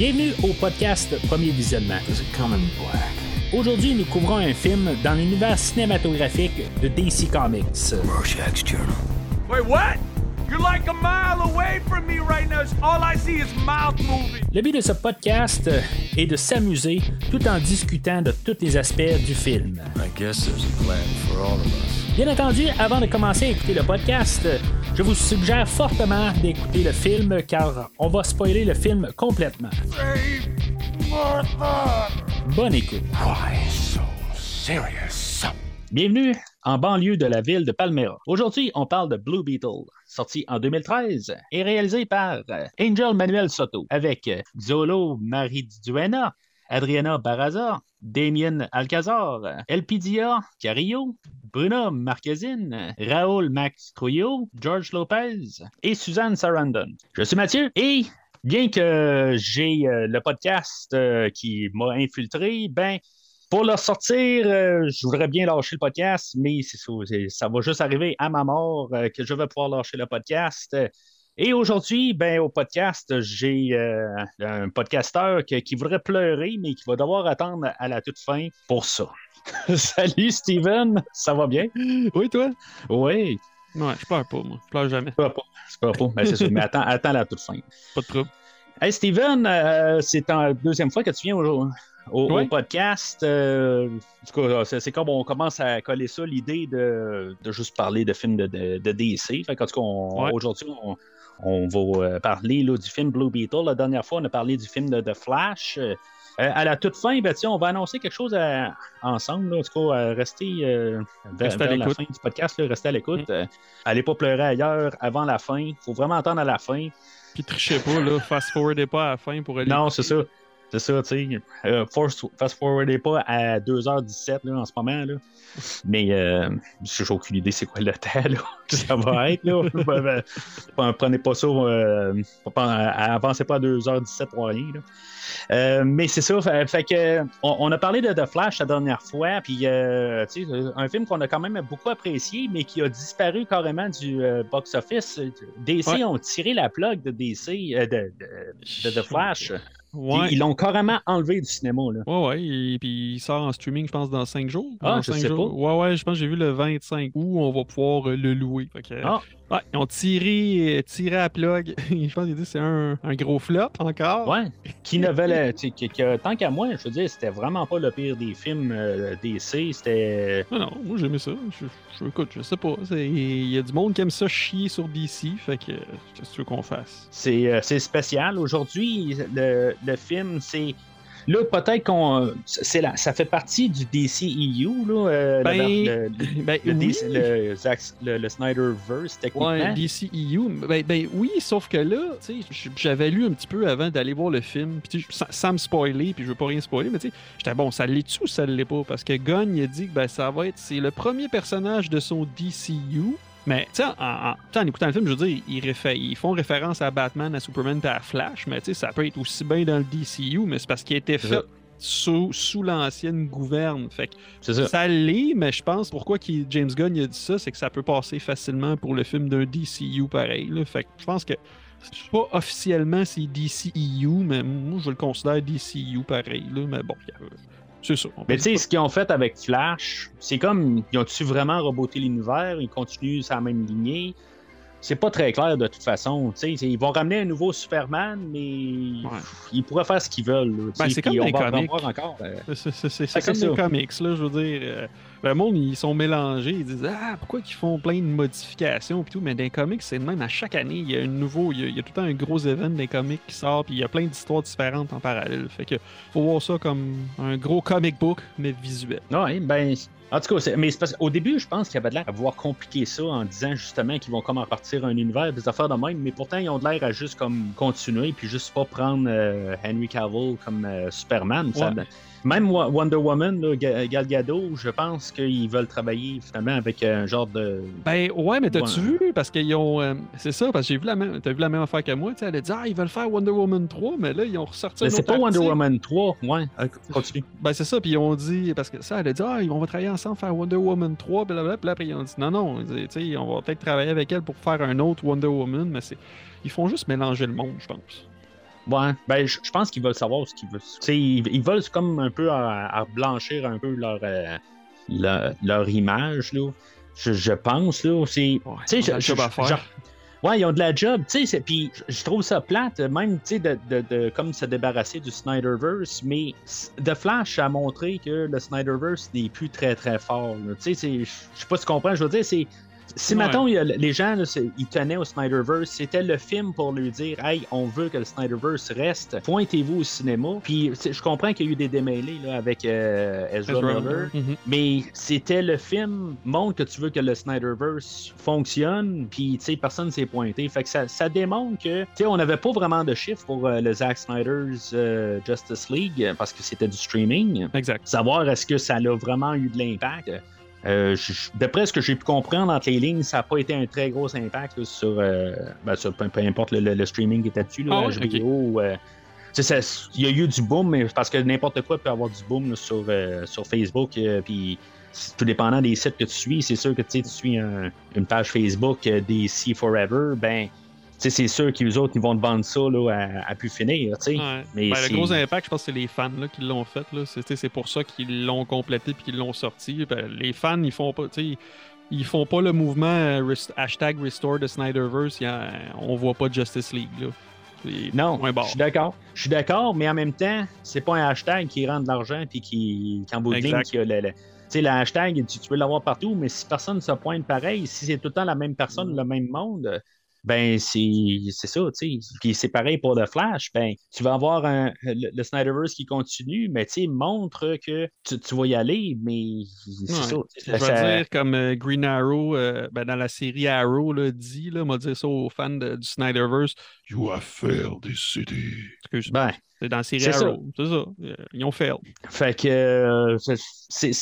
Bienvenue au podcast Premier Visionnement. Aujourd'hui, nous couvrons un film dans l'univers cinématographique de DC Comics. Rorschach's Journal. Wait, what? You're like a mile away from me right now. All I see is mouth moving. Le but de ce podcast est de s'amuser tout en discutant de tous les aspects du film. I guess there's a plan for all of us. Bien entendu, avant de commencer à écouter le podcast, je vous suggère fortement d'écouter le film car on va spoiler le film complètement. Bonne écoute. Why so serious? Bienvenue en banlieue de la ville de Palmera. Aujourd'hui, on parle de Blue Beetle, sorti en 2013 et réalisé par euh, Angel Manuel Soto avec euh, Zolo Mariduena, Adriana Barraza, Damien Alcazar, Elpidia Carrillo, Bruno Marquezine, Raoul Max Trujillo, George Lopez et Suzanne Sarandon. Je suis Mathieu et bien que j'ai euh, le podcast euh, qui m'a infiltré, ben pour le sortir, euh, je voudrais bien lâcher le podcast, mais ça, va juste arriver à ma mort que je vais pouvoir lâcher le podcast. Et aujourd'hui, ben, au podcast, j'ai un podcasteur que- qui voudrait pleurer, mais qui va devoir attendre à la toute fin pour ça. Salut Steven, ça va bien? Oui, toi? Oui, Ouais, je pleure pas, moi. Je pleure jamais. c'est pas pas. C'est pas pas. Ben, c'est mais attends, attends la toute fin. Pas de trouble. Hey Steven, euh, c'est la deuxième fois que tu viens au, au- podcast. euh, en tout cas, c'est, comme on commence à coller ça, l'idée de, de juste parler de films de, de, de DC. Fait tout cas, aujourd'hui, on, on va euh, parler là, du film Blue Beetle. La dernière fois, on a parlé du film de The Flash. Euh, à la toute fin, ben, on va annoncer quelque chose à- ensemble. là. En tout cas, euh, restez euh, Restez à l'écoute. du podcast. là, restez à l'écoute. Euh, allez pas pleurer ailleurs avant la fin. Il faut vraiment attendre à la fin. Puis trichez pas, là. Fast-forwardez pas à la fin pour aller. Non, c'est ça. C'est ça, tu sais. Euh, fast-forwardez pas à 2h17 là, en ce moment. Là. Mais euh, j'ai aucune idée c'est quoi le temps là, que ça va être. Là. Ben, prenez pas ça. euh, pas- avancez pas à 2h17 pour rien. Là. Euh, mais c'est ça, fait, fait que on, on a parlé de The Flash la dernière fois, puis euh, tu sais, un film qu'on a quand même beaucoup apprécié, mais qui a disparu carrément du euh, box-office. DC Ouais. ont tiré la plug de DC, euh, de, de- de The Flash. Ouais. Ils l'ont carrément enlevé du cinéma. Là. Ouais, ouais. Et puis il sort en streaming, je pense, dans 5 jours. Ah, Dans je cinq sais jours. Ouais, ouais, je pense que j'ai vu le 25 août, on va pouvoir le louer. Que, Ah. Ouais, ils ont tiré, euh, tiré à plug. je pense que c'est un, un gros flop encore. Ouais. Qui ne valait. tu sais, que- que tant qu'à moi, je veux dire, c'était vraiment pas le pire des films euh, DC. C'était. Non, non, moi j'aimais ça. Je, je- écoute, je sais pas. Il y a du monde qui aime ça chier sur DC. Fait que, qu'est-ce que tu veux qu'on fasse? C'est, euh, c'est spécial. Aujourd'hui, le, le film, c'est. Là, peut-être qu'on. C'est la, ça fait partie du DCEU, là. euh, Ben, le, le, Ben, le, oui. Le, le- le Snyderverse, techniquement. Ouais, DCEU. Ben, ben oui, sauf que là, tu sais, j'avais lu un petit peu avant d'aller voir le film, puis sans, sans me spoiler, puis je veux pas rien spoiler, mais tu sais, j'étais bon, ça l'est-tu ou ça l'est pas? Parce que Gunn, il a dit que ben, ça va être, c'est le premier personnage de son DCU. Mais, tu sais, en, écoutant le film, je veux dire, ils, réfé- ils font référence à Batman, à Superman, puis à Flash, mais tu sais, ça peut être aussi bien dans le DCU, mais c'est parce qu'il a été fait sous, sous l'ancienne gouverne. Fait que ça. ça l'est, mais je pense pourquoi James Gunn il a dit ça, c'est que ça peut passer facilement pour le film d'un DCU pareil. là. Fait que je pense que pas officiellement c'est DCEU, mais moi je le considère DCU pareil. Là, mais bon, c'est ça. Mais tu sais, ce qu'ils ont fait avec Flash, c'est comme. Ils ont-tu vraiment reboté l'univers? Ils continuent la même lignée? C'est pas très clair de toute façon. tu sais. Ils vont ramener un nouveau Superman, mais Ouais. ils pourraient faire ce qu'ils veulent. Ben, c'est comme on les va en comics. voir encore. euh, C'est- Ah, comme ça. comics, là, je veux dire. Euh, le monde, ils sont mélangés. Ils disent Ah, pourquoi ils font plein de modifications et tout? Mais dans les comics, c'est le même. À chaque année, il y a un nouveau. Il y a, il y a tout le temps un gros événement des comics qui sort. Puis il y a plein d'histoires différentes en parallèle. Fait que faut voir ça comme un gros comic book, mais visuel. Ouais, ben. En tout cas, c'est- mais parce- au début, je pense qu'il y avait de l'air à vouloir compliquer ça en disant justement qu'ils vont comme repartir un univers, des affaires de même, mais pourtant ils ont de l'air à juste comme continuer puis juste pas prendre euh, Henry Cavill comme euh, Superman. Ça-. Même Wo- Wonder Woman, là, Ga- Gal Gadot, je pense qu'ils veulent travailler finalement avec un genre de. Ben ouais, mais t'as-tu Ouais. vu? Parce qu'ils ont. euh, c'est ça, parce que j'ai vu la même. T'as vu la même affaire que moi. tu sais, Elle a dit Ah, ils veulent faire Wonder Woman 3, mais là, ils ont ressorti Mais c'est pas Wonder. Woman 3, ouais. Euh, Continue. Ben c'est ça, puis ils ont dit, parce que ça, elle a dit, ah, on va travailler ensemble, faire Wonder Woman 3, blablabla. Puis là, après, ils ont dit, non, non, on va peut-être travailler avec elle pour faire un autre Wonder Woman, mais c'est. Ils font juste mélanger le monde, je pense. Ouais, ben je pense qu'ils veulent savoir ce qu'ils veulent. Ils, ils veulent comme un peu à, à blanchir un peu leur, euh, leur, leur image, là. Je, je pense, là. C'est. Ouais, tu sais, je- Ouais, ils ont de la job, tu sais, puis je- trouve ça plate, même, tu sais, de, de, de- comme se débarrasser du Snyderverse, mais The Flash a montré que le Snyderverse n'est plus très, très fort, tu sais, je sais pas si tu comprends, je veux dire, c'est... Si, Ouais. mettons, les gens, là, ils tenaient au Snyderverse, c'était le film pour lui dire « Hey, on veut que le Snyderverse reste, pointez-vous au cinéma. » Puis, je comprends qu'il y a eu des démêlés là, avec euh, Ezra, Ezra Miller, Mhm. mais c'était le film montre que tu veux que le Snyderverse fonctionne, puis tu sais personne s'est pointé. Fait que ça, ça démontre que tu sais on n'avait pas vraiment de chiffres pour euh, le Zack Snyder's euh, Justice League parce que c'était du streaming. Exact. Savoir est-ce que ça a vraiment eu de l'impact. Euh, D'après ce que j'ai pu comprendre entre les lignes, ça n'a pas été un très gros impact là, sur, euh, ben, sur peu, peu importe le, le- le streaming qui était dessus, là, Ah vidéo. euh, il y a eu du boom, mais parce que n'importe quoi peut avoir du boom là, sur, euh, sur Facebook. puis tout dépendant des sites que tu suis, c'est sûr que tu sais, tu suis un- une page Facebook euh, DC Forever, ben, c'est sûr qu'ils autres, ils vont te vendre ça là, à, à plus finir. tu sais. Ouais. Mais Ben, le gros impact, je pense que c'est les fans là, qui l'ont fait. C'est pour ça qu'ils l'ont complété puis qu'ils l'ont sorti. Ben, les fans, ils font pas. Ils font pas le mouvement euh, hashtag Restore the Snyderverse. a- on voit pas Justice League. Là. Non, je suis d'accord. Je suis d'accord, mais en même temps, c'est pas un hashtag qui rend de l'argent puis qui, qui en bout de ligne, Exact. qui a le, le- Tu sais, le hashtag, tu, tu peux l'avoir partout, mais si personne se pointe pareil, si c'est tout le temps la même personne, le même monde, ben c'est c'est ça, tu sais. Puis c'est pareil pour The Flash, ben tu vas avoir un, le, le Snyderverse qui continue, mais tu sais, montre que tu, tu vas y aller, mais c'est Ouais. ça. Je ça- vais dire comme euh, Green Arrow euh, ben, dans la série Arrow là, dit, là, m'a dit ça aux fans de- du Snyderverse. You have failed this city. Excuse, Ben, c'est dans la série c'est ça. C'est ça. Euh, Ils ont fait. Fait que euh, c'est-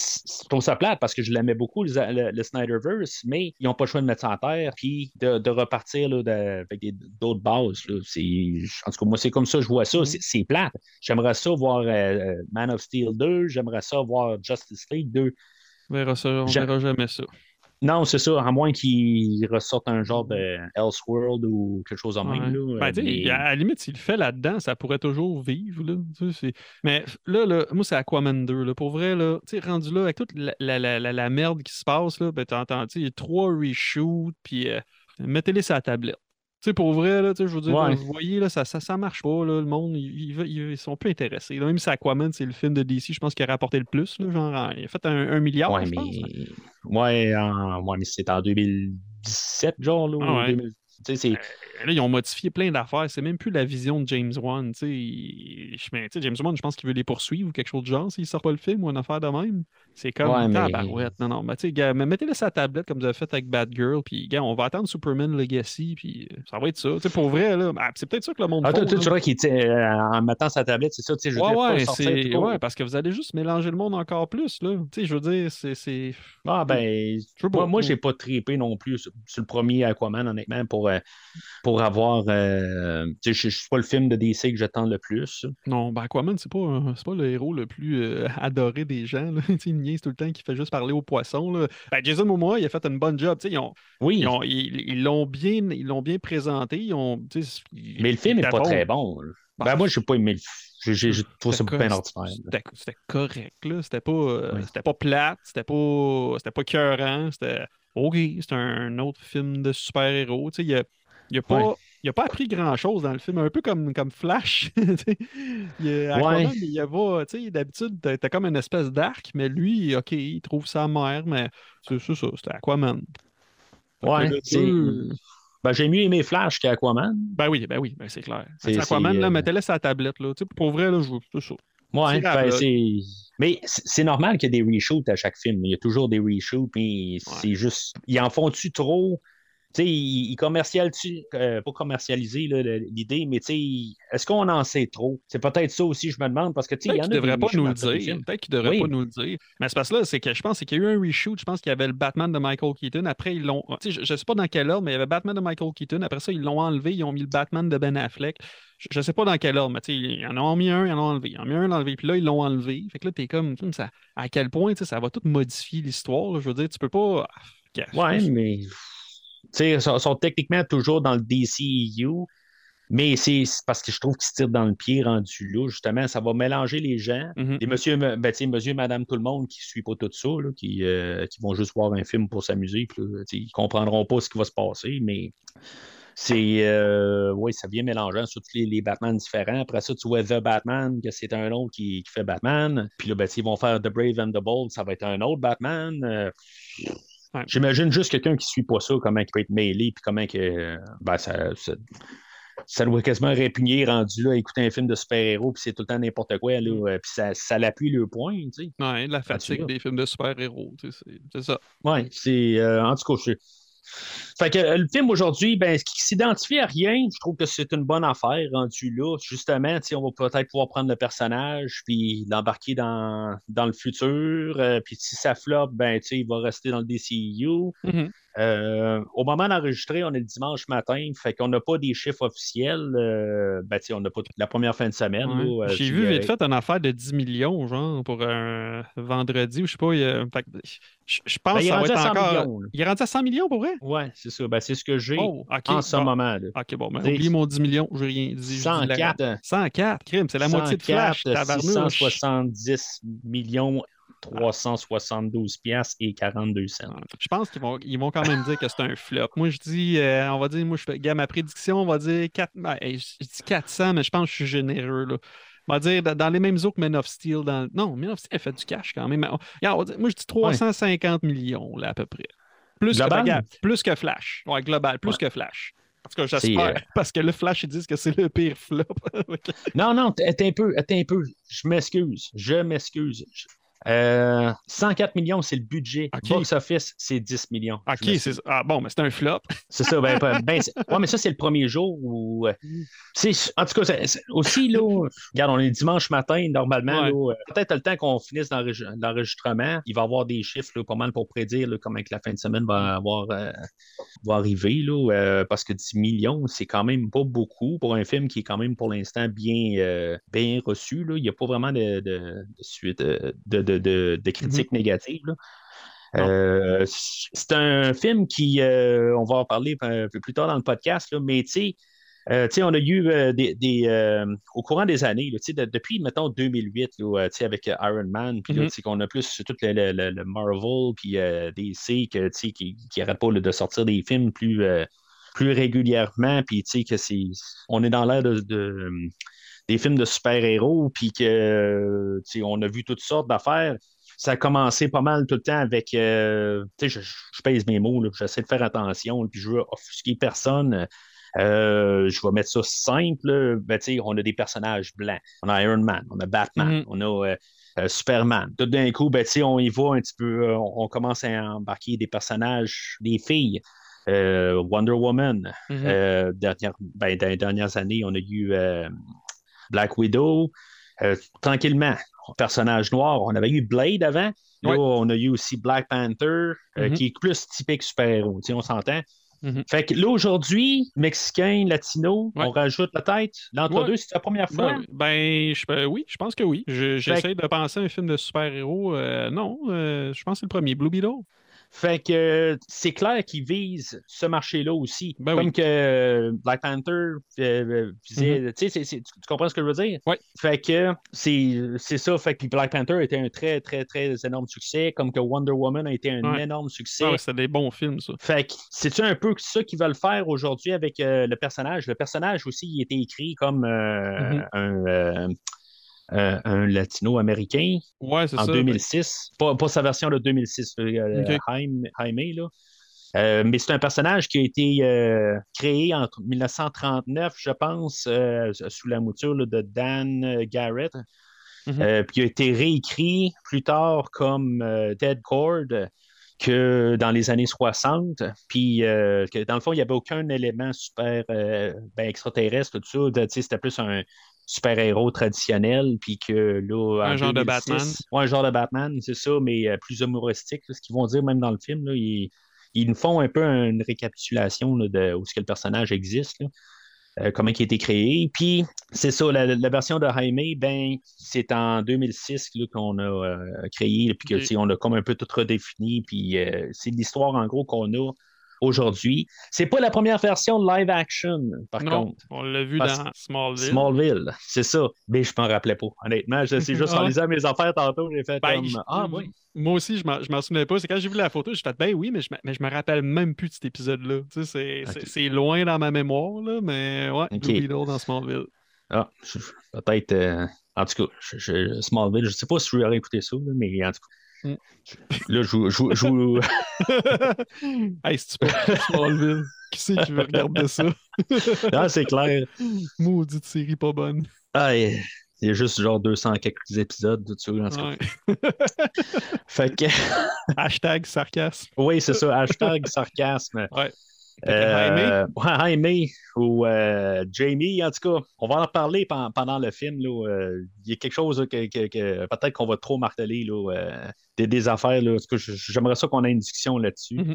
je trouve ça plate parce que je l'aimais beaucoup, le, le- le Snyderverse, mais ils n'ont pas le choix de mettre ça en terre puis de, de repartir là, de- avec des- d'autres bases. là. C'est- En tout cas, moi, c'est comme ça que je vois ça. Mhm. C'est- C'est plate. J'aimerais ça voir euh, Man of Steel 2, j'aimerais ça voir Justice League 2. On verra ça. On verra jamais ça. Non, c'est ça, à moins qu'ils ressortent un genre de Elseworld ou quelque chose en Ouais. même. Là, Ben, mais- À la limite, s'il le fait là-dedans, ça pourrait toujours vivre. Là, Mais là, là, moi, c'est Aquaman 2. Là. Pour vrai, là, rendu là, avec toute la, la, la, la- merde qui se passe, là, ben, t'entends, il y a trois reshoots, puis euh, mettez-les sur la tablette. Tu sais, pour vrai, là, je veux dire, Ouais. vous voyez, là, ça, ça, ça marche pas. Là, le monde, ils, ils- sont plus intéressés. Là, même si Aquaman, c'est le film de DC, je pense qu'il a rapporté le plus. Là, genre, en- il a fait un, un milliard, Ouais, je mais... pense. Ouais, en- ouais, mais c'est en 2017, genre, là. Ah ouais. 2000 Tu sais, c'est. Euh, Là, ils ont modifié plein d'affaires. C'est même plus la vision de James Wan. tu sais. Il- je- mais, tu sais, James Wan, je pense qu'il veut les poursuivre ou quelque chose de genre s'il sort pas le film ou une affaire de même. C'est comme Ouais, mais-. Non, non. Mais tu sais, mettez-le la tablette comme vous avez fait avec Batgirl. Puis, gars, on va attendre Superman Legacy. Puis, euh, ça va être ça. Tu sais, pour vrai, là. ah, c'est peut-être ça que le monde Ah, tu vois qu'il euh, en mettant sa tablette, c'est ça, tu sais, je veux Ouais, dire, ouais, sortir ouais, parce que vous allez juste mélanger le monde encore plus, là. Tu sais, je veux dire, c'est... c'est... Ah, ben, moi, moi j'ai pas trippé non plus sur, sur le premier Aquaman, honnêtement, pour, euh, pour avoir. euh, tu sais, je suis pas le film de DC que j'attends le plus. Non, ben Aquaman, c'est pas, pas le héros le plus adoré des gens. Là. Niaise tout le temps, qui fait juste parler aux poissons. Là. Ben, Jason Momoa, il a fait une bonne job. Tu sais, Ils ont- Oui, ils ont- ils ils l'ont bien, ils l'ont bien présenté. Ils ont, ils- mais le film il est était pas très bon. là. Bah, Ben, moi, j'ai pas aimé le film. J'ai- j'ai- Je trouve ça bien ordinaire. C'était c'était correct, là. C'était pas, euh, Oui. c'était pas plate, c'était pas, c'était pas cœurant, c'était OK, c'est un autre film de super-héros. Tu sais, il a, il a pas. Il a pas appris grand-chose dans le film, un peu comme, comme Flash. il, a- il y sais, d'habitude, t'as t'as comme une espèce d'arc, mais lui, OK, il trouve sa mère, mais c'est c'est ça, c'était Aquaman. Ouais, le c'est- deux- Ben, j'ai mieux aimé Flash qu'Aquaman. Ben oui, ben oui, ben c'est clair. C'est- C'est Aquaman, c'est, là, euh, mettez-le sur la tablette, là. Pour vrai, là, je veux, c'est ça. Ouais, ben, c'est. Mais c'est c'est normal qu'il y ait des reshoots à chaque film. Il y a toujours des reshoots, mais c'est juste. Ils en font-tu trop? Tu sais, ils, ils commercialisent, euh, pas commercialiser l'idée, mais tu sais, est-ce qu'on en sait trop? C'est peut-être ça aussi, je me demande, parce que tu sais, il y en a devrait pas nous le dire. films. Peut-être qu'il devrait Oui. pas nous le dire. Mais c'est parce que là, c'est que je pense qu'il y a eu un reshoot. Je pense qu'il y avait le Batman de Michael Keaton. Après, ils l'ont. Tu sais, je, je sais pas dans quel ordre, mais il y avait Batman de Michael Keaton. Après ça, ils l'ont enlevé. Ils ont mis le Batman de Ben Affleck. Je, je sais pas dans quel ordre, mais tu sais, ils en ont mis un, ils en ont enlevé. Ils en ont mis un, ils l'ont enlevé. Puis là, ils l'ont enlevé. Fait que là, t'es comme. Ça, à quel point, tu sais, ça va tout modifier l'histoire. Je veux dire, tu peux pas. ah, Ouais, mais. Ils sont, sont techniquement toujours dans le DCEU. Mais c'est parce que je trouve qu'il se tire dans le pied rendu là. Justement, ça va mélanger les gens. Mhm. Les monsieur, ben, monsieur, madame, tout le monde qui ne suit pas tout ça, là, qui, euh, qui vont juste voir un film pour s'amuser, ils comprendront pas ce qui va se passer, mais c'est. Euh, oui, ça vient mélangeant sur tous les, les Batman différents. Après ça, tu vois The Batman, que c'est un autre qui, qui fait Batman. Puis là, ben, ils vont faire The Brave and the Bold, ça va être un autre Batman. Euh, Ouais. J'imagine juste quelqu'un qui ne suit pas ça, comment il peut être mêlé, puis comment que. ben, ça, ça, ça doit quasiment répugner rendu là, à écouter un film de super-héros, puis c'est tout le temps n'importe quoi, là, euh, puis ça, ça l'appuie le point, tu sais. Ouais, la fatigue des films de super-héros, tu sais, c'est- ça. Ouais, c'est. euh, en tout cas, je- Fait que euh, le film aujourd'hui, ben, ce qui s'identifie à rien, je trouve que c'est une bonne affaire rendu là. Justement, on va peut-être pouvoir prendre le personnage puis l'embarquer dans, le futur. euh, puis si ça floppe, ben, il va rester dans le DCU. Mhm. Euh, au moment d'enregistrer, on est le dimanche matin, fait qu'on n'a pas des chiffres officiels. euh, ben, on n'a pas toute la première fin de semaine. Ouais. euh, J'ai vu vite fait une affaire de 10 millions, genre, pour un vendredi, ou je sais pas. il fait je, je pense ben, que ça va être à 100 encore. millions. Il est rendu à 100 millions pour vrai? Ouais, c'est ça. Ben, c'est ce que j'ai Oh, en ce bon. moment. Là. Ok, bon, ben, oublie mon 10 millions, j'ai rien dit. je dis la- 104. 104, crime, c'est la moitié de Flash, 104, tabarnouche. 670 millions 372 piastres et 42 cents. Je pense qu'ils vont, ils vont quand même dire que c'est un flop. Moi, je dis, euh, on va dire, moi, je fais, gars, ma prédiction, on va dire 4, ben, je dis 400, mais je pense que je suis généreux, là. On va dire dans les mêmes eaux que Men of Steel. Dans... Non, Men of Steel fait du cash quand même. Regarde, dire- moi, je dis 350 millions, là, à peu près. Plus que, regarde, plus que Flash. Ouais, global, plus Ouais. que Flash. En tout cas, j'espère. euh, Parce que le Flash, ils disent que c'est le pire flop. Non, non, attends un peu, attends un peu. Je m'excuse. Je m'excuse. Je- Euh, 104 millions, c'est le budget. Ok. Box office, c'est 10 millions. OK, c'est ah, bon, mais c'est un flop. C'est ça. Ben, ben, ben, ouais, mais ça, c'est le premier jour où. euh, en tout cas, aussi, là, regarde, on est dimanche matin, normalement. Ouais. euh, Peut-être le temps qu'on finisse l'enregi- l'enregistrement, il va y avoir des chiffres là, pas mal pour prédire là, comment que la fin de semaine va, avoir, va arriver. Là, parce que 10 millions, c'est quand même pas beaucoup pour un film qui est quand même pour l'instant bien, bien reçu. Là. Il n'y a pas vraiment de, de, de suite euh, de, de, de, de critiques négatives. là. Euh, c'est un film qui, euh, on va en parler un peu plus tard dans le podcast, là, mais tu sais, euh, tu sais, on a eu des, des, au courant des années, là, de- depuis, mettons, 2008, là, euh, tu sais, avec Iron Man, puis Mhm. sais, qu'on a plus tout le, le- le- le Marvel, puis DC, que, qui n'arrêtent pas de sortir des films plus, plus régulièrement, puis que c'est, on est dans l'ère de, de- des films de super-héros, puis que, euh, on a vu toutes sortes d'affaires ça a commencé pas mal tout le temps avec. euh, tu sais, je, je pèse mes mots, j'essaie de faire attention, puis je veux offusquer personne. Euh, je vais mettre ça simple. Ben, tu sais, on a des personnages blancs. On a Iron Man, on a Batman, Mhm. on a euh, Superman. Tout d'un coup, ben, tu sais, on y va un petit peu. on, on commence à embarquer des personnages, des filles. Euh, Wonder Woman. Mhm. Dernière- ben, dans les dernières années, on a eu Black Widow. Euh, tranquillement, personnage noir. On avait eu Blade avant. Là, Ouais. on a eu aussi Black Panther, euh, Mhm. qui est plus typique super-héros. On s'entend. Mhm. Fait que là, aujourd'hui, Mexicain, Latino, Ouais. on rajoute peut-être. L'entre-deux, Ouais. c'est la première fois? Ben, je, oui, je pense que oui. Je- J'essaie de penser à un film de super-héros. euh, non, euh, je pense que c'est le premier, Blue Beetle. Fait que c'est clair qu'ils visent ce marché-là aussi. Ben Comme oui. que euh, Black Panther euh, euh, visait. C'est- c'est- tu, tu comprends ce que je veux dire? Ouais. Fait que c'est c'est ça. Fait que Black Panther était un très, très, très énorme succès. Comme que Wonder Woman a été un Ouais. énorme succès. Ouais, c'est des bons films, ça. Fait que c'est-tu un peu ça qu'ils veulent faire aujourd'hui avec euh, le personnage? Le personnage aussi, il était écrit comme euh, Mhm. un, euh, un- latino-américain Ouais, en ça. 2006. Pas, pas sa version de 2006, euh. Jaime, Jaime, là. Euh, mais c'est un personnage qui a été euh, créé en 1939, je pense, euh, sous la mouture là, de Dan Garrett. Mhm. Euh, puis a été réécrit plus tard comme Dead Cord que dans les années 60. Puis que dans le fond, il n'y avait aucun élément super ben, extraterrestre, tout ça. C'était plus un super-héros traditionnel. Puis que là. Un en genre de 2006 Batman. Ouais, un genre de Batman, c'est ça, mais euh, plus humoristique. là, ce qu'ils vont dire même dans le film. Là, ils, ils nous font un peu une récapitulation là, de où est-ce que le personnage existe. là. euh, comment il a été créé. Puis, c'est ça, la, la version de Jaime, ben, c'est en 2006 là, qu'on a euh, créé, puis que, on a comme un peu tout redéfini, puis euh, c'est l'histoire, en gros, qu'on a aujourd'hui. C'est pas la première version de live action, par non, contre. on l'a vu Parce- dans Smallville. Smallville, c'est ça. Mais je m'en rappelais pas, honnêtement. Je- C'est juste en Ouais. lisant mes affaires tantôt, j'ai fait Ben, comme Ah, oui. Moi aussi, je m'en, souvenais pas. C'est quand j'ai vu la photo, j'ai fait ben oui, mais je, me- mais je me rappelle même plus de cet épisode-là. Tu sais, c'est, loin dans ma mémoire, là, mais ouais, Ok. Blue Beetle dans Smallville. Ah, peut-être. euh, en tout cas, je, je- Smallville, je sais pas si je vais écouter ça, mais en tout cas. Mm. Là, je je vous- hey, c'est Smallville? Qui c'est qui veut regarder ça? Ah, c'est clair. Maudite série pas bonne. Ah, il y a juste genre 200 quelques épisodes, tout ça. en. Ouais. Fait que, Hashtag sarcasme. oui, c'est ça, hashtag sarcasme. Ouais. Euh, Jaime ou euh, Jamie, en tout cas, on va en reparler pen- pendant le film. là, euh, Il y a quelque chose là, que, que- que peut-être qu'on va trop marteler, là, euh, des, des affaires. J'aimerais ça qu'on ait une discussion là-dessus. Mhm.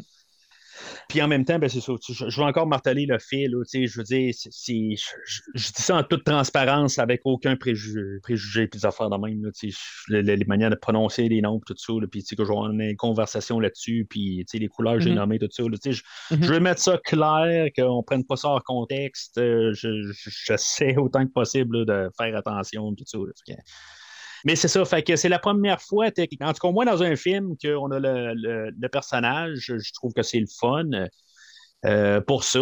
Puis en même temps, ben, c'est ça. Je, je vais encore marteler le. Là, sais, je veux dire, je, je- je dis ça en toute transparence, avec aucun préjugé, préjugé puis des affaires de même. Là, tu sais, je- le- le- les manières de prononcer les noms, tout ça. là, Puis sais, que avoir une conversation là-dessus. Puis sais, les couleurs que j'ai Mhm. nommées, tout ça. là, sais, je, Mhm. je veux mettre ça clair, qu'on ne prenne pas ça hors contexte. Euh, je, je- j'essaie autant que possible là, de faire attention, tout ça. là. Mais c'est ça, fait que c'est la première fois, en tout cas, moi, dans un film, qu'on a le, le- le personnage, je trouve que c'est le fun euh, pour ça.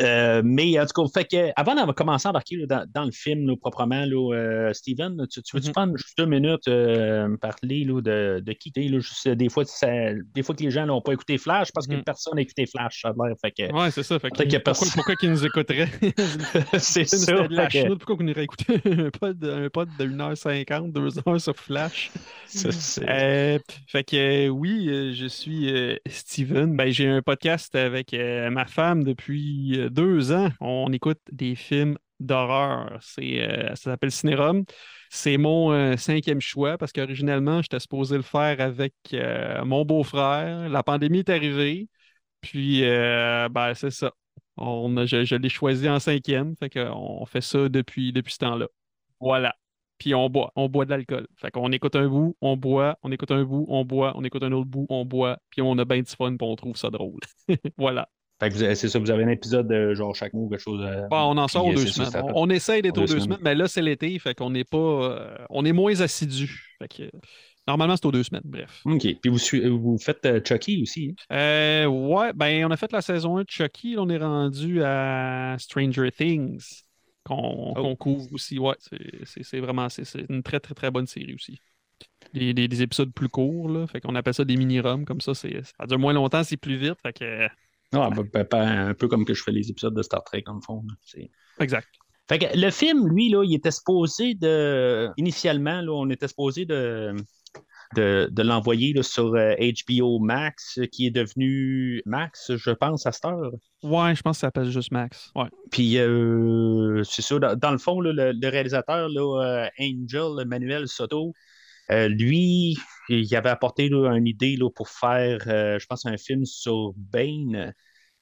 Euh, mais en tout cas, fait que, avant d'avoir commencé à embarquer là, dans, dans le film là, proprement, là, euh, Steven, tu, tu veux-tu Mhm. prendre juste deux minutes euh, parler de, de quitter? Juste, euh, des, fois, ça- des fois que les gens n'ont pas écouté Flash parce que Mhm. personne n'a écouté Flash. Ça Ouais, c'est ça. Fait que, pourquoi, pourquoi qu'ils nous écouteraient? c'est ça. De la fait que- chenoute. Pourquoi qu'on irait écouter un pod, un pod de 1h50, 2h sur Flash? Euh, fait que oui, je suis Steven. Ben, j'ai un podcast avec ma femme depuis deux ans. On écoute des films d'horreur. Euh, ça s'appelle Cinérum. C'est mon euh, cinquième choix parce qu'originellement, j'étais supposé le faire avec euh, mon beau-frère. La pandémie est arrivée. Puis, ben, c'est ça. On je l'ai choisi en cinquième. Fait qu'on fait ça depuis, depuis ce temps-là. Voilà. Puis on boit, on boit de l'alcool. Fait qu'on écoute un bout, on boit, on écoute un bout, on boit, on écoute un autre bout, on boit, puis on a bien du fun, puis on trouve ça drôle. voilà. C'est ça, vous avez un épisode de genre chaque mois ou quelque chose. euh, Bon, on en sort aux euh, deux semaines. ça On, on essaye d'être aux deux semaines. semaines, mais là, c'est l'été, fait qu'on n'est pas. euh, on est moins assidus. Fait que normalement, c'est aux deux semaines, bref. OK. Puis vous, vous faites euh, Chucky aussi. hein? Euh, ouais, ben, on a fait la saison 1 de Chucky, là, on est rendu à Stranger Things, qu'on Oh. couvre aussi. Ouais, c'est- vraiment c'est une très, très, très bonne série aussi. Des, des- des épisodes plus courts, là, fait qu'on appelle ça des mini-roms, comme ça, ça dure moins longtemps, c'est plus vite, fait que... Ah, ben, ben, ben, un peu comme que je fais les épisodes de Star Trek, le fond. Exact. Fait que le film, lui, là, il était supposé de. Initialement, là, on était supposé de, de, de l'envoyer sur euh, HBO Max, qui est devenu Max, je pense, à cette heure. Ouais, je pense que ça s'appelle juste Max. Ouais. Puis, euh, c'est ça, dans, dans le fond, là, le, le réalisateur, là, euh, Angel Manuel Soto, euh, il avait apporté là, une idée là, pour faire, euh, je pense, un film sur Bane.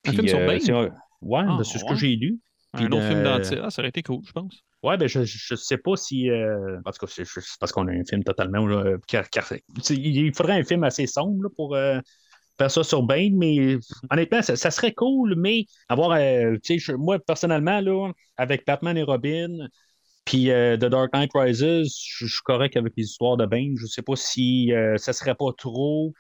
Un film sur Bane? c'est un- Ouais, Ah, c'est ce que j'ai lu. Un Puis autre film de- d'anti ah, ça aurait été cool, je pense. Ouais, ben je, je sais pas si. euh, en tout cas, c'est parce qu'on a un film totalement. là, car- il faudrait un film assez sombre là, pour euh, faire ça sur Bane, mais honnêtement, ça, ça serait cool, mais avoir. euh, tu sais, je- moi, personnellement, là, avec Batman et Robin, puis euh, The Dark Knight Rises, je suis correct avec les histoires de Bane. Je sais pas si euh, ça serait pas trop.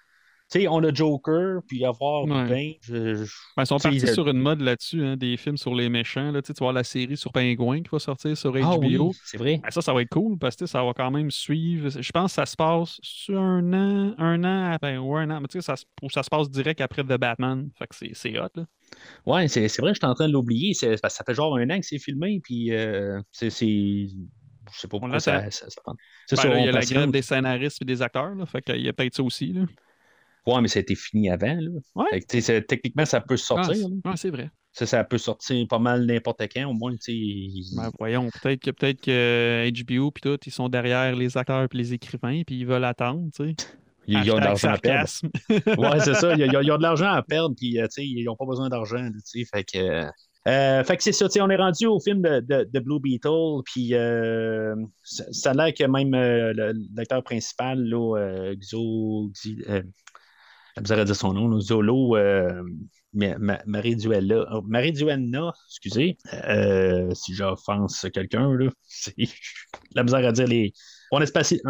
Tu sais, on a Joker, puis avoir Ouais. Bane. je- je- Ben, ils sont partis euh, sur une mode là-dessus, hein, des films sur les méchants. Là. Tu vas voir la série sur Pingouin qui va sortir sur HBO. Ah oui, c'est vrai. Ben, ça, ça va être cool parce que ça va quand même suivre. Je pense que ça se passe sur un an, un an, ben, ou un an, mais tu sais, ça, ça se passe direct après The Batman. Fait que c'est- c'est hot, là. Ouais, c'est c'est vrai, je suis en train de l'oublier. C'est- Ça fait genre un an que c'est filmé, puis euh, c'est. c'est- Je sais pas pourquoi ça, ça, ça prend. C'est Ben, ça, là, il y a la grève des scénaristes et des acteurs, là. Fait qu'il y a peut-être ça aussi, là. Ouais, mais ça a été fini avant. Là. Ouais. Que, c'est- techniquement, ça peut Ah, sortir. ouais, c'est vrai. ça, ça peut sortir pas mal n'importe quand, au moins. Ben, voyons, peut-être que peut-être que HBO puis tout, ils sont derrière les acteurs et les écrivains, puis ils veulent attendre, tu sais. Ils, ils ont de l'argent à perdre. Ouais, c'est ça. Ils, ils ont- ils ont de l'argent à perdre, puis euh, ils n'ont pas besoin d'argent. Fait que. euh, euh, fait que c'est ça, on est rendu au film de, de- de Blue Beetle, puis euh, ça, ça a l'air que même euh, l'acteur principal, là, Xo, dire son nom, là, Zolo, euh, Ma- Ma- Marie-Duella. oh, Marie-Duenna, excusez, euh, si j'offense quelqu'un, là, c'est la misère à dire les. Mon,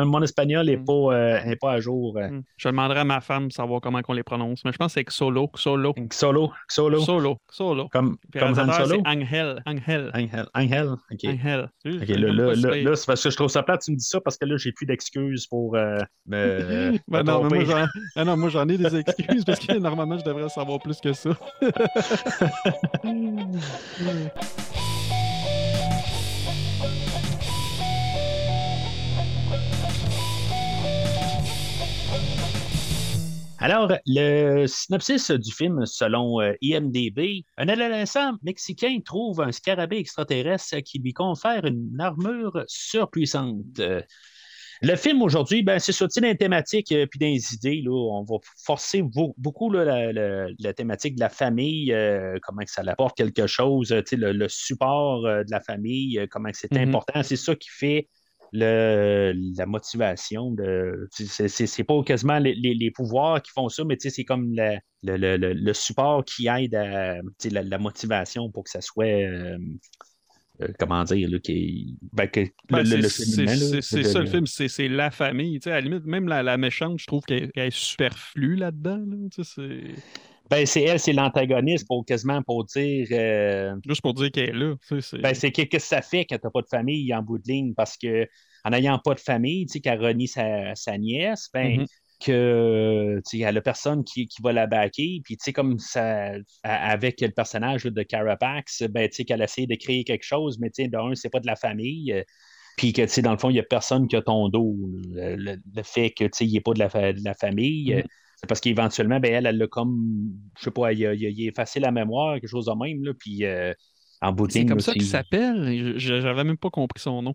mon espagnol n'est Mm. pas, euh, pas à jour. euh. Hmm. Je demanderai à ma femme de savoir comment on les prononce, mais je pense que c'est Xolo, Xolo, Solo, solo, Solo, Solo. comme, Puis comme le Han Solo. Angel, Angel, Angel, Angel, ok. Angel. Ok, là, là, là, là, c'est parce que je trouve ça plate, tu me dis ça parce que là, j'ai plus d'excuses pour euh, me, me Ben non, mais moi. Ah non, moi j'en ai des excuses parce que normalement je devrais savoir plus que ça. Alors, le synopsis du film, selon euh, IMDB, un adolescent mexicain trouve un scarabée extraterrestre qui lui confère une armure surpuissante. Le film aujourd'hui, ben, c'est sorti dans les thématiques euh, puis les idées. Là, on va forcer beau- beaucoup là, la, la- la thématique de la famille, euh, comment que ça apporte quelque chose, le, le support euh, de la famille, comment que c'est Mhm. important. C'est ça qui fait le, la motivation. De, c'est, pas quasiment les, les- les pouvoirs qui font ça, mais c'est comme la- le, le- le- le support qui aide à la, la motivation pour que ça soit. euh, euh, comment dire, là, qui, ben, que Ben, le, c'est, ça le film, c'est, la famille. À la limite, même la, la méchante, je trouve qu'elle, est superflue là-dedans. là. Ben, c'est elle, c'est l'antagoniste pour quasiment pour dire. euh, Juste pour dire qu'elle est là. tu sais, c'est... ben, c'est qu'est-ce que ça fait quand t'as pas de famille en bout de ligne? Parce que en n'ayant pas de famille, tu sais, qu'elle renie sa, sa nièce, ben, Mhm. que tu sais, elle a personne qui, qui va la backer. Puis, tu sais, comme ça, avec le personnage de Carapax, ben, tu sais, qu'elle essaie de créer quelque chose, mais tu sais, d'un, c'est pas de la famille. Puis que, tu sais, dans le fond, il n'y a personne qui a ton dos. Le, fait que, tu sais, il n'est pas de la, fa- de la famille, Mhm. C'est parce qu'éventuellement, ben, elle, elle a comme, je sais pas, il a effacé la mémoire, quelque chose de même, là, puis euh, en bout de c'est comme ça qu'il s'appelle. Je- J'avais même pas compris son nom.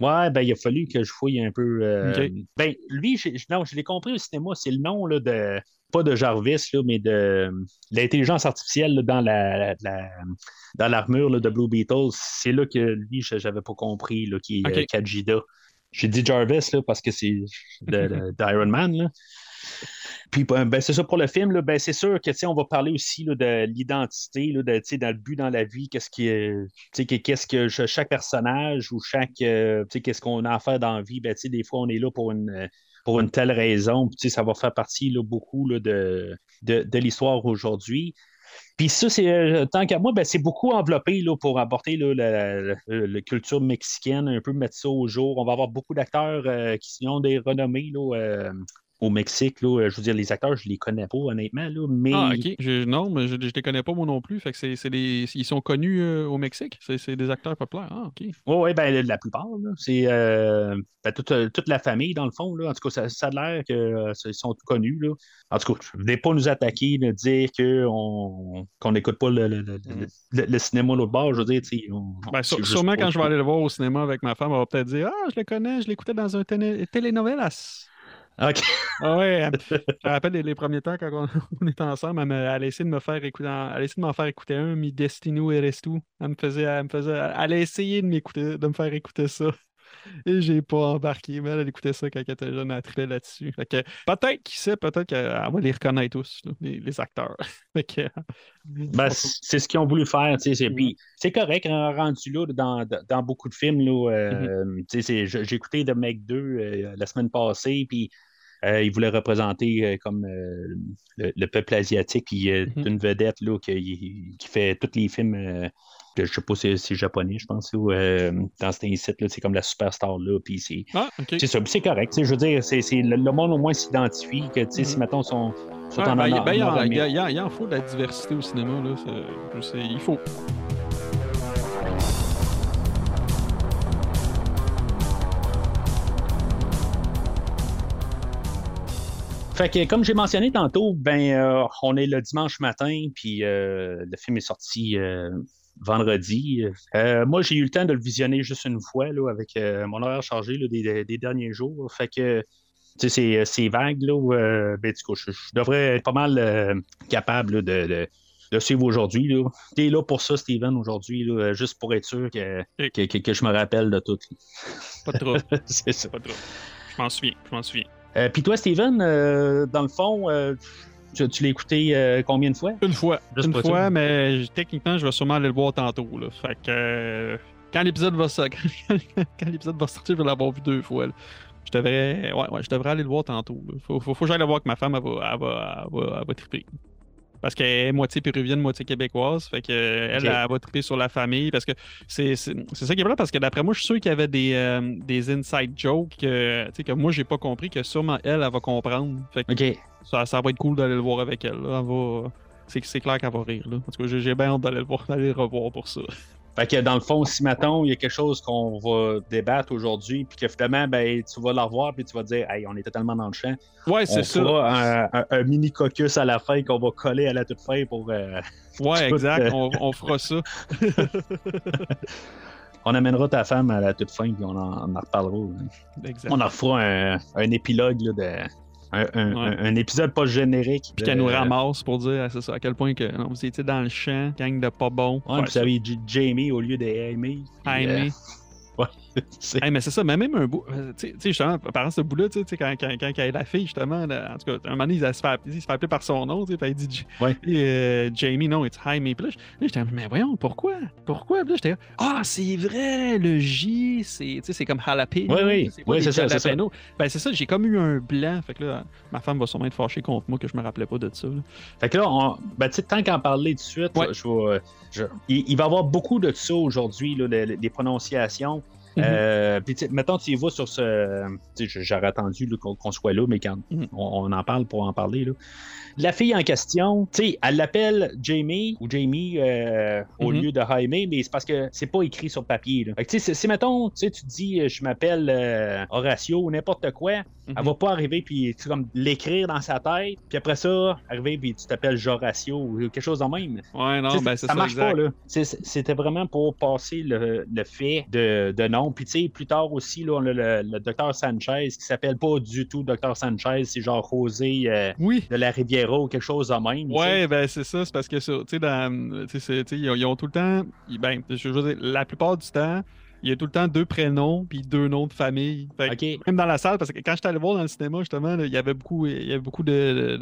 Ouais, ben, il a fallu que je fouille un peu. euh. Ben, lui, non, je l'ai compris au cinéma, c'est le nom là, de. Pas de Jarvis, là, mais de l'intelligence artificielle là, dans la, la- dans l'armure de Blue Beetle. C'est là que lui, je n'avais pas compris, qui est euh, Kajida. J'ai dit Jarvis là, parce que c'est d'Iron Man. Là. Puis ben, ben, c'est ça pour le film. Là, ben, c'est sûr que on va parler aussi là, de l'identité, de, dans le but dans la vie, qu'est-ce qui qu'est-ce que ch- chaque personnage ou chaque euh, qu'est-ce qu'on a à faire dans la vie, ben, des fois on est là pour une euh, pour une telle raison. Puis, ça va faire partie là, beaucoup là, de, de, l'histoire aujourd'hui. Puis ça, c'est euh, tant qu'à moi, ben, c'est beaucoup enveloppé là, pour apporter là, la, culture mexicaine, un peu mettre ça au jour. On va avoir beaucoup d'acteurs euh, qui ont des renommées là, euh, au Mexique. Là. Je veux dire, les acteurs, je les connais pas, honnêtement, là, mais Ah, ok. Je- non, mais je ne les connais pas moi non plus. Fait que c'est, c'est des... Ils sont connus euh, au Mexique. C'est, c'est des acteurs populaires. Ah, ok. Oui, ouais, ben, la plupart. là. C'est euh, ben, toute, toute la famille, dans le fond. Là. En tout cas, ça, ça a l'air qu'ils sont connus. Là. En tout cas, venez pas nous attaquer, nous dire que on- qu'on n'écoute pas le, le, le, le- cinéma l'autre bord. Je veux dire, on- Ben, sûrement quand je vais aller le voir au cinéma avec ma femme, elle va peut-être dire Ah, je le connais, je l'écoutais dans un télé- telenovelas. OK. Ah ouais, je me rappelle les, les premiers temps quand on, on était ensemble, elle, me- elle a essayé de me faire écouter, elle a essayé de m'en faire écouter un, Mi Destino Eres Tu. Elle me faisait, elle me faisait, elle a essayé de m'écouter, de me faire écouter ça. Et j'ai pas embarqué, mais elle, elle écoutait ça quand elle était jeune, elle tripait là-dessus. Peut-être, qui sait, peut-être qu'elle va les reconnaître tous, là, les, les acteurs. Que, Ben, c'est ce qu'ils ont voulu faire. tu sais, C'est, puis c'est correct, hein, rendu là, dans, dans beaucoup de films. Là, euh, tu sais, c'est- j'ai j'ai écouté The Meg 2 euh, la semaine passée, puis euh, ils voulaient représenter euh, comme euh, le, le peuple asiatique, puis euh, Mhm. une vedette là, qui, qui fait tous les films. je sais pas si c'est japonais, je pense, ou euh, dans cet site c'est comme la superstar là, puis c'est Ah, c'est ça, puis c'est correct. Je veux dire, c'est, le, le monde au moins s'identifie que tu sais, si Mhm. mettons sont, sont Ouais, en ben, il- ben, il y en- Nord-Amérique. il y a- il y en- il faut de la diversité au cinéma. Là, il faut. Fait que, comme j'ai mentionné tantôt, ben, euh, on est le dimanche matin, puis euh, le film est sorti euh, vendredi. Euh, moi, j'ai eu le temps de le visionner juste une fois, là, avec mon horaire chargé là, des, des derniers jours. Fait que, tu sais, c'est- vague, là. où, ben, du coup, je, je devrais être pas mal capable là, de, de, de suivre aujourd'hui. T'es là pour ça, Steven, aujourd'hui, juste pour être sûr que, que, que- que je me rappelle de tout. Pas trouble. c'est ça. pas trouble. Je m'en souviens. Je m'en souviens. Euh, Puis toi, Steven, euh, dans le fond, euh, Tu, tu l'as écouté euh, combien de fois? Une fois. Juste une fois, mais techniquement, je vais sûrement aller le voir tantôt. Là. Fait que euh, quand l'épisode va so- quand l'épisode va sortir, je vais l'avoir vu deux fois. là. Je devrais. Ouais, ouais, je devrais aller le voir tantôt. là. Faut, faut, faut que j'aille le voir avec ma femme, elle va, elle va, elle va, elle va triper. Parce qu'elle est moitié péruvienne, moitié québécoise. Fait que elle, va triper sur la famille. Parce que c'est ça qui est vrai. Parce que d'après moi, je suis sûr qu'il y avait des, euh, des inside jokes que, que moi, j'ai pas compris, que sûrement elle, elle va comprendre. Fait que ça, ça va être cool d'aller le voir avec elle. va... C'est clair qu'elle va rire. Là. En tout cas, j'ai j'ai bien hâte d'aller le voir, d'aller le revoir pour ça. Fait que dans le fond, si mettons, il y a quelque chose qu'on va débattre aujourd'hui, puis que finalement, ben, tu vas la revoir, puis tu vas dire, hey, on est totalement dans le champ. Ouais, c'est ça. un, un- un mini caucus à la fin qu'on va coller à la toute fin pour. euh, Ouais, exact. euh, On, on fera ça. on amènera ta femme à la toute fin, puis on en, on en reparlera. Exact. On en fera un, un épilogue là, de. Un, un- Ouais. un- un épisode pas générique. Puis qu'elle nous ramasse pour dire, ça, à quel point que non, vous étiez dans le champ, gang de pas bons. Ouais, puis ça Jamie au lieu de Amy. Amy. ouais, Hey, mais c'est ça, mais même un bout. euh, Tu sais- justement, par ce bout-là, tu sais, quand, quand, quand, quand la fille, justement, là, en tout cas, un moment donné, il se fait, appeler- il se fait appeler par son nom, tu sais, puis il dit Ouais. euh, Jamie, non, it's Jaime. Puis là, j'étais, mais voyons, pourquoi? Pourquoi Puis là, j'étais, ah, c'est vrai, le J, c'est c'est comme jalapeno. Oui, oui. c'est Oui, ça, c'est ça. Ben, c'est ça, j'ai comme eu un blanc. Fait que là, ma femme va sûrement être fâchée contre moi que je me rappelais pas de ça. là. Fait que là, on, ben, tu sais, tant qu'en parler tout de suite, Ouais. je vais- je- il, il va y avoir beaucoup de ça aujourd'hui, des prononciations. Mhm. Euh, puis, mettons, tu y vas sur ce. J'aurais attendu qu'on soit là, mais quand Mhm. on, on en parle pour en parler. Là. La fille en question, tu sais, elle l'appelle Jamie ou Jamie euh, au Mhm. lieu de Jaime, mais c'est parce que c'est pas écrit sur papier. Là. Fait que, tu sais, si, mettons, tu sais, tu te dis, euh, je m'appelle euh, Horatio ou n'importe quoi, Mhm. elle va pas arriver puis tu comme l'écrire dans sa tête, puis après ça, arriver puis tu t'appelles Horatio ou quelque chose de même. Ouais, non, ben, c'est ça ça. marche exact. pas, là. C'était vraiment pour passer le, le fait de, de nom. Puis, tu sais, plus tard aussi, là, on a le, le docteur Sanchez qui s'appelle pas du tout docteur Sanchez, c'est genre José euh, Oui. de la Riviera ou quelque chose de même. Ouais, ben c'est ça, c'est parce que tu sais, dans- ils, ont- tout le temps, ben, je veux dire, la plupart du temps, il y a tout le temps deux prénoms puis deux noms de famille. Fait que. Même dans la salle, parce que quand j'étais allé voir dans le cinéma, justement, là, il y avait beaucoup, il y avait beaucoup de,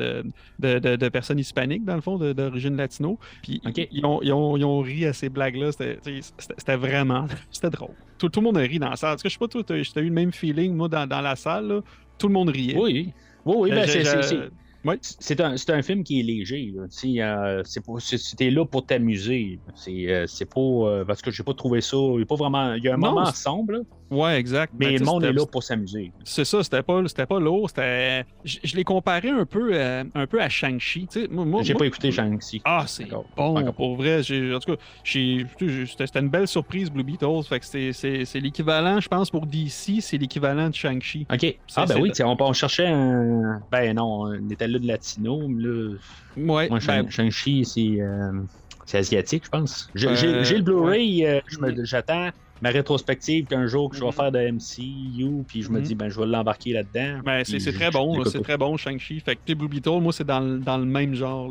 de, de- personnes hispaniques, dans le fond, d'origine latino. Puis ils, ont, ils, ont, ils ont ri à ces blagues-là. C'était vraiment. C'était drôle. Tout, tout le monde a ri dans la salle. En tout cas, je sais pas, toi, t'as eu le même feeling, moi, dans, dans la salle. là. Tout le monde riait. Oui. Oui, oui, ben, Euh, c'est- je- c'est- un, c'est un film qui est léger. là. Euh, c'est pas- c'est- C'était là pour t'amuser. C'est euh, c'est pas. euh, parce que j'ai pas trouvé ça. Il y a pas vraiment. Il y a un Non, moment sombre, Ouais, exact. mais Ben, le monde est là pour s'amuser. C'est ça, c'était pas, c'était pas lourd. C'était... Je, je l'ai comparé un peu, euh, un peu à Shang-Chi. Moi, moi- J'ai moi- pas écouté Shang-Chi. Ah, c'est bon, pour vrai. J'ai, en tout cas, c'était, une belle surprise, Blue Beatles. Fait que c'est, l'équivalent, je pense, pour DC, c'est l'équivalent de Shang-Chi. OK. Ah, ben oui, on, on cherchait un. Ben non, on était là de latino, mais là. Ouais, Moi, ben, Shang-Chi, c'est. euh, c'est asiatique, je pense. J'ai Euh, le Blu-ray, j'attends ma rétrospective qu'un jour que je vais Mhm. faire de MCU, puis je me Mhm. dis, ben, je vais l'embarquer là-dedans. ben, c'est, c'est très bon, c'est très bon, Shang-Chi. Fait que, Blue Beetle, moi, c'est dans, le- dans le même genre,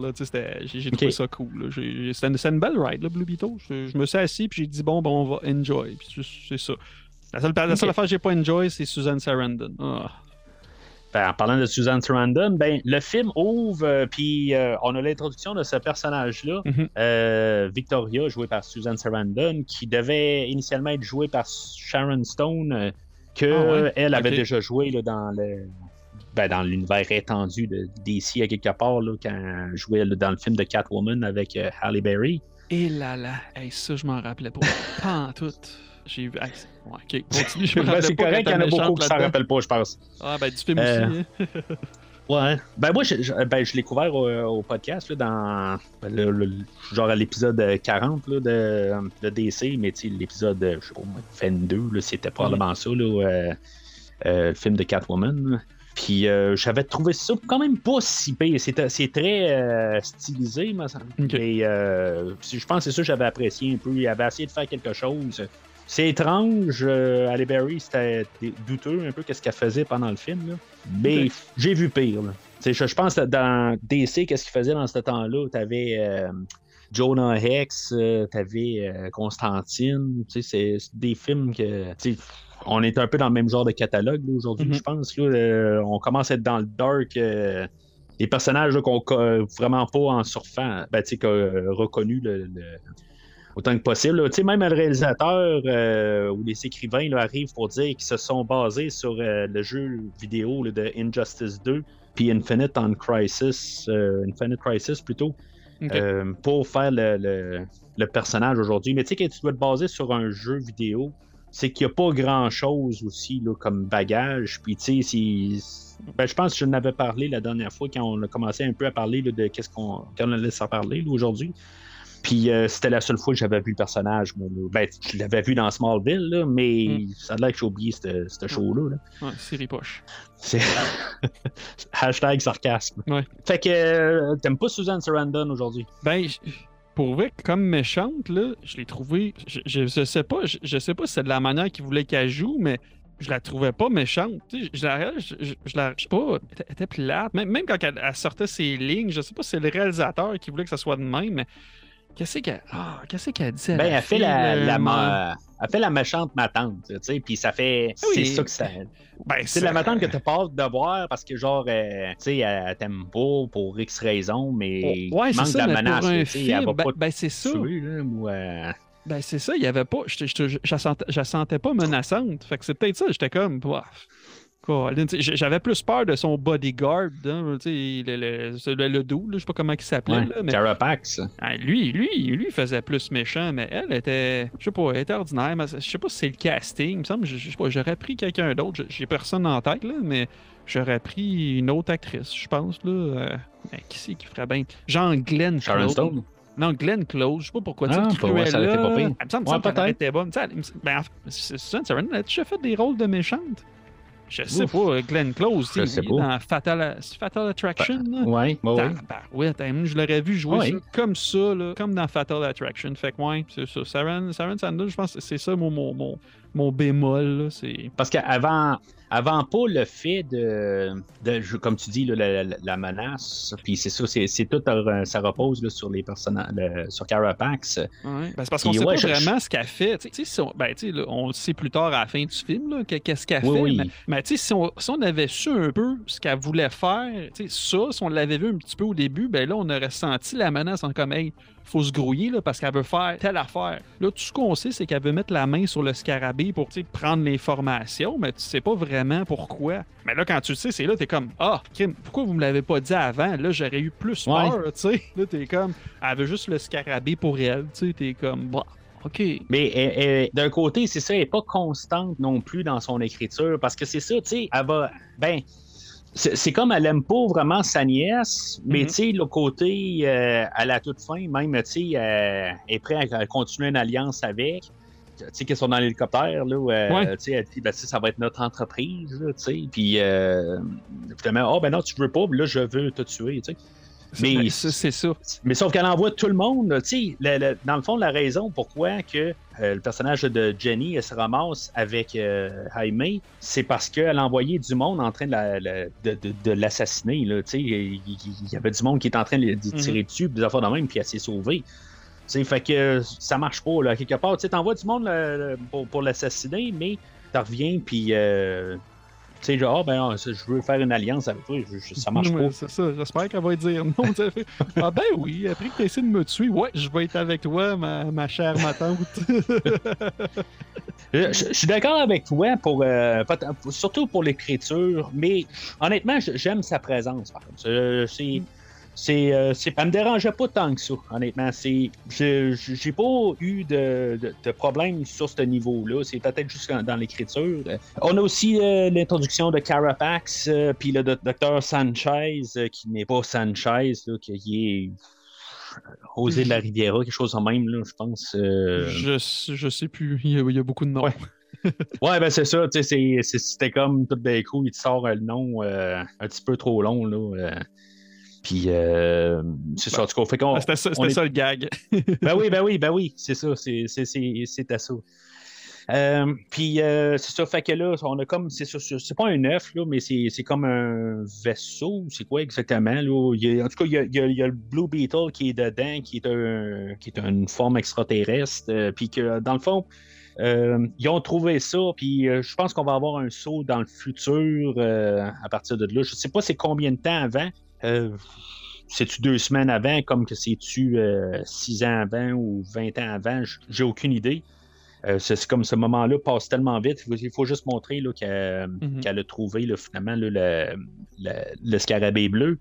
j'ai, trouvé ça cool, c'était, une, c'est une belle ride, là, Blue Beetle. Je, je me suis assis, puis j'ai dit, bon, ben, on va enjoy. Puis c'est- c'est ça. La seule, la seule affaire que j'ai pas enjoy, c'est Susan Sarandon. Ah. Ben, en parlant de Susan Sarandon, ben, le film ouvre, euh, puis euh, on a l'introduction de ce personnage-là, Mhm. euh, Victoria, jouée par Susan Sarandon, qui devait initialement être jouée par Sharon Stone, que Ah ouais? elle avait déjà joué là, dans le ben, dans l'univers étendu de DC à quelque part, là, quand elle jouait là, dans le film de Catwoman avec Halle Berry. Et là là, hey, ça, je m'en rappelais pas. Pas en tout. J'ai vu. hey, c'est- ouais, ok, continue. Je me Ben, rappelais c'est pas correct, il y en a beaucoup qui s'en rappellent pas, je pense. Ah, ben, du film Euh, aussi. hein. Ouais. Ben moi, je, je- ben, je l'ai couvert au, au podcast, là, dans ben, le- le- genre à l'épisode euh, 40 là, de, de DC, mais tu sais, l'épisode, je sais pas, moi, 22, là, c'était probablement ça, là, euh, euh, le film de Catwoman. là. Puis euh, j'avais trouvé ça quand même pas si pire. C'est, c'est très euh, stylisé, me semble. Mais euh, je pense que c'est ça que j'avais apprécié un peu. Il avait essayé de faire quelque chose. C'est étrange. Euh, Halle Berry, c'était douteux un peu qu'est-ce qu'elle faisait pendant le film. Là. Mais j'ai vu pire. là. Je, je pense que dans DC, qu'est-ce qu'il faisait dans ce temps-là? T'avais euh, Jonah Hex, euh, t'avais euh, Constantine. C'est des films que. On est un peu dans le même genre de catalogue aujourd'hui, Mhm. je pense. Là, Euh, on commence à être dans le dark. euh, des personnages qu'on co- vraiment pas en surfant, ben, tu sais, qu'on a reconnu le, le- autant que possible. là. Tu sais, même le réalisateur euh, ou les écrivains là, arrivent pour dire qu'ils se sont basés sur euh, le jeu vidéo là, de Injustice 2 puis Infinite on Crisis, euh, Infinite Crisis plutôt, pour faire le, le- le personnage aujourd'hui. Mais tu sais, quand tu dois te baser sur un jeu vidéo, c'est qu'il n'y a pas grand-chose aussi là, comme bagage. Puis tu sais, ben, je pense que je n'avais parlé la dernière fois quand on a commencé un peu à parler là, de qu'est-ce qu'on quand on allait s'en parler aujourd'hui. Puis euh, c'était la seule fois que j'avais vu le personnage. moi. Ben, je l'avais vu dans Smallville, là, mais Mm. ça a l'air que j'ai oublié ce ce show-là. là. Ouais, série poche. C'est hashtag sarcasme. Ouais. Fait que euh, t'aimes pas Susan Sarandon aujourd'hui? Ben, j- pour vrai, comme méchante, là, je l'ai trouvée. Je, je, je sais pas, je, je sais pas si c'est de la manière qu'il voulait qu'elle joue, mais je la trouvais pas méchante. Tu sais, Je la, je, je- je la, je sais pas, elle était- elle était plate. Même, même quand elle, elle sortait ses lignes, je sais pas si c'est le réalisateur qui voulait que ça soit de même, mais qu'est-ce qu'elle, ah, qu'est-ce qu'elle dit à Ben, la elle fait la, la, ma- elle fait la méchante matante, tu sais, puis ça fait. Ah oui. C'est ça que ça. Ben, C'est la matante que t'as peur de voir parce que, genre, euh, tu sais, elle t'aime pas pour X raisons, mais. ouais, il c'est manque ça, de mais menace, sais, elle film, va ben, pas ben, c'est ça. tuer, là, ou, euh, Ben, c'est ça, il y avait pas. Je, la sentais, la pas menaçante. Fait que c'est peut-être ça, j'étais comme. J'avais plus peur de son bodyguard, hein, tu le, le, le, le dos, je sais pas comment il s'appelait. ouais, mais Carapax. ah, lui, lui, lui faisait plus méchant, mais elle était, je sais pas, elle était ordinaire. Mais je sais pas si c'est le casting. Il me semble, je, sais pas, j'aurais pris quelqu'un d'autre. J'ai- personne en tête, là, mais j'aurais pris une autre actrice, je pense. Là, euh, mais qui c'est qui ferait bien? Genre Glenn Sharon Close. Stone? Non, Glenn Close, je sais pas pourquoi. tu Ah, pas vrai, ça été pas pire. Elle me semble, il me Ouais, semble qu'elle peut-être. était bonne. Tu elle- ben, Susan Sarandon, elle a déjà fait des rôles de méchante? Je sais Ouf. pas, Glenn Close, il est dans Fatal, Fatal Attraction. là? Ouais, ouais, ouais. Ouais, je l'aurais vu jouer Ouais. ça comme ça, là, comme dans Fatal Attraction. Fait que, ouais, c'est ça. Sharon Sanders, je pense que c'est ça mon, mon, mon, mon bémol. là. Parce qu'avant avant pas le fait de, comme tu dis, là, la, la- la menace, puis c'est ça, c'est tout, ça repose là, sur les personnages, le- sur Carapax. Ouais. Ben, c'est parce qu'on sait ouais, pas je- vraiment ce qu'elle fait. Tu sais, si on, ben, là, on le sait plus tard à la fin du film, qu'est-ce qu'elle Oui, fait. oui. Mais, si on, si on avait su un peu ce qu'elle voulait faire, ça, si on l'avait vu un petit peu au début, ben là, on aurait senti la menace en comme, hey, faut se grouiller là, parce qu'elle veut faire telle affaire. Là, tout ce qu'on sait, c'est qu'elle veut mettre la main sur le scarabée pour prendre l'information, mais tu sais pas vraiment pourquoi. Mais là, quand tu le sais, c'est là, t'es comme, ah, crime, pourquoi vous me l'avez pas dit avant? Là, j'aurais eu plus Ouais. peur, tu sais. Là, t'es comme, elle veut juste le scarabée pour elle, tu sais, t'es comme, bah, OK. Mais elle- elle- d'un côté, c'est ça, elle n'est pas constante non plus dans son écriture, parce que c'est ça, tu sais, elle va. Ben. C'est comme elle aime pas vraiment sa nièce, mais Mhm. tu sais, le côté, euh, à la toute fin, même, tu sais, euh, elle est prête à continuer une alliance avec. Tu sais, qu'ils sont dans l'hélicoptère, là, où, euh, Ouais. tu sais, elle dit, ben, ça va être notre entreprise, là, tu sais, puis euh, finalement, oh, ben non, tu veux pas, là, je veux te tuer, tu sais. Mais- Ben, ça, c'est ça. Mais sauf qu'elle envoie tout le monde. tu sais, dans le fond, la raison pourquoi que euh, le personnage de Jenny elle se ramasse avec euh, Jaime, c'est parce qu'elle a envoyé du monde en train de, la- la- de, de- de l'assassiner. là, tu sais. Il y avait du monde qui était en train de d'y tirer dessus, des affaires de même, puis elle s'est sauvée. Tu sais, fait que euh, ça marche pas. Là. Quelque part, tu t'envoies du monde là, pour, pour l'assassiner, mais t'en reviens, puis euh, tu sais, genre, ah, ben, ah, je veux faire une alliance avec toi, je- je- ça marche pas. C'est ça. J'espère qu'elle va dire non. ah ben oui, après que tu essaies de me tuer, ouais, je vais être avec toi, ma, ma chère ma tante. Je, je- suis d'accord avec toi pour, euh, surtout pour l'écriture, mais honnêtement, j'aime sa présence. Par contre, Euh, c'est, c'est, euh, c'est- me dérangeait pas tant que ça. Honnêtement, c'est, j'ai pas eu de, de, de problème sur ce niveau-là. C'est peut-être juste dans, dans l'écriture. Euh, On a aussi euh, l'introduction de Carapax, euh, puis le doc- docteur Sanchez, euh, qui n'est pas Sanchez, là, qui est José de la Riviera, quelque chose en même, là, je pense. je, je sais plus, il y a, il y a beaucoup de noms. Ouais. Ouais, ben c'est ça, tu sais, c'est- c'est- c'était comme tout d'un coup, il te sort le nom un petit peu trop long, là. Puis, euh, c'est ça, en tout cas, fait qu'on. Ah, C'était ça, est- ça le gag. Ben oui, ben oui, ben oui, c'est ça, c'est- c'est- c'est- c'était ça. Euh, puis euh, c'est ça, fait que là, on a comme, c'est c'est c'est pas un œuf, là, mais c'est c'est comme un vaisseau, c'est quoi exactement, là? Il a- en tout cas, il y, a, il y a- il y a le Blue Beetle qui est dedans, qui est, un, qui est une forme extraterrestre, euh, puis que, dans le fond, ils ont trouvé ça, puis je pense qu'on va avoir un saut dans le futur à partir de là. Je sais pas c'est combien de temps avant. Euh, c'est-tu deux semaines avant, comme que c'est-tu euh, six ans avant ou 20 ans avant? J'ai aucune idée. Euh, c'est comme ce moment-là passe tellement vite. Il faut, il faut juste montrer Mhm. qu'elle a trouvé là, finalement là, le, le- le scarabée bleu.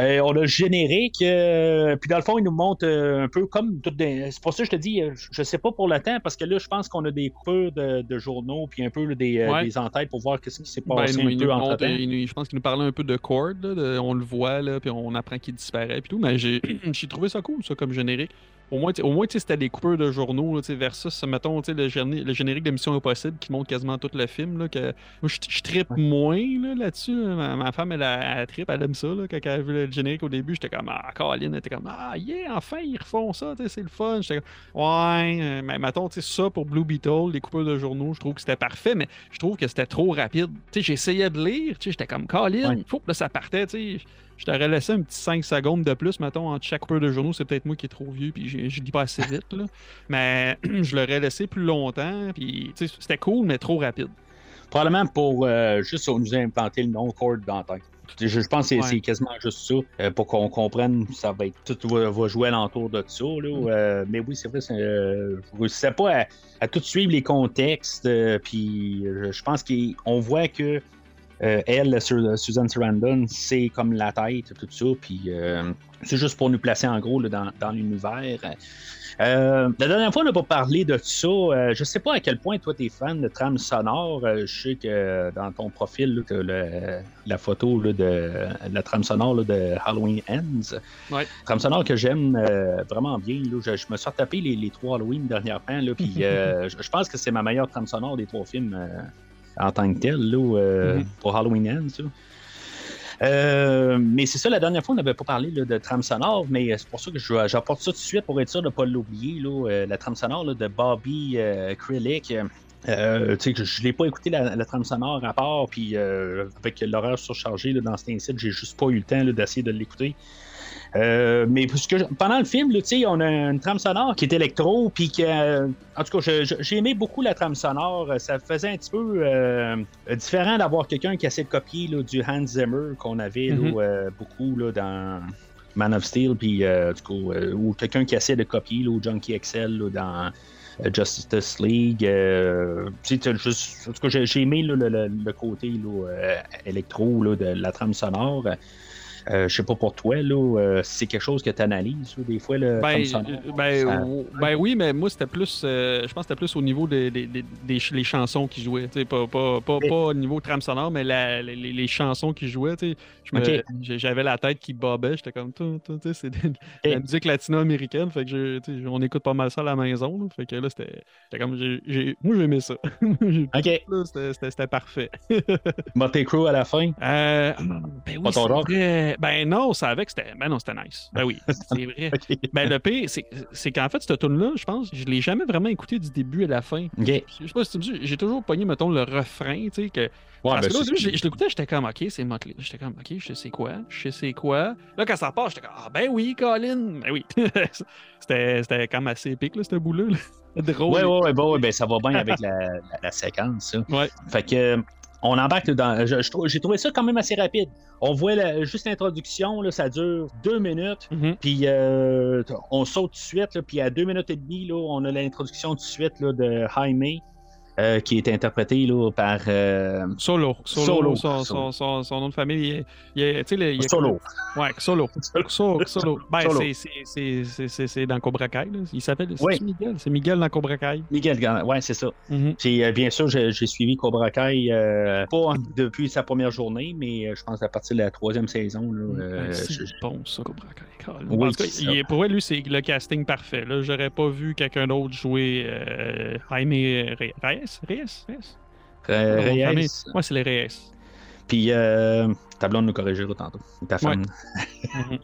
Euh, on a le générique, euh, puis dans le fond, il nous montre euh, un peu comme des- C'est pour ça que je te dis, je- sais pas pour le temps, parce que là, je pense qu'on a des coupures de, de journaux, puis un peu là, des, Ouais. des entêtes pour voir qu'est-ce qui s'est Ben, passé nous- un peu entre nous- je pense qu'il nous parlait un peu de Cord, là, de- on le voit, là, puis on apprend qu'il disparaît, puis tout. Mais j'ai trouvé ça cool, ça, comme générique. Au moins, au moins c'était des coupeurs de journaux, là, versus, mettons, le, géné- le générique de Mission Impossible qui montre quasiment tout le film. Là, que... Moi, je, je trippe moins là, là-dessus. là. Ma, ma femme, elle, a- elle trippe, elle aime ça. Là, quand elle a vu le générique au début, j'étais comme, ah, Colin, elle était comme, ah, yeah, enfin, ils refont ça, tu sais, c'est le fun. J'étais comme, ouais, euh, mais mettons, tu sais, ça pour Blue Beetle, les coupeurs de journaux, je trouve que c'était parfait, mais je trouve que c'était trop rapide. Tu sais, j'essayais de lire, tu sais, j'étais comme, Colin, Ouais. faut là, ça partait, tu sais. Je t'aurais laissé un petit 5 secondes de plus, mettons, entre chaque coupeur de journaux. C'est peut-être moi qui est trop vieux, puis j'ai- je lis pas assez vite, là. Mais je l'aurais laissé plus longtemps, puis c'était cool, mais trop rapide. Probablement pour euh, juste nous implanter le non-cord dans la tête. Je, je pense que c'est Ouais. quasiment juste ça, euh, pour qu'on comprenne, ça va être tout va, va jouer alentour de ça. Là, Mm. euh, mais oui, c'est vrai, euh, je réussissais pas à, à tout suivre les contextes, puis je pense qu'on voit que euh, elle, Su- Susan Sarandon, c'est comme la tête, tout ça, puis euh, c'est juste pour nous placer en gros là, dans, dans l'univers. Euh, la dernière fois, on n'a pas parlé de ça. Euh, je sais pas à quel point toi, tu es fan de trame sonore. Euh, je sais que dans ton profil, la photo là, de la trame sonore là, de Halloween Ends. Ouais. Trame sonore que j'aime vraiment bien. Je, je me suis retapé les, les trois Halloween dernièrement. Puis je, je pense que c'est ma meilleure trame sonore des trois films en tant que tel là, euh, Mhm. pour Halloween Ends. Euh, mais c'est ça, la dernière fois, on n'avait pas parlé là, de trame sonore, mais euh, c'est pour ça que j'apporte ça tout de suite pour être sûr de ne pas l'oublier. euh, la trame sonore là, de Bobby euh, Krilic. Euh, je ne l'ai pas écouté la, la trame sonore à part, puis avec l'horaire surchargé là, dans cet incite, j'ai juste pas eu le temps d'essayer de l'écouter. Euh, mais parce que pendant le film, là, on a une trame sonore qui est électro, puis que, euh, en tout cas, j'ai aimé beaucoup la trame sonore. Ça faisait un petit peu euh, différent d'avoir quelqu'un qui essaie de copier là, du Hans Zimmer qu'on avait là, Mhm. beaucoup là, dans Man of Steel, puis du coup, ou quelqu'un qui essaie de copier au Junkie XL là, dans Justice League. euh, juste, en tout cas, j'ai j'ai aimé là, le, le- le côté là, euh, électro là, de la trame sonore. Euh, je sais pas pour toi, là, euh, c'est quelque chose que tu analyses des fois, le Ben, sonore. euh, ben, ça- ben oui, mais moi, c'était plus. euh, je pense que c'était plus au niveau des, des, des- des ch- les chansons qui jouaient. Pas, pas, pas, Mais- pas au niveau trame sonore, mais la- les, chansons qui jouaient. J'avais la tête qui bobait. J'étais comme. tout, C'est de la musique latino-américaine. Fait que je- on écoute pas mal ça à la maison. là, fait que là, c'était comme. moi, j'aimais ça. Ok, là, C'était parfait. Motley Crue à la fin? Euh, ben oui, Ben non, on savait que c'était. Ben non, c'était nice. Ben oui, c'est vrai. Ben le pire, c'est, qu'en fait, cette tune là je pense, je l'ai jamais vraiment écouté du début à la fin. Je sais pas si tu me dis, j'ai toujours pogné, mettons, le refrain, tu sais, que. Ouais, parce ben, que là, je, l'écoutais, j'étais comme, ok, c'est Motley. J'étais comme, ok, je sais quoi, je sais quoi. Là, quand ça part, j'étais comme, ah ben oui, Colin, ben oui. c'était, quand même assez épique, là, ce bout-là. là. Drôle. Ouais, ouais, ouais, bon, ouais, ben, ça va bien avec la, la- la séquence, ça. Ouais. Fait que, on embarque dans. je- je trouve- J'ai trouvé ça quand même assez rapide. On voit la- juste l'introduction, là, ça dure deux minutes. Mhm. Puis euh, on saute tout de suite, là, puis à deux minutes et demie, là, on a l'introduction tout de suite là, de Jaime, euh, qui est interprété là, par euh, Solo. Solo. Solo. Son, son, son- son nom de famille, il Solo. Ouais, Solo. Solo. Solo. Ben, c'est- dans Cobra Kai. Là. Il s'appelle c'est. Miguel? C'est Miguel dans Cobra Kai. Miguel ouais, c'est ça. Mhm. Puis, euh, bien sûr, j'ai suivi Cobra Kai, pas depuis sa première journée, mais je pense à partir de la troisième saison. Ben, c'est bon, ça, Cobra Kai. Oui, En tout cas, c'est il ça. est- pour lui, c'est le casting parfait. J'aurais pas vu quelqu'un d'autre jouer Jaime Reyes. Reyes? Reyes? Reyes? Reyes. Ouais, c'est les Reyes. Puis, euh, ta blonde nous corrigera tantôt. Ta femme.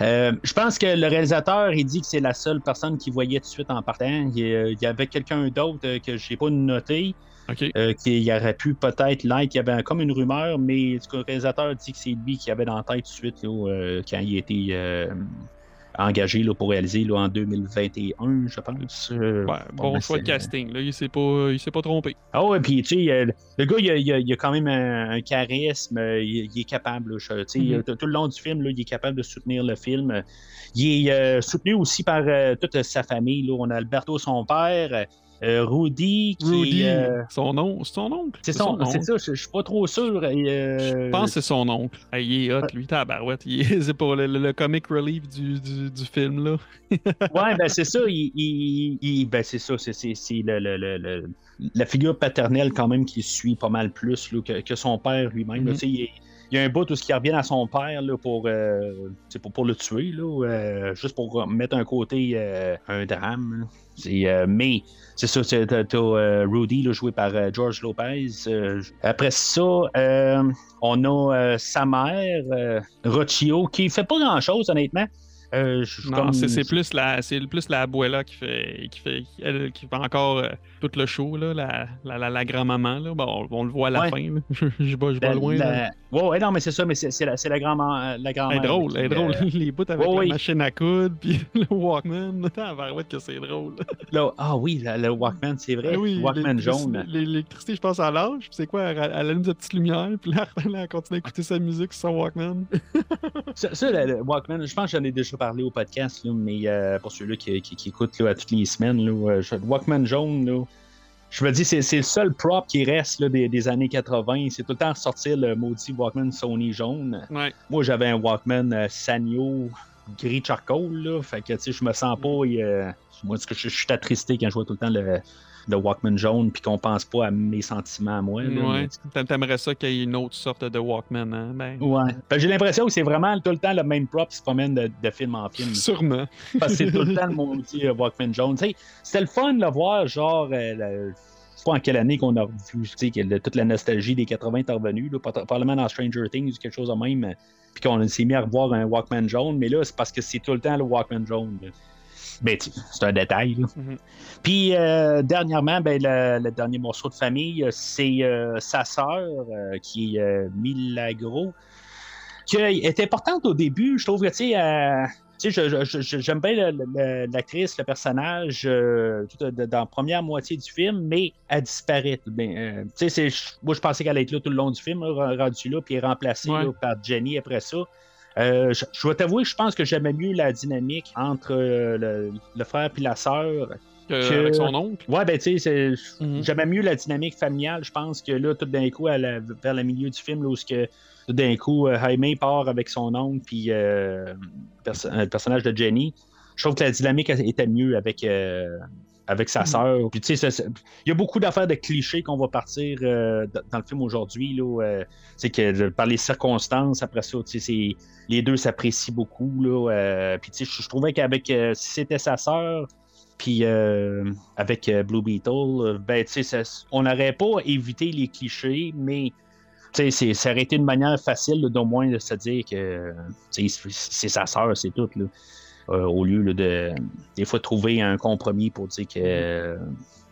Euh, je pense que le réalisateur, il dit que c'est la seule personne qui voyait tout de suite en partant. Il y, a- il y avait quelqu'un d'autre euh, que j'ai pas noté, OK. euh, aurait pu peut-être l'être. Il y avait comme une rumeur, mais le réalisateur dit que c'est lui qui avait dans la tête tout de suite là, euh, quand il était engagé là, pour réaliser là, en 2021, je pense. Euh, Ouais, bon ben, choix de casting. Là, il s'est pas, il s'est pas trompé. Ah ouais, puis tu sais, euh, le gars, il a, il a- il a quand même un, charisme, euh, il, il est capable, tu sais, Mhm. tout, le long du film, là, il est capable de soutenir le film. Il est euh, soutenu aussi par euh, toute sa famille. Là. On a Alberto, son père, euh, Rudy, qui Rudy, est... euh, son nom, c'est son oncle? c'est son, c'est oncle. ça, je, je suis pas trop sûr. euh, Je pense que c'est son oncle. Il est hot, lui, tabarouette. Il est- C'est pour le, le- le comic relief du, du, du film, là. Ouais, ben c'est ça. Il, il- il- ben c'est ça. C'est, c'est, c'est le, le- le- le- la figure paternelle quand même qui suit pas mal plus là, que, que son père lui-même. Mhm. Sais, Il, il y a un bout où ce qui revient à son père là, pour, euh, pour, pour le tuer, là, euh, juste pour mettre un côté euh, un drame. Euh, mais c'est ça, t'as, euh, Rudy joué par euh, George Lopez. Euh, après ça, euh, on a sa mère, Rochio, qui fait pas grand-chose, honnêtement. Euh, Non, c'est plus la c'est plus la abuela qui fait qui fait elle, qui fait encore euh, tout le show là, la, la, la, la grand-maman là. Bon, on, on le voit à la Ouais. fin. là. Je je vais je vais La- loin. la- là. Ouais, non, mais c'est ça, mais c'est la, la grand-mère. La grand Elle est drôle, elle est drôle. Les bouts avec ouais, la ouais. machine à coudre puis le Walkman. Tabarouette que c'est drôle. ah oui, la- le Walkman, c'est vrai. Ah oui, Walkman jaune. L'électricité, je pense, à l'âge. C'est quoi? Elle, elle allume sa petite lumière, puis là, elle, continue à écouter sa musique sur son Walkman. Ça, ça, le, le Walkman, je pense que j'en ai déjà parlé au podcast, là, mais euh, pour ceux-là qui, qui, qui écoutent là, à toutes les semaines, là, euh, je- Walkman jaune, là, je me dis, c'est c'est le seul prop qui reste des, des années 80. C'est tout le temps ressortir le maudit Walkman Sony jaune. Ouais. Moi, j'avais un Walkman euh, Sanyo gris charcoal, là. Fait que, tu sais, je me sens pas. euh, moi, je suis attristé quand je vois tout le temps le, le Walkman jaune, puis qu'on pense pas à mes sentiments à moi. là, Ouais. T'a- T'aimerais ça qu'il y ait une autre sorte de Walkman, hein? Ben, Ouais. J'ai l'impression que c'est vraiment tout le temps le même prop qui se promène de, de film en film. sûrement. Parce que c'est tout le temps le maudit euh, Walkman jaune. C'était le fun de le voir, genre, euh, le- je sais pas en quelle année qu'on a vu, tu sais, que toute la nostalgie des 80 est revenue, probablement dans Stranger Things ou quelque chose de même, euh, puis qu'on s'est mis à revoir un Walkman jaune, mais là, c'est parce que c'est tout le temps le Walkman jaune. là. Ben, c'est un détail. Mhm. Puis, euh, dernièrement, ben, le, le dernier morceau de famille, euh, c'est euh, sa sœur, euh, qui est Milagro, qui est importante au début. Je trouve que, tu sais, j'aime bien le- le- l'actrice, le personnage tout, dans la première moitié du film, mais elle disparaît. je- moi, je pensais qu'elle allait être là tout le long du film, là, rendue là, puis est remplacée Ouais. là, par Jenny après ça. Euh, je, je vais t'avouer, je pense que j'aimais mieux la dynamique entre euh, le, le frère et la sœur. Que- Avec son oncle. Ouais, ben, tu sais, Mhm. j'aimais mieux la dynamique familiale. Je pense que là, tout d'un coup, à la- vers le milieu du film, là, où que, tout d'un coup, euh, Jaime part avec son oncle, puis euh, perso- le personnage de Jenny. Je trouve que la dynamique était mieux avec, euh, avec sa Mhm. sœur. Puis, tu sais, il y a beaucoup d'affaires de clichés qu'on va partir euh, dans le film aujourd'hui. euh, c'est que par les circonstances, après ça, tu sais, c'est- les deux s'apprécient beaucoup. Là, euh, puis, tu sais, je trouvais qu'avec si c'était sa sœur, puis avec Blue Beetle, ben, tu sais, on n'aurait pas évité les clichés, mais tu sais, c'est- ça aurait été une manière facile d'au moins de se dire que c'est sa sœur, c'est tout. Là. Euh, au lieu de des fois trouver un compromis pour dire que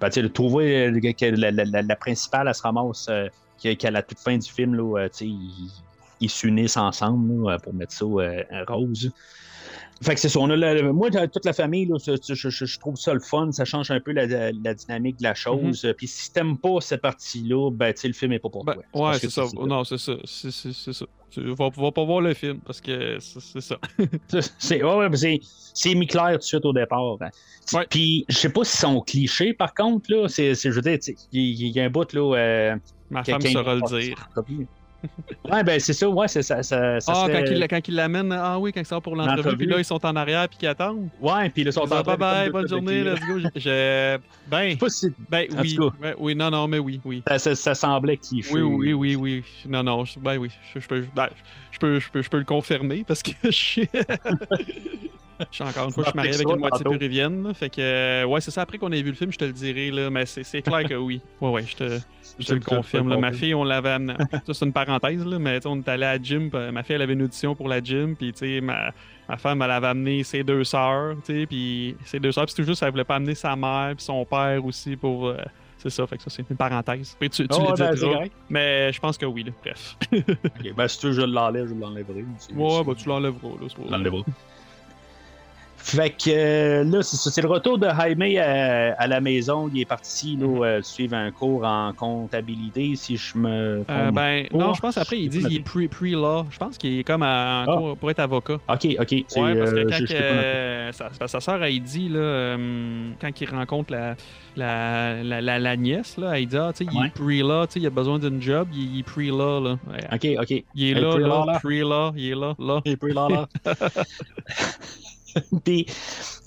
ben, de trouver que la, principale se ramasse euh, qu'à la toute fin du film là, euh, ils, s'unissent ensemble pour mettre ça euh, rose. Fait que c'est ça. On a la- moi, toute la famille, là, je, je- je- je trouve ça le fun. Ça change un peu la, dynamique de la chose. Puis si t'aimes pas cette partie-là, ben, le film est pas pour Ben, toi. ouais, c'est ça. Non, c'est ça. C'est ça. Tu vas, vas pas voir le film parce que c'est ça. C'est ouais, c'est- mis clair tout de suite au départ. hein. Ouais. Puis je sais pas si sont clichés, par contre, là. C'est, je veux dire, il y, a un bout, là. euh, Ma femme saura le dire. Ouais, ben c'est ça, ouais, c'est ça. ça, ça Ah, serait- quand il quand il l'amène, ah oui, quand il sort pour l'entrevue, puis là, ils sont en arrière puis qu'ils attendent. Ouais, puis là, ils sont Ils en bye bye, bonne journée, let's go. Je-. Ben, Je sais pas si ben En oui. Ben, oui, non, non, mais oui, oui. ça, ça- ça semblait cliché. Oui, oui, oui, oui. Non, non, je- ben oui. Je, je peux, ben, je, peux, je, peux, je peux le confirmer parce que je suis. Je suis encore une fois, je suis marié avec une moitié péruvienne. fait que, euh, ouais, c'est ça. Après qu'on ait vu le film, je te le dirai, là. Mais c'est c'est clair que oui. Ouais, ouais, je te, je te le confirme. là. Ma fille, on l'avait amené. Ça, c'est une parenthèse, là. Mais on est allé à la gym. Ma fille, elle avait une audition pour la gym. Puis, tu sais, ma, ma femme, elle avait amené ses deux sœurs. Tu sais, puis ses deux sœurs. Puis, c'est juste, elle voulait pas amener sa mère. Puis son père aussi pour. euh, c'est ça. Fait que ça, c'est une parenthèse. Puis, tu, tu Oh, le ben, diras. correct. Mais je pense que oui, là. Bref. Ok, ben, si tu veux, je l'enlève, je l'enlèverai. Ouais, bah, tu l'enlèveras, là. Fait que euh, là, c'est le retour de Jaime à, à la maison. Il est parti là, Mhm. euh, suivre un cours en comptabilité, si je me Euh, ben, non, je pense après, ils disent qu'il est pre- pre-law. je pense qu'il est comme en Ah. cours pour être avocat. Ok, ok. Ouais, parce que euh, quand je- je euh, sa, sœur Heidi, là, euh, quand il rencontre la, la, la, la, la nièce, là, elle dit Ah, tu sais, il est pre-law, tu sais, il a besoin d'une job, il, il est pre-law. Là. Ouais. Ok, ok. Il est Hey, là, pre-law, là, pre-law, il est là, là. Et puis là, là. Puis,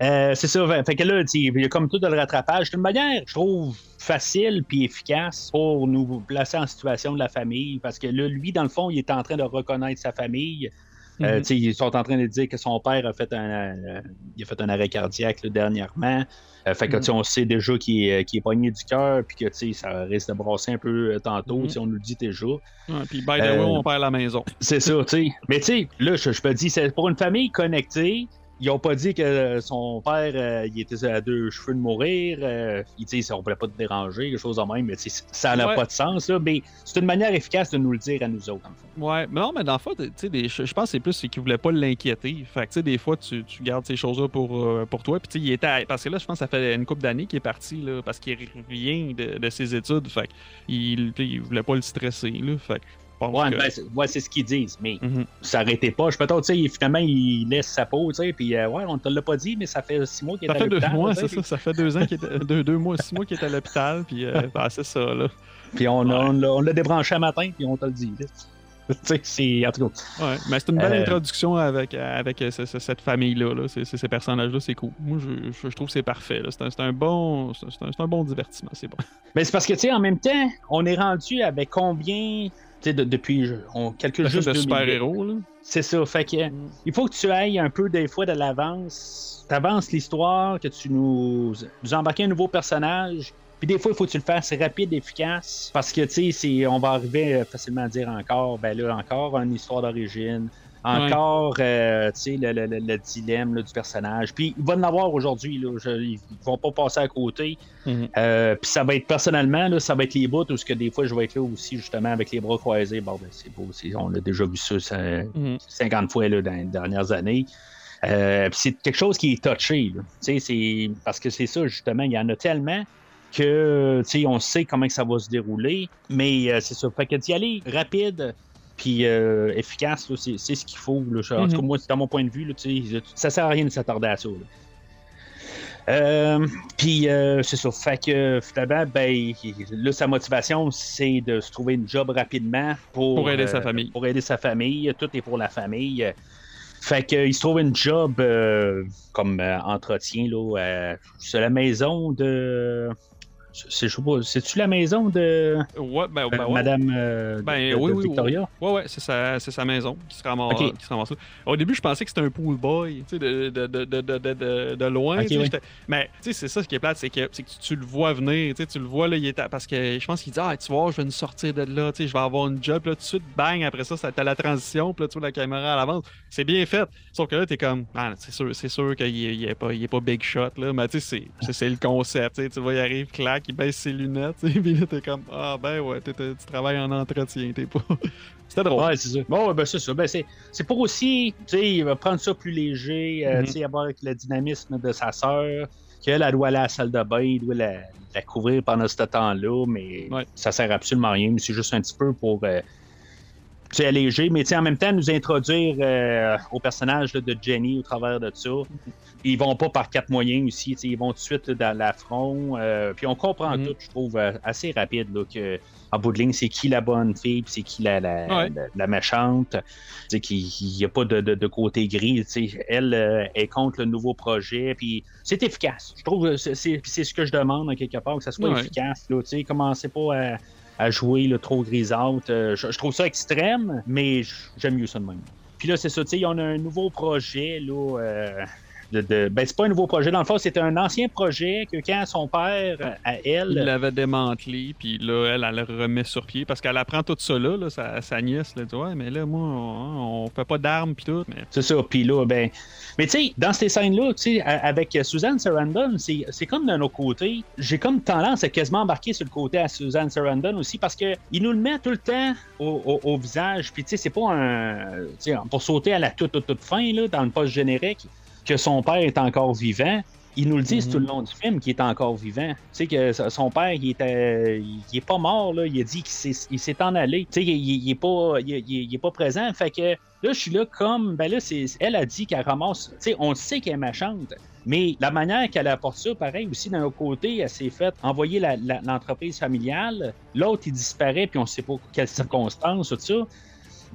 euh, c'est ça. Fait, que là, il y a comme tout de le rattrapage. C'est une manière, je trouve, facile puis efficace pour nous placer en situation de la famille. Parce que là, lui, dans le fond, il est en train de reconnaître sa famille. Euh, Mhm. Ils sont en train de dire que son père a fait un, euh, il a fait un arrêt cardiaque là, dernièrement. Euh, fait que Mhm. on sait déjà qu'il est, qu'il est pogné du cœur, puis que ça risque de brasser un peu tantôt, Mhm. on nous le dit déjà. Ouais, puis, by the way, on perd la maison. C'est ça, tu sais. Mais tu sais, là, je, je me dis, c'est pour une famille connectée. Ils ont pas dit que son père, euh, il était à deux cheveux de mourir. Euh, ils on voulait pas te déranger, quelque chose de même. Mais ça n'a Ouais. pas de sens, là. Mais c'est une manière efficace de nous le dire à nous autres, en fait. Ouais, mais non, mais dans le fond, je pense que c'est plus qu'il voulait pas l'inquiéter. Fait que, tu sais, des fois, tu, tu gardes ces choses-là pour, euh, pour toi. Puis, il était. Parce que là, je pense que ça fait une couple d'années qu'il est parti, là, parce qu'il revient de, de ses études. Fait il voulait pas le stresser, là. Fait pense Ouais, que- ben, c'est ouais, c'est ce qu'ils disent. Mais Mhm. ça arrêtait pas. Je peut-être, tu sais, finalement, il laisse sa peau, tu sais. Puis, euh, ouais, on te l'a pas dit, mais ça fait six mois qu'il est Ça à fait deux l'hôpital, mois, tu sais, c'est ça. Ça fait deux ans qu'il. Deux, deux mois, six mois qu'il est à l'hôpital. Puis, euh, ben, c'est ça, là. Puis, on, l'a- on l'a débranché un matin, puis on te le dit. là. c'est. En tout cas. Ouais, mais c'est une belle Euh, introduction avec, avec euh, ce- ce- cette famille-là. Là. Ces personnages-là, c'est cool. Moi, je, je- je trouve que c'est parfait. là. C'est un, c'est un bon, c'est un, c'est un bon divertissement. C'est bon. Mais c'est parce que, tu sais, en même temps, on est rendu avec combien. Sais, de- depuis. On calcule juste. de 2008. super-héros. là. C'est ça. Fait que. Il faut que tu ailles un peu des fois de l'avance. T'avances l'histoire, que tu nous, nous embarques un nouveau personnage. Puis des fois, il faut que tu le fasses rapide, efficace. Parce que, tu sais, on va arriver euh, facilement à dire encore, ben là, encore une histoire d'origine. Encore, euh, tu sais, le, le- le- le dilemme là, du personnage. Puis il va en avoir aujourd'hui. Ils vont pas passer à côté. Mhm. Euh, puis ça va être personnellement, là, ça va être les bouts où ce que des fois je vais être là aussi justement avec les bras croisés. Bon, ben, c'est beau, on a déjà vu ça, ça, Mhm. 50 fois là, dans les dernières années. Euh, puis c'est quelque chose qui est touché. là. Tu sais, c'est parce que c'est ça justement, il y en a tellement que tu sais, on sait comment que ça va se dérouler, mais euh, c'est ça. Fait que d'y aller rapide. Puis euh, efficace, c'est ce qu'il faut. Là. En tout cas, Mhm. moi, c'est dans mon point de vue, là, ça sert à rien de s'attarder à ça. là. Euh, puis euh, c'est ça. Fait que finalement, ben, là, sa motivation, c'est de se trouver une job rapidement pour, Pour aider sa famille. Pour aider sa famille. Tout est pour la famille. Fait que, il se trouve une job comme entretien là. c'est la maison de. C'est, je sais pas, c'est-tu la maison de Ouais, ben, euh, ben, ouais. Madame euh, Ben, de, oui, de oui, Victoria? Ouais, ouais, c'est sa, c'est sa maison qui se, ramasse, Ok. qui se ramasse là. Au début, je pensais que c'était un pool boy, tu sais, de, de, de, de, de, de, de- de loin. Oui. Mais, tu sais, c'est ça ce qui est plate, c'est que, c'est que tu, tu le vois venir, tu le vois, là, il est à- parce que je pense qu'il dit, ah, tu vois, je vais nous sortir de là, tu sais, je vais avoir une job, là, tout de suite, bang, après ça, ça t'as la transition, puis là, tu vois la caméra à l'avance. C'est bien fait. Sauf que là, t'es comme, ah, c'est sûr, c'est sûr qu'il est, il est pas, il est pas big shot, là, mais tu sais, c'est- c'est, c'est le concept, tu vois, il arrive, clac, il baisse ses lunettes, tu sais, puis là, t'es comme, ah, ben ouais, tu travailles en entretien, t'es pas. C'était drôle. Ouais, c'est ça. Bon, ben, c'est ça. Ben, c'est, c'est pour aussi, tu sais, il va prendre ça plus léger, euh, Mhm. tu sais, avoir avec le dynamisme de sa sœur, qu'elle, elle doit aller à la salle de bain, il doit la, la couvrir pendant ce temps-là, mais Ouais. ça sert absolument à rien. mais C'est juste un petit peu pour, euh, sais, alléger, mais en même temps, nous introduire euh, au personnage là, de Jenny au travers de ça. Ils vont pas par quatre moyens aussi, ils vont tout de suite là, dans l'affront. euh, puis on comprend Mhm. tout, je trouve, euh, assez rapide, là, que en bout de ligne, c'est qui la bonne fille, c'est qui la, la, Ouais. la, la méchante. Qu'il n'y a pas de, de, de côté gris. Elle euh, est contre le nouveau projet, puis c'est efficace. Je trouve c'est, c'est, c'est ce que je demande, en quelque part, que ça soit Ouais. efficace. Là, commencez pas à, à jouer là, trop grisante. Euh, je, je trouve ça extrême, mais j'aime mieux ça de même. Puis là, c'est ça, tu sais, on a un nouveau projet, là. De, de- Ben, c'est pas un nouveau projet. Dans le fond, c'était un ancien projet que quand son père, à Il elle. l'avait démantelé, puis là, elle, elle le remet sur pied parce qu'elle apprend tout ça là, là, sa, sa nièce. Là, dit, ouais, mais là, moi, on, on fait pas d'armes, puis tout. Mais... C'est ça. Puis là, ben. Mais tu sais, dans ces scènes-là, tu sais, avec Suzanne Sarandon, c'est comme d'un autre côté. J'ai comme tendance à quasiment embarquer sur le côté à Suzanne Sarandon aussi parce que il nous le met tout le temps au, au- au visage. Puis tu sais, c'est pas un. Tu sais, pour sauter à la toute, toute, toute fin, là, dans le post générique. Que son père est encore vivant. Ils nous le disent Mhm. tout le long du film qu'il est encore vivant. Tu sais que son père, il, était, il est pas mort, là. Il a dit qu'il s'est, en allé. Tu sais, il, il- est pas, il, est pas présent. Fait que là, je suis là comme, ben là, elle a dit qu'elle ramasse. Tu sais, on sait qu'elle est méchante. Mais la manière qu'elle apporte ça, pareil aussi, d'un autre côté, elle s'est fait envoyer l'entreprise familiale. L'autre, il disparaît, puis on sait pas quelles circonstances, tout ça.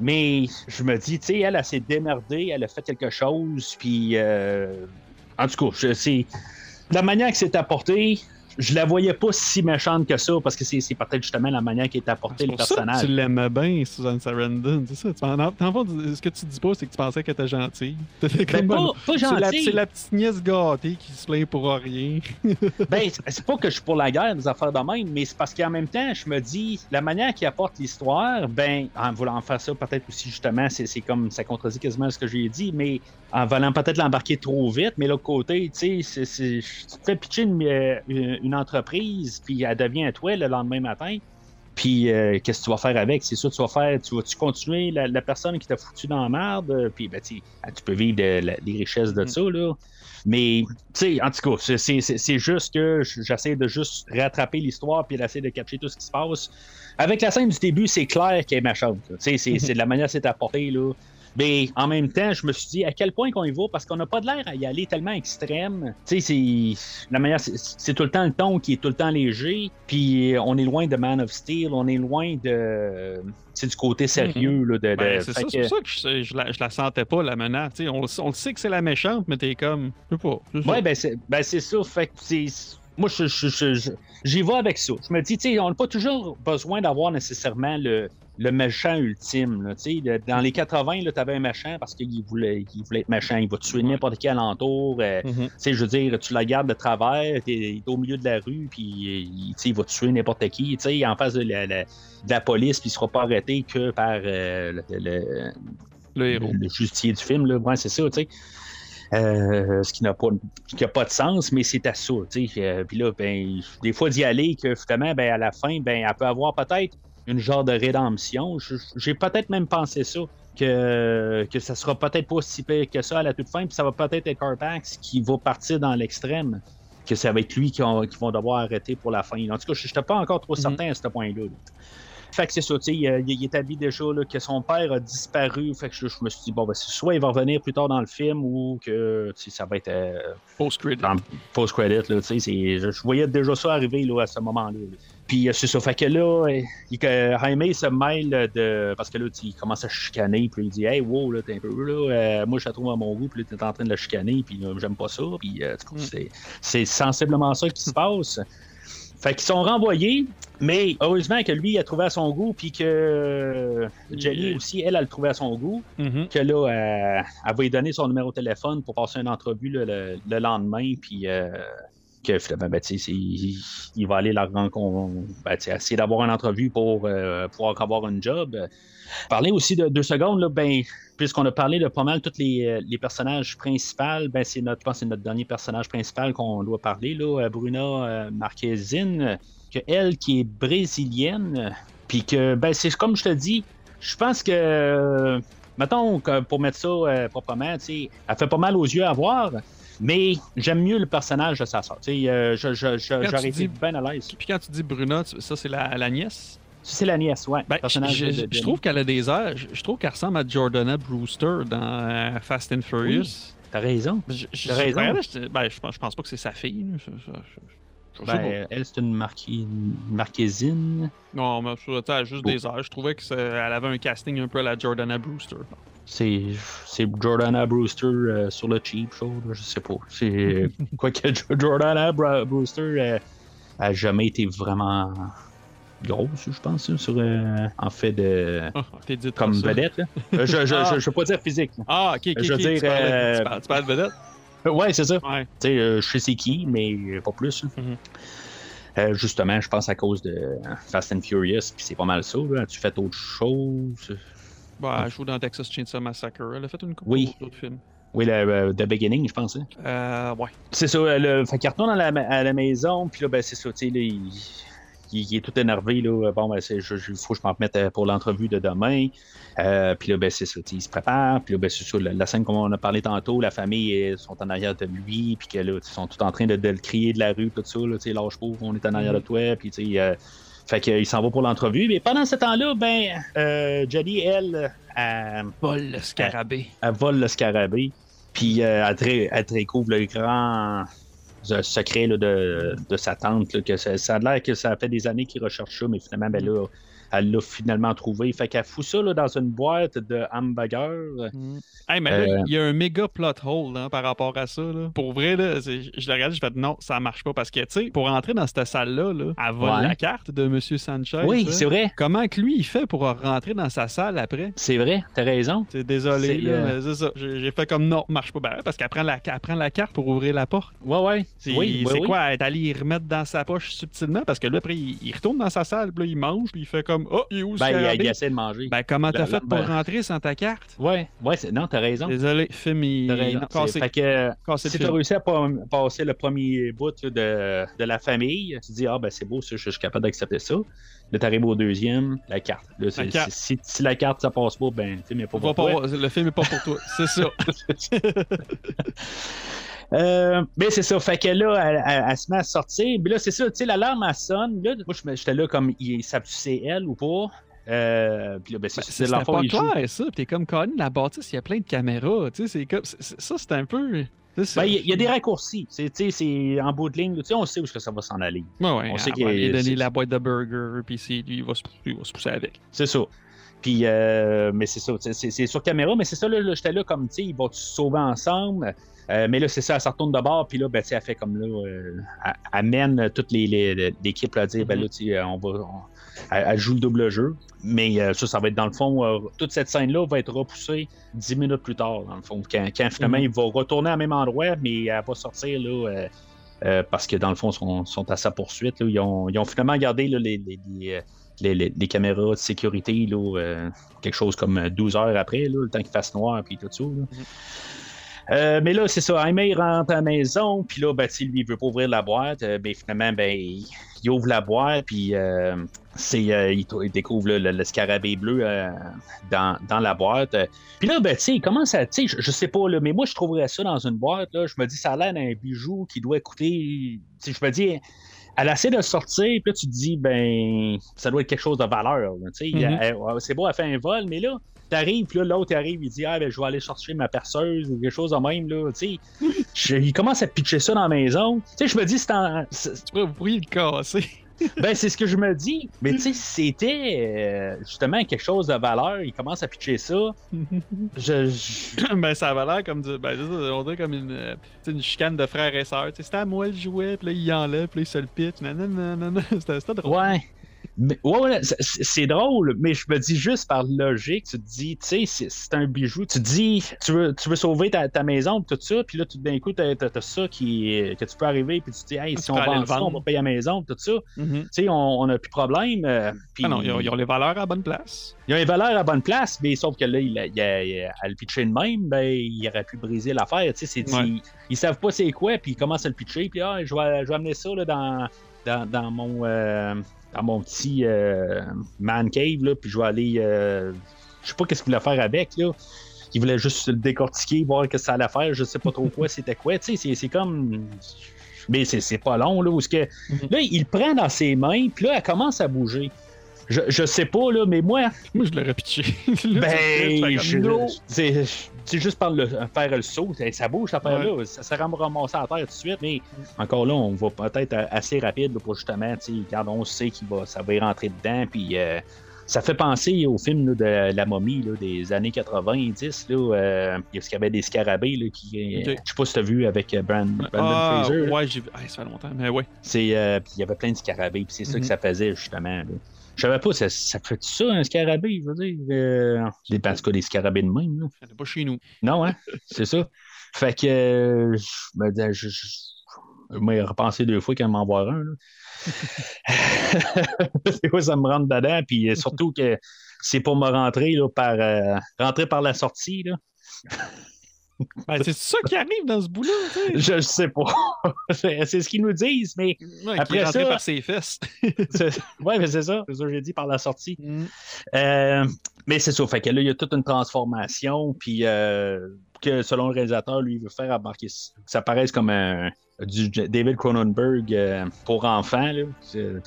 Mais je me dis, tu sais, elle, elle s'est démerdée, elle a fait quelque chose, puis euh, en tout cas, c'est la manière que c'est apporté. Je la voyais pas si méchante que ça, parce que c'est, c'est peut-être justement la manière qui est apporté C'est le pour ça que personnage. tu l'aimais bien, Susan Sarandon. C'est ça. Tu en, en fond, ce que tu dis pas, c'est que tu pensais qu'elle était gentille. T'étais Ben, comme, pas, pas c'est la, gentille. c'est la petite nièce gâtée qui se plaint pour rien. Ben, c'est- pas que je suis pour la guerre, des affaires de même, mais c'est parce qu'en même temps, je me dis, la manière qu'il apporte l'histoire, ben, en voulant faire ça, peut-être aussi, justement, c'est c'est comme, ça contredit quasiment ce que j'ai dit, mais en voulant peut-être l'embarquer trop vite, mais l'autre côté, tu sais, tu te fais pitcher une, euh, une- une entreprise, puis elle devient à toi le lendemain matin. Puis, euh, qu'est-ce que tu vas faire avec? C'est sûr, tu vas faire, tu vas-tu continuer la, la personne qui t'a foutu dans la merde? Puis, ben, tu peux vivre de, la- des richesses de Mm. ça, là. Mais, tu sais, en tout cas, c'est- juste que j'essaie de juste rattraper l'histoire puis d'essayer de capter tout ce qui se passe. Avec la scène du début, c'est clair qu'elle est sais, c'est de la manière que c'est apporté, là. Mais en même temps, je me suis dit à quel point qu'on y va parce qu'on n'a pas de l'air à y aller tellement extrême. Tu sais, c'est la manière, c'est- tout le temps le ton qui est tout le temps léger. Puis on est loin de Man of Steel, on est loin de, c'est du côté sérieux là, de. de- Ben, c'est ça, que- c'est pour ça que je, je la, je la sentais pas, la menace. On, on le sait que c'est la méchante, mais t'es comme. Je sais pas. c'est ça. Ouais, ben c'est ben c'est ça. Fait que c'est. Moi, j'y vais avec ça. Je me dis, tu sais, on n'a pas toujours besoin d'avoir nécessairement le, le méchant ultime. là, tu sais. Le- Dans les 80, tu avais un méchant parce qu'il voulait, il voulait être méchant. Il va tuer n'importe qui alentour. euh, Mhm. tu sais, je veux dire, tu la gardes de travers, t'es il est au milieu de la rue, puis il, tu va tuer n'importe qui, tu en face de la, la- de la police, puis il sera pas arrêté que par euh, le, le- Le héros. le justicier du film, là. Ouais, c'est ça, tu sais. Euh, ce qui n'a pas, qui a pas de sens, mais c'est à ça, tu. Euh, Puis là, ben, des fois d'y aller, que finalement, ben, à la fin, ben, elle peut avoir peut-être une genre de rédemption. J'ai peut-être même pensé ça, que, que ça sera peut-être pas si pire que ça à la toute fin, puis ça va peut-être être Carpax qui va partir dans l'extrême, que ça va être lui qui, qui vont devoir arrêter pour la fin. En tout cas, je n'étais pas encore trop Mhm. certain à ce point-là. là. Fait que c'est ça, tu sais, il, il- il établit déjà là, que son père a disparu. Fait que je, je me suis dit, bon, ben, soit il va revenir plus tard dans le film ou que ça va être euh, Post-credit. post-credit. Je, je voyais déjà ça arriver là, à ce moment-là. là. Puis euh, c'est ça, fait que là, euh, il, que Jaime se mêle de. Parce que là, il commence à chicaner, puis il dit, hey, wow, là, t'es un peu là, euh, moi, je la trouve à mon goût, puis là, t'es en train de la chicaner, puis j'aime pas ça. Puis euh, Mm. c'est- sensiblement ça qui se passe. Fait qu'ils sont renvoyés, mais heureusement que lui il a trouvé à son goût, puis que euh, Yeah. aussi, elle, elle a trouvé à son goût. Mhm. Que là, euh, elle va lui donner son numéro de téléphone pour passer une entrevue là, le, le lendemain, puis euh, que finalement, ben, il, va aller la rencontrer, ben, essayer d'avoir une entrevue pour euh, pouvoir avoir un job. Parler aussi de deux secondes, là, ben, puisqu'on a parlé de pas mal tous les, euh, personnages principaux, ben, c'est notre, je pense c'est notre dernier personnage principal qu'on doit parler, là, euh, Bruna Marquezine, que elle qui est brésilienne, puis que, ben, c'est comme je te dis, je pense que, mettons, pour mettre ça proprement, elle fait pas mal aux yeux à voir, mais j'aime mieux le personnage de sa sœur. Euh, j'aurais été bien à l'aise. Puis quand tu dis Bruna, ça, c'est la, la nièce? C'est la nièce, ouais. Ben, personnage je, de- trouve qu'elle a des airs. Je, trouve qu'elle ressemble à Jordana Brewster dans euh, Fast and Furious. T'as raison. T'as raison. ben, je, ben, je pense, je pense pas que c'est sa fille. Ben, elle, c'est une marquis- marquésine. Non, mais elle a juste des airs. Je trouvais qu'elle avait un casting un peu à la Jordana Brewster. C'est, c'est Jordana Brewster euh, sur le cheap show, là, je sais pas. C'est quoi que Jordana Bra- Brewster euh, a jamais été vraiment grosse, je pense, sur euh, en fait de Ah, dit comme vedette. Là. Je, je, Ah. je, je veux pas dire physique. Ah, ok, ok. Je veux dire, tu, parles, tu parles de vedette? Ouais, c'est ça. Ouais. Tu sais, je sais c'est qui, mais pas plus. Mhm. Euh, justement, je pense à cause de Fast and Furious, puis c'est pas mal ça. Là. Tu fais autre chose? Bah, elle joue dans Texas Chainsaw Massacre. Elle a fait une couple Oui. d'autres films. Oui, le, euh, The Beginning, je pense. hein. Euh, ouais. C'est ça, le, fait qu'il retourne à la, à la maison, puis là, ben, c'est ça, tu sais, il, il, il est tout énervé. Là. Bon, ben, il faut que je m'en remette euh, pour l'entrevue de demain. Euh, puis là, ben, c'est ça. Il se prépare. Puis là, ben, c'est ça. La, la scène comme on a parlé tantôt, la famille euh, sont en arrière de lui. Puis que là, ils sont tout en train de, de le crier de la rue. Tout ça. Là, tu sais, lâche pauvre, on est en arrière de toi. Puis tu sais. Fait qu'il s'en va pour l'entrevue. Mais pendant ce temps-là, ben, euh, Jenny, elle, elle, Vol le scarabée. elle vole le scarabée. Puis euh, elle, découvre le grand euh, secret là, de, de sa tante. là, que ça, ça a l'air que ça fait des années qu'il recherche ça, mais finalement, ben, là, elle l'a finalement trouvé. Fait qu'elle fout ça là, dans une boîte de hamburger. Mm. Hey, mais là, Euh, il y a un méga plot hole hein, par rapport à ça. Là. Pour vrai, là, je l'ai regardé, je fais non, ça marche pas. Parce que, tu sais, pour entrer dans cette salle-là, là, elle vole Ouais. la carte de M. Sanchez. oui, c'est vrai. Comment que lui, il fait pour rentrer dans sa salle après? C'est vrai, t'as raison. C'est désolé, là, euh, mais c'est ça. J'ai fait comme non, marche pas. Ben, parce qu'elle prend, la, elle prend la carte pour ouvrir la porte. Ouais, ouais. C'est Oui, oui, quoi, elle est allée y remettre dans sa poche subtilement? Parce que là, après, il, il retourne dans sa salle, puis là, il mange, puis il fait comme Oh, il est où Ben, il, essaie de manger. Ben, comment t'as fait pour ben- rentrer sans ta carte? Ouais, ouais, non, t'as raison. Désolé, film, il T'as raison. cassé, Fait que, cassé si le tu as film. réussi à pa- passer le premier bout là, de, de la famille, tu dis Ah, ben c'est beau, ça, je suis capable d'accepter ça. Là, t'arrives au deuxième, la carte. Là, La carte. Si, si la carte, ça passe pas, ben, tu sais, mais pas pour pas toi. le film est pas pour toi, c'est ça. Euh, mais c'est ça, fait que là, elle, elle- elle se met à sortir. Puis là, c'est ça, tu sais, l'alarme, elle sonne. Là, moi, j'étais là comme, il- c'est elle ou pas? Euh, puis là, ben, c'est Ben, pas il joue. clair, ça. Puis T'es comme Colin, la bâtisse, il y a plein de caméras. Tu sais, c'est comme. Ça, c'est un peu. Ben, il y, a- des raccourcis. C'est, tu sais, c'est en bout de ligne. là, Tu sais, on sait où que ça va s'en aller. Ouais, ouais, on sait qu'il va donner la boîte de burger, puis c'est- lui, il va, se, il va se pousser avec. C'est ça. Puis, euh, mais c'est ça, c'est sur caméra, mais c'est ça, là, là, j'étais là comme, tu sais, ils vont se sauver ensemble? Euh, mais là, c'est ça, elle se retourne de bord, puis là, ben, elle fait comme là, euh, elle amène toutes les, les- les- l'équipe à dire, ben là, tu sais, on va. on- elle, elle joue le double jeu. Mais euh, ça, ça va être dans le fond, euh, toute cette scène-là va être repoussée dix minutes plus tard, dans le fond. Quand, quand finalement, Mhm. il va retourner au même endroit, mais elle va sortir là. euh, euh, parce que dans le fond, ils sont, sont à sa poursuite. là. Ils, ont, ils ont finalement gardé là, les, les- les, euh, les, les- les caméras de sécurité, là, euh, quelque chose comme 12 heures après, là, le temps qu'il fasse noir, puis tout ça. là. Euh, mais là, c'est ça. Aimé rentre à la maison, puis là, ben, lui, il veut pas ouvrir la boîte. Euh, ben, finalement, ben, il, il ouvre la boîte, puis euh, c'est, il, il découvre là, le, le scarabée bleu dans, dans la boîte. Puis là, ben, il commence à. Tu sais, je, je sais pas, là, mais moi, je trouverais ça dans une boîte. Là, je me dis, ça a l'air d'un bijou qui doit coûter. Je me dis. Elle essaie de le sortir, puis là, tu te dis, ben, ça doit être quelque chose de valeur. Mhm. Elle- c'est beau, elle fait un vol, mais là, t'arrives, puis là, l'autre arrive, il dit, ah, ben, je vais aller chercher ma perceuse ou quelque chose de même, là, tu sais. Je- il commence à pitcher ça dans la maison. Tu sais, je me dis, c'est en- Vous pourriez le casser. ben, c'est ce que je me dis. Mais tu sais, si c'était euh, justement quelque chose de valeur, il commence à pitcher ça. Je, je- ben, ça avait l'air comme du. Ben, on dirait comme une, euh, une chicane de frères et sœurs. Tu sais, C'était à moi le jouet, puis là, il enlève, puis là, il se le pitch. C'était drôle. Ouais. Mais, ouais, ouais, c'est- drôle, mais je me dis juste par logique, tu te dis, tu sais, c'est- un bijou. Tu te dis, tu veux, tu veux sauver ta, ta maison, tout ça, puis là, tout d'un coup, t'as as, ça qui, que tu peux arriver, puis tu te dis, hey, Tu si on vend le ça, on va payer la maison, tout ça. Tu Mhm. sais, on n'a plus de problème. euh, Ah non, ils ont, ils ont les valeurs à la bonne place. Il y a une valeur à la bonne place, mais sauf que là, il il à le pitcher de même, ben, il aurait pu briser l'affaire. Tu sais, Ouais. ils, ils savent pas c'est quoi, puis ils commencent à le pitcher, puis ah, je vais, je vais amener ça là, dans, dans, dans mon, euh, dans mon petit euh, man cave, là, puis je vais aller. euh, je sais pas qu'est-ce qu'il voulait faire avec, là. Il voulait juste le décortiquer, voir ce que ça allait faire, je sais pas trop quoi, c'était quoi. Tu sais, c'est- comme. Mais c'est pas long, là, où ce que. Mhm. Là, il le prend dans ses mains, puis là, elle commence à bouger. Je, je sais pas, là, mais moi, Moi, je l'aurais pitché. Ben, c'est juste par le, faire le saut, ça- bouge cette affaire-là, ça s'est ramassé à terre tout de suite, mais encore là, on va peut-être assez rapide pour justement, tu sais, quand on sait qu'il va, ça va y rentrer dedans, puis euh, ça fait penser au film là, de La momie là, des années 90, là, euh, il y avait des scarabées là, qui, euh, je sais pas si t'as vu avec euh, Brand- Brandon Ah, Fraser, ouais, j'ai vu. Ah, ça fait longtemps, mais ouais. C'est, euh, puis il y avait plein de scarabées, puis c'est ça Mhm. que ça faisait, justement. là. Je savais pas, ça, ça fait ça, un scarabée, je veux dire. Euh, des, en tout cas, des scarabées de même. Là. Il y en a pas chez nous. Non, hein? c'est ça. Fait que euh, je me dis, je, je, je m'ai repensé deux fois qu'elle m'en voir un. Des fois, ça me rentre dedans, puis euh, surtout que c'est pour me rentrer là, par, euh, rentrer par la sortie. Là. Ben, c'est ça qui arrive dans ce bout-là, tu sais. Je sais pas. c'est ce qu'ils nous disent, mais. Ouais, Après ça- par ses fesses. Ouais, mais c'est ça. C'est ça que j'ai dit par la sortie. Mm. Euh, mais c'est ça. Fait que là, il y a toute une transformation. Puis euh, que selon le réalisateur, lui, il veut faire embarquer que ça paraisse comme un. Du David Cronenberg euh, pour enfants, là.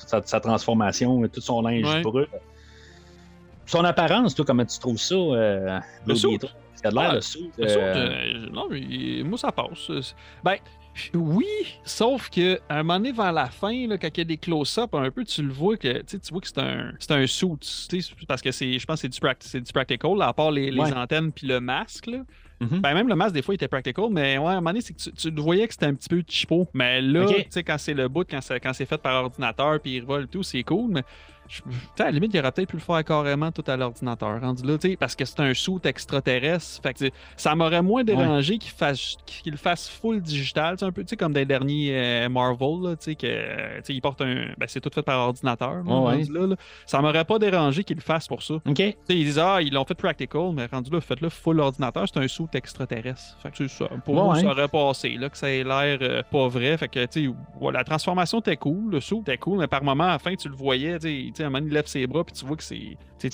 Sa transformation, tout son linge Ouais. brut. Son apparence, toi, comment tu trouves ça, euh, Le. Beetle? Ça a l'air Ah, le Le euh, saut, euh, non, mais moi, ça passe. Ben, oui, sauf que à un moment donné, vers la fin, là, quand il y a des close-up, un peu, tu le vois que tu vois que c'est un, c'est un suit. Parce que c'est, je pense que c'est du, practical, là, à part les, les Ouais. antennes puis le masque. Là. Mhm. Ben, même le masque, des fois, il était practical, mais ouais, à un moment donné, c'est que tu, voyais que c'était un petit peu cheapo. Mais là, tu sais, quand c'est le bout, quand, c'est- quand c'est fait par ordinateur puis il revole tout, c'est cool, mais je- à la limite, il aurait peut-être pu le faire carrément tout à l'ordinateur, rendu là, parce que c'est un suit extraterrestre. Fait que ça m'aurait moins dérangé qu'il fasse, qu'il le fasse full digital, un peu, comme dans les derniers euh, Marvel, là, que, il porte un. Ben, c'est tout fait par ordinateur, là, Ouais, ouais. rendu là, là. Ça m'aurait pas dérangé qu'il le fasse pour ça. Ils disent, ah, ils l'ont fait practical, mais rendu là, faites-le full ordinateur, c'est un saut extraterrestre. Fait que, ça. Pour Ouais, moi, ça aurait passé, là, que ça ait l'air euh, pas vrai. Fait que, la transformation était cool, le saut était cool, mais par moment, à la fin, tu le voyais, tu sais, tu sais, à un moment, donné, il lève ses bras, puis tu vois que c'est. C'est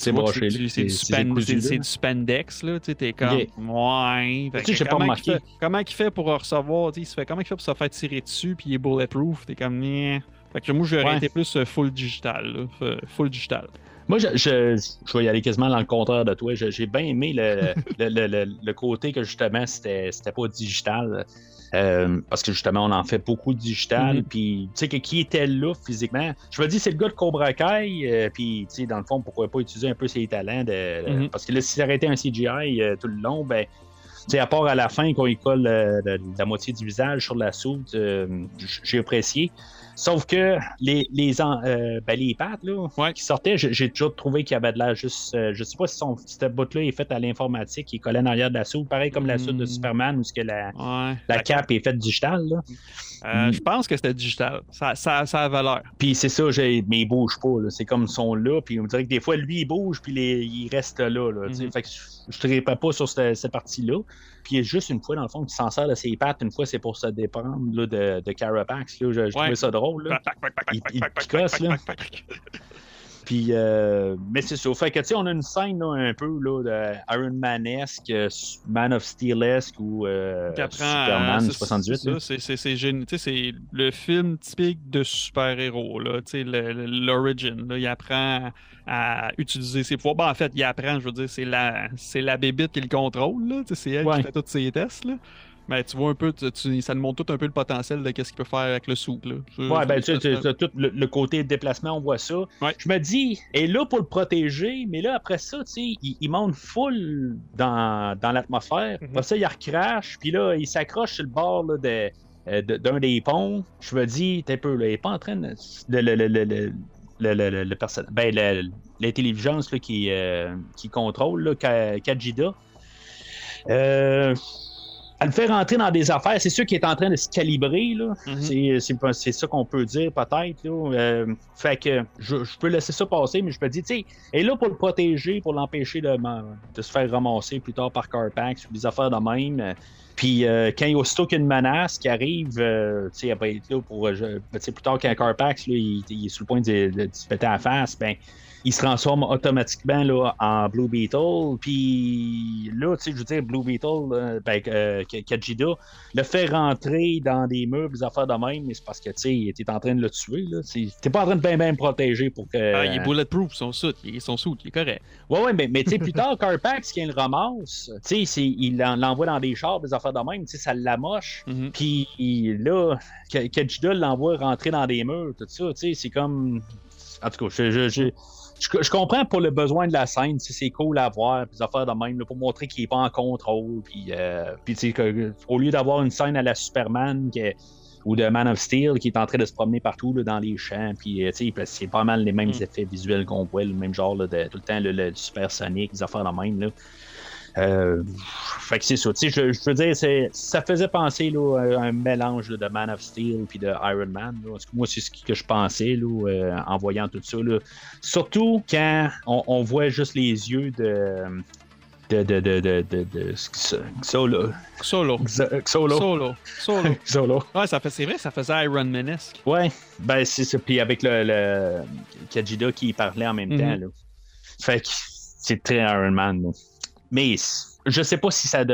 du- spandex, là, tu t'es comme. Ouais. Tu sais, pas comment remarqué. il fait- Comment il fait pour recevoir, tu sais, il se fait, comment il fait pour se faire tirer dessus, puis il est bulletproof, t'es comme. Fait que moi, j'aurais Ouais. été plus euh, full digital, là, f- full digital. Moi, je, je, je vais y aller quasiment dans le contraire de toi. J'ai bien aimé le, le, le- le- côté que justement, c'était c'était pas digital. Euh, parce que justement, on en fait beaucoup de digital. Mhm. Puis, tu sais, que qui était là physiquement? Je me dis, c'est le gars de Cobra Kai. euh, puis, tu sais, dans le fond, pourquoi pas utiliser un peu ses talents. De, Mhm. Parce que là, si ça aurait été un CGI euh, tout le long, ben. Tu sais, à part à la fin, quand il colle la, la moitié du visage sur la soude, j'ai apprécié. Sauf que les, les, euh, ben, les pattes là, Ouais. qui sortaient, j'ai toujours trouvé qu'il y avait de l'air juste. euh, je sais pas si son, cette bout-là est faite à l'informatique, il est collé en arrière de la soude, pareil comme la soude de Hmm. Superman, où que la, Ouais. la cape est faite digital. Là. Euh, Mm. Je pense que c'était digital. Ça, ça, ça avait l'air. Puis c'est ça, mais il bouge pas. là. C'est comme ils sont là, puis on dirait que des fois, lui, il bouge, puis les- il reste là. là. Mhm. Fait que je ne pas sur cette, cette partie-là. Puis il y a juste une fois, dans le fond, qu'il s'en sert de ses pattes. Une fois, c'est pour se déprendre là, de, de Carapax. Là. Je, je Ouais. trouvais ça drôle. Là. Il- il picosse, là. Puis, euh, mais c'est ça. Fait que, tu sais, on a une scène là, un peu là, de Iron Man-esque, euh, Man of Steel-esque ou euh, Superman c'est- 68. c'est C'est c'est- c'est génial. Tu sais, c'est le film typique de super-héros. là. Tu sais, L'origin. Il apprend à utiliser ses pouvoirs. Ben, en fait, il apprend, je veux dire, c'est la, c'est la bébite qui le contrôle. là. Tu sais, C'est elle Ouais. qui fait tous ses tests. Là. Mais tu vois un peu, tu- tu- ça nous montre tout un peu le potentiel de ce qu'il peut faire avec le soupe. Là. C'est- Ouais, ben, tu tout le, le côté déplacement, on voit ça. Ouais. Je me dis, est là pour le protéger, mais là, après ça, tu sais, il, il monte full dans, dans l'atmosphère. Mhm. Après ça, il recrache, puis là, il s'accroche sur le bord là, de- euh, de- d'un des ponts. Je me dis, t'es un peu, là, il est pas en train de. Le, le, le, le, le, le, le- le- le perso- ben, le- l'intelligence là, qui, euh, qui contrôle, là, Ka- Kajida. Euh, elle le fait rentrer dans des affaires. C'est sûr qu'il est en train de se calibrer. Là. Mhm. C'est- C'est ça qu'on peut dire, peut-être. là. Euh, fait que je, je peux laisser ça passer, mais je me dis, tu sais, elle est là pour le protéger, pour l'empêcher de, de se faire ramasser plus tard par Carpax ou des affaires de même. Puis euh, quand il y a aussitôt qu'une menace qui arrive, euh, tu sais, elle va être là pour. euh, je- ben, tu sais, plus tard qu'un Carpax, là, il, il est sur le point de, de- de se péter à la face, ben. Il se transforme automatiquement là, en Blue Beetle. Puis là, tu sais, je veux dire, Blue Beetle, euh, ben, euh, Kajida, le fait rentrer dans des meubles, des affaires de même, mais c'est parce que, tu sais, t'es en train de le tuer, là. T'es pas en train de bien, bien me protéger pour que... Ah, il est bulletproof, son suit. Il est son il est correct. Ouais, ouais, mais, mais tu sais, plus tard, Carpax, qui le ramasse, tu sais, il en- l'envoie dans des chars, des affaires de même, tu sais, ça l'amoche. Mhm. Puis là, Ka- Kajida l'envoie rentrer dans des murs, tout ça, tu sais, c'est comme... En tout cas, je, je, je, je- je comprends pour le besoin de la scène, c'est cool à voir, puis des affaires de même, là, pour montrer qu'il est pas en contrôle, puis, euh, puis que- au lieu d'avoir une scène à la Superman, que- ou de Man of Steel, qui est en train de se promener partout là, dans les champs, puis euh, c'est pas mal les mêmes Mm. effets visuels qu'on voit, le même genre là, de tout le temps, le, le supersonique, des affaires de même, là. Euh, fait que c'est ça. Tu sais, je, je veux dire, c'est- ça faisait penser là, à un mélange là, de Man of Steel puis de Iron Man. là. Moi, c'est ce que je pensais là, euh, en voyant tout ça. là. Surtout quand on, on voit juste les yeux de, de, de, de, de, de, de Xolo. Solo. Xolo. Solo. Solo. Xolo. Ouais, ça fait, c'est vrai, ça faisait Iron Man-esque. Ouais, ben c'est ça. Puis avec le, le Kajida qui parlait en même Mhm. temps. Là. Fait que c'est très Iron Man. là. Mais je sais pas si ça,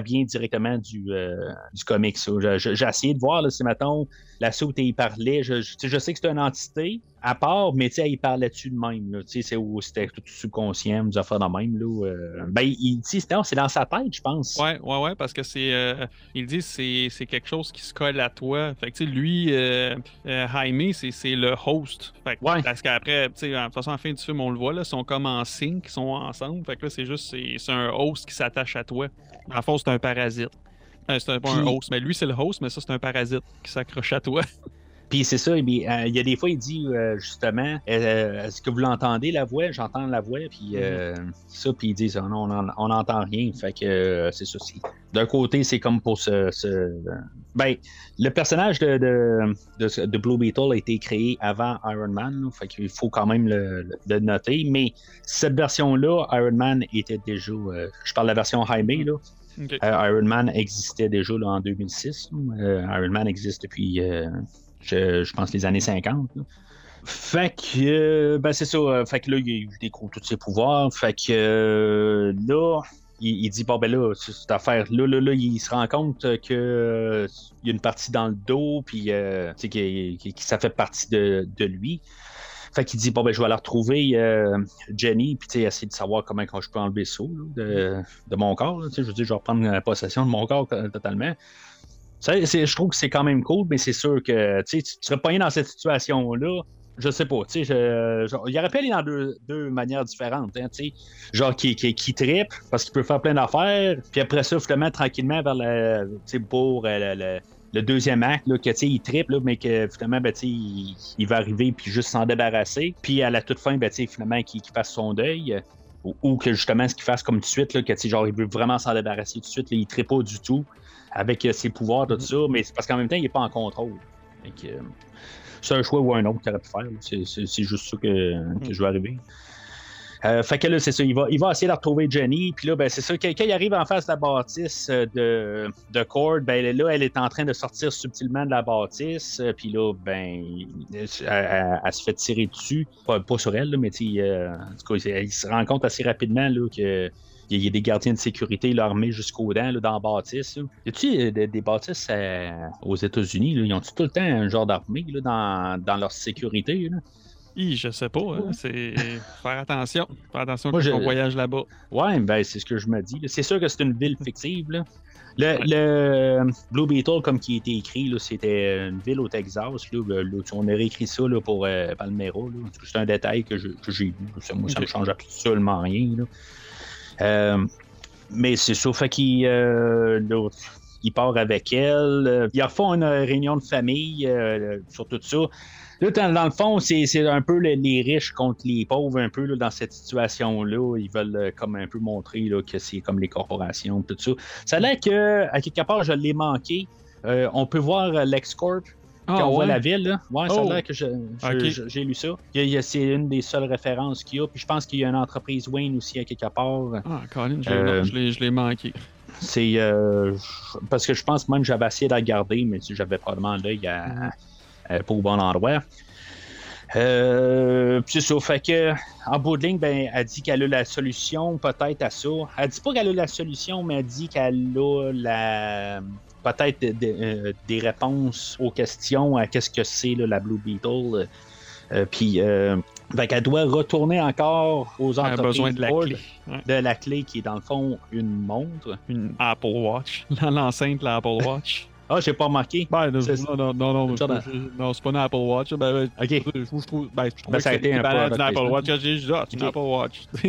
vient directement du, euh, comic. J'ai essayé de voir là, si, mettons, la saute il parlait. Je sais que c'est une entité à part, mais il parlait-tu de même. c'était tout subconscient, des affaires de même. Là, euh. ben, il dit, c'est dans sa tête, je pense. Ouais, ouais, ouais, parce que c'est. euh, il dit c'est c'est quelque chose qui se colle à toi. Fait que, tu sais, lui, euh, euh, Jaime, c'est le host. Fait que, Ouais. Parce qu'après, tu sais, de toute façon, à la fin du film, on le voit, là, ils sont comme en sync, ils sont ensemble. Fait que là, c'est juste, c'est un host qui s'attache à toi. En fond, c'est un parasite. C'est un- pas un Puis- host, mais lui, c'est le host, mais ça, c'est un parasite qui s'accroche à toi. Puis c'est ça, mais, euh, il y a des fois, il dit euh, justement euh, Est-ce que vous l'entendez la voix? J'entends la voix, puis euh, ça, puis ils disent Ah non, on n'entend rien. Fait que c'est ça. D'un côté, c'est comme pour ce. ce- Ben, le personnage de, de, de, de Blue Beetle a été créé avant Iron Man, là, fait qu'il faut quand même le, le- le noter. Mais cette version-là, Iron Man était déjà. je parle de la version Jaime, là. Euh, Iron Man existait déjà là, en 2006. là. Euh, Iron Man existe depuis, euh, je, pense, les années 50. là. Fait que, euh, ben c'est ça. euh, Fait que là, il, découvre tous ses pouvoirs. Fait que euh, là, il, dit, bon, ben là, cette affaire-là, là, là, il se rend compte que euh, il y a une partie dans le dos, puis tu sais, que, ça fait partie de, de lui. Fait qu'il dit, bon, ben, je vais aller retrouver Jenny, puis tu sais, essayer de savoir comment je peux enlever ça là, de, de mon corps. là. Tu sais, je veux dire, je vais reprendre la possession de mon corps totalement. Je trouve que c'est quand même cool, mais c'est sûr que tu serais pas dans cette situation-là. Je sais pas, tu sais, il aurait pu aller dans deux, manières différentes, hein. Genre qui, qui, trippe parce qu'il peut faire plein d'affaires, puis après ça, finalement, tranquillement vers le, pour euh, le, deuxième acte, là, que il trippe, là, mais que finalement, ben, il, va arriver puis juste s'en débarrasser. Puis à la toute fin, ben, finalement, qu'il fasse son deuil. Ou, que justement, ce qu'il fasse comme tout de suite, là, que genre, il veut vraiment s'en débarrasser tout de suite, là, il trippe pas du tout avec euh, ses pouvoirs, tout ça, mais c'est parce qu'en même temps, il est pas en contrôle. Que, euh, c'est un choix ou un autre qu'il aurait pu faire. C'est, juste ça que, que je vais arriver. Euh, fait que là, c'est ça, il va, il va essayer de retrouver Jenny, puis là, ben, c'est ça, quand, il arrive en face de la bâtisse euh, de, de Cord, ben là, elle est en train de sortir subtilement de la bâtisse, puis là, ben, elle, elle- elle se fait tirer dessus, pas, pas sur elle, là, mais tu euh, en tout cas, il, il se rend compte assez rapidement là, que il y a des gardiens de sécurité là, armés jusqu'aux dents là, dans la bâtisse. Là. Y a-tu euh, des, des bâtisses euh, aux États-Unis? Ils ont-tu tout le temps un genre d'armée dans, dans leur sécurité? Là? Hi, je sais pas, hein, c'est faire attention. Faire attention Moi, quand je- on voyage là-bas. Ouais, ben c'est ce que je me dis. C'est sûr que c'est une ville fictive. Là. Le, le Blue Beetle, comme qui a été écrit, c'était une ville au Texas. Là, là, là, on a réécrit ça là, pour euh, Palmero. C'est un détail que j'ai vu. Ça, moi, ça me Ok. change absolument rien. Euh, mais c'est. Fait qu'il euh, il part avec elle. Euh, Ils refont une réunion de famille sur tout ça. Là, dans, le fond, c'est un peu les, riches contre les pauvres, un peu dans cette situation-là. Ils veulent comme un peu montrer que c'est comme les corporations, tout ça. Ça a l'air que, à quelque part, je l'ai manqué. On peut voir LexCorp quand Ah, on voit ouais? la ville. Là. Ouais, ça Oh. a l'air que j'ai lu ça. Il y a- il y a- c'est une des seules références qu'il y a. Puis je pense qu'il y a une entreprise Wayne aussi à quelque part. Ah, Colin, je, Euh, l'ai- je l'ai manqué. C'est euh, parce que je pense même que j'avais essayé de la regarder, mais j'avais probablement l'œil à, à- pas au bon endroit. Euh, puis c'est ça, fait que en bout de ligne, ben, elle dit qu'elle a la solution peut-être à ça. Elle dit pas qu'elle a la solution, mais elle dit qu'elle a la peut-être de- de- euh, des réponses aux questions à qu'est-ce que c'est la Blue Beetle. Euh, puis euh, qu'elle doit retourner encore aux Elle a entreprises besoin de la clé. Ouais. de la clé qui est dans le fond une montre. Une Apple Watch. L'enceinte de l'Apple Watch. Ah, j'ai pas remarqué. Ben, non, non, non, non, non, Genre je- non, c'est pas une Apple Watch. Ben, ben, Ok. je, je, trouve, ben, je trouve Ben, que ça a été un peu Apple. Watch. Quand j'ai dit, ah, c'est une. Apple Watch.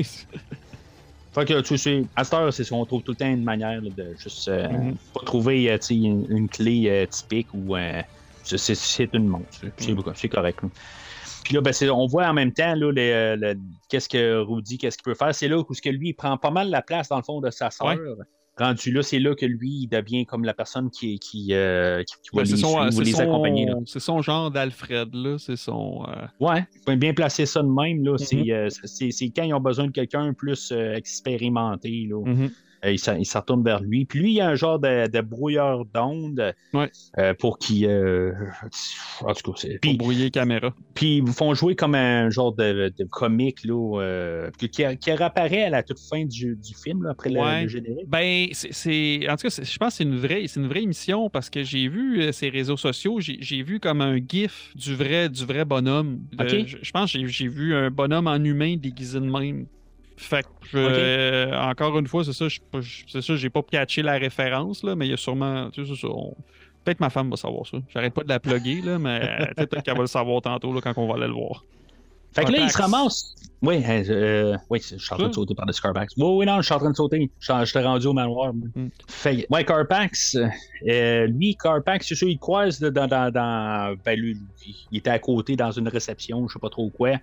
Fait que tu sais, à cette heure, c'est on trouve tout le temps une manière là, de juste euh, Mhm. pas trouver euh, une, une clé euh, typique ou c'est- une montre. C'est Mhm. c'est correct. là. Puis là, ben, c'est- on voit en même temps là, les, qu'est-ce que Rudy, qu'est-ce qu'il peut faire. C'est là où ce que lui il prend pas mal la place dans le fond de sa sœur. Rendu là, c'est là que lui, il devient comme la personne qui, qui, euh, qui, qui va les, son, suivre c'est les son- accompagner. Là. c'est son genre d'Alfred, là. C'est son. euh, Ouais, bien placer ça de même. Là. C'est, euh, c'est, quand ils ont besoin de quelqu'un plus euh, expérimenté. Là. mhm. Euh, s'en- ils s'en retournent vers lui. Puis lui, il y a un genre de, de brouilleur d'ondes Ouais. euh, pour qu'il. euh, en tout cas, c'est. Pour Puis, brouiller les caméras. puis ils vous font jouer comme un genre de, de comique là, euh, qui, qui réapparaît à la toute fin du, du film, là, après le- Ouais. le, générique. Ben, c'est- c'est. En tout cas, je pense que c'est une vraie, c'est une vraie émission parce que j'ai vu euh, ces réseaux sociaux, j'ai j'ai vu comme un gif du vrai, du vrai bonhomme. Je, je pense que j'ai- j'ai vu un bonhomme en humain déguisé de même. Fait que, euh, encore une fois, c'est ça, c'est ça, j'ai pas catché la référence, là, mais il y a sûrement. tu sais, c'est ça, on- Peut-être ma femme va savoir ça. J'arrête pas de la plugger, là, mais euh, peut-être qu'elle va le savoir tantôt là, quand on va aller le voir. Fait que là, il se ramasse. Oui, euh, oui, je suis en train de sauter par le Carpax. Oui, oui, non, je suis en train de sauter. Je J'étais rendu au manoir. Mm. Fait ouais, Carpax, euh, lui, Carpax, c'est sûr, il croise dans. dans, dans ben, lui, il était à côté dans une réception, je sais pas trop quoi.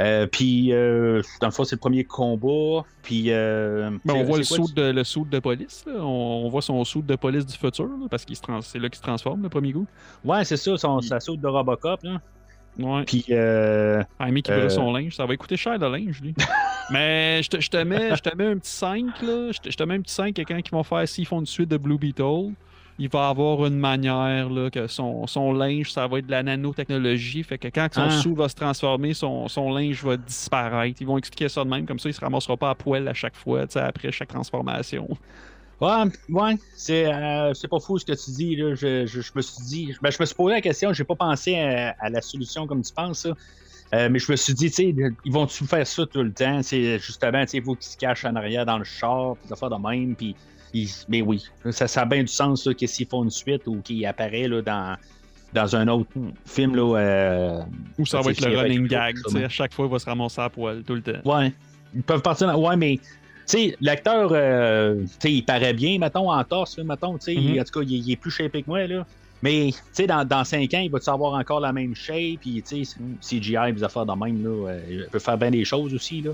Euh, puis, euh, dans le fond, c'est le premier combat. Puis, euh, Ben, on voit le saut de, le saut de police. On, on voit son saut de police du futur, là, parce trans- c'est là qu'il se transforme, le premier coup. Ouais, c'est ça, son, sa saute de Robocop. Là. Ouais. Puis, euh, Amy qui brûle son linge, ça va coûter cher le linge, lui. Mais je te, je te mets, je te mets un petit 5, là. Je te, je te mets un petit 5 quelqu'un qui vont faire, s'ils font une suite de Blue Beetle, il va avoir une manière, là, que son, son linge, ça va être de la nanotechnologie. Fait que quand son Ah. sou va se transformer, son, son linge va disparaître. Ils vont expliquer ça de même, comme ça, il se ramassera pas à poil à chaque fois, après chaque transformation. Ouais, ouais, c'est euh, c'est pas fou ce que tu dis. Là. Je, je, je me suis dit, ben, je me suis posé la question, j'ai pas pensé à, à la solution comme tu penses. ça. Euh, mais je me suis dit, tu sais, ils vont-tu faire ça tout le temps? C'est justement, tu sais, il faut qu'ils se cachent en arrière dans le char, puis des affaires de même, puis. Mais oui, ça, ça a bien du sens là, que s'ils font une suite ou qu'il apparaît là, dans, dans un autre film. Là, euh, Ou ça Ça, va être le running gag, à chaque fois, il va se ramasser à poil, tout le temps. Ouais. Ils peuvent partir dans... Ouais, mais. L'acteur, euh, il paraît bien, mettons, en torse, mettons, Mhm. en tout cas, il, il est plus shapé que moi, là. Mais, tu dans, dans 5 ans, il va-tu avoir encore la même shape, puis, tu CGI, des affaires de même, là, euh, il peut faire bien des choses aussi, là.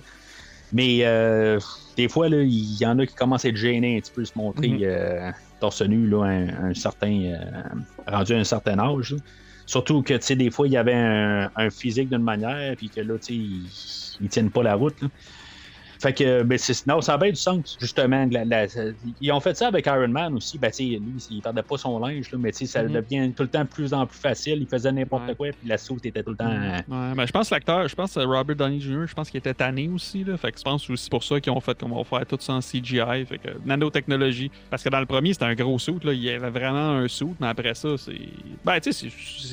Mais, euh, des fois, là, il y en a qui commencent à être gênés un petit peu, se montrer Mhm. euh, torse nu, là, un, un certain... euh, rendu à un certain âge, là. Surtout que, tu sais, des fois, il y avait un, un physique d'une manière, puis que là, tu sais, ils, ils tiennent pas la route, là. Fait que, ben, c'est, non, ça a bien du sens, justement. la- la- ils ont fait ça avec Iron Man aussi. Ben, lui, il perdait pas son linge, là, mais ça Mhm. devient tout le temps plus en plus facile. Il faisait n'importe Ouais. quoi, puis la soute était tout le temps. Ouais, ben, je pense que l'acteur, je pense que Robert Downey Jr., je pense qu'il était tanné aussi. Là, fait que je pense aussi pour ça qu'ils ont fait qu'on va faire tout ça en CGI. Fait que nanotechnologie. Parce que dans le premier, c'était un gros. Là, il y avait vraiment un suit, mais après ça, c'est. Ben, tu sais,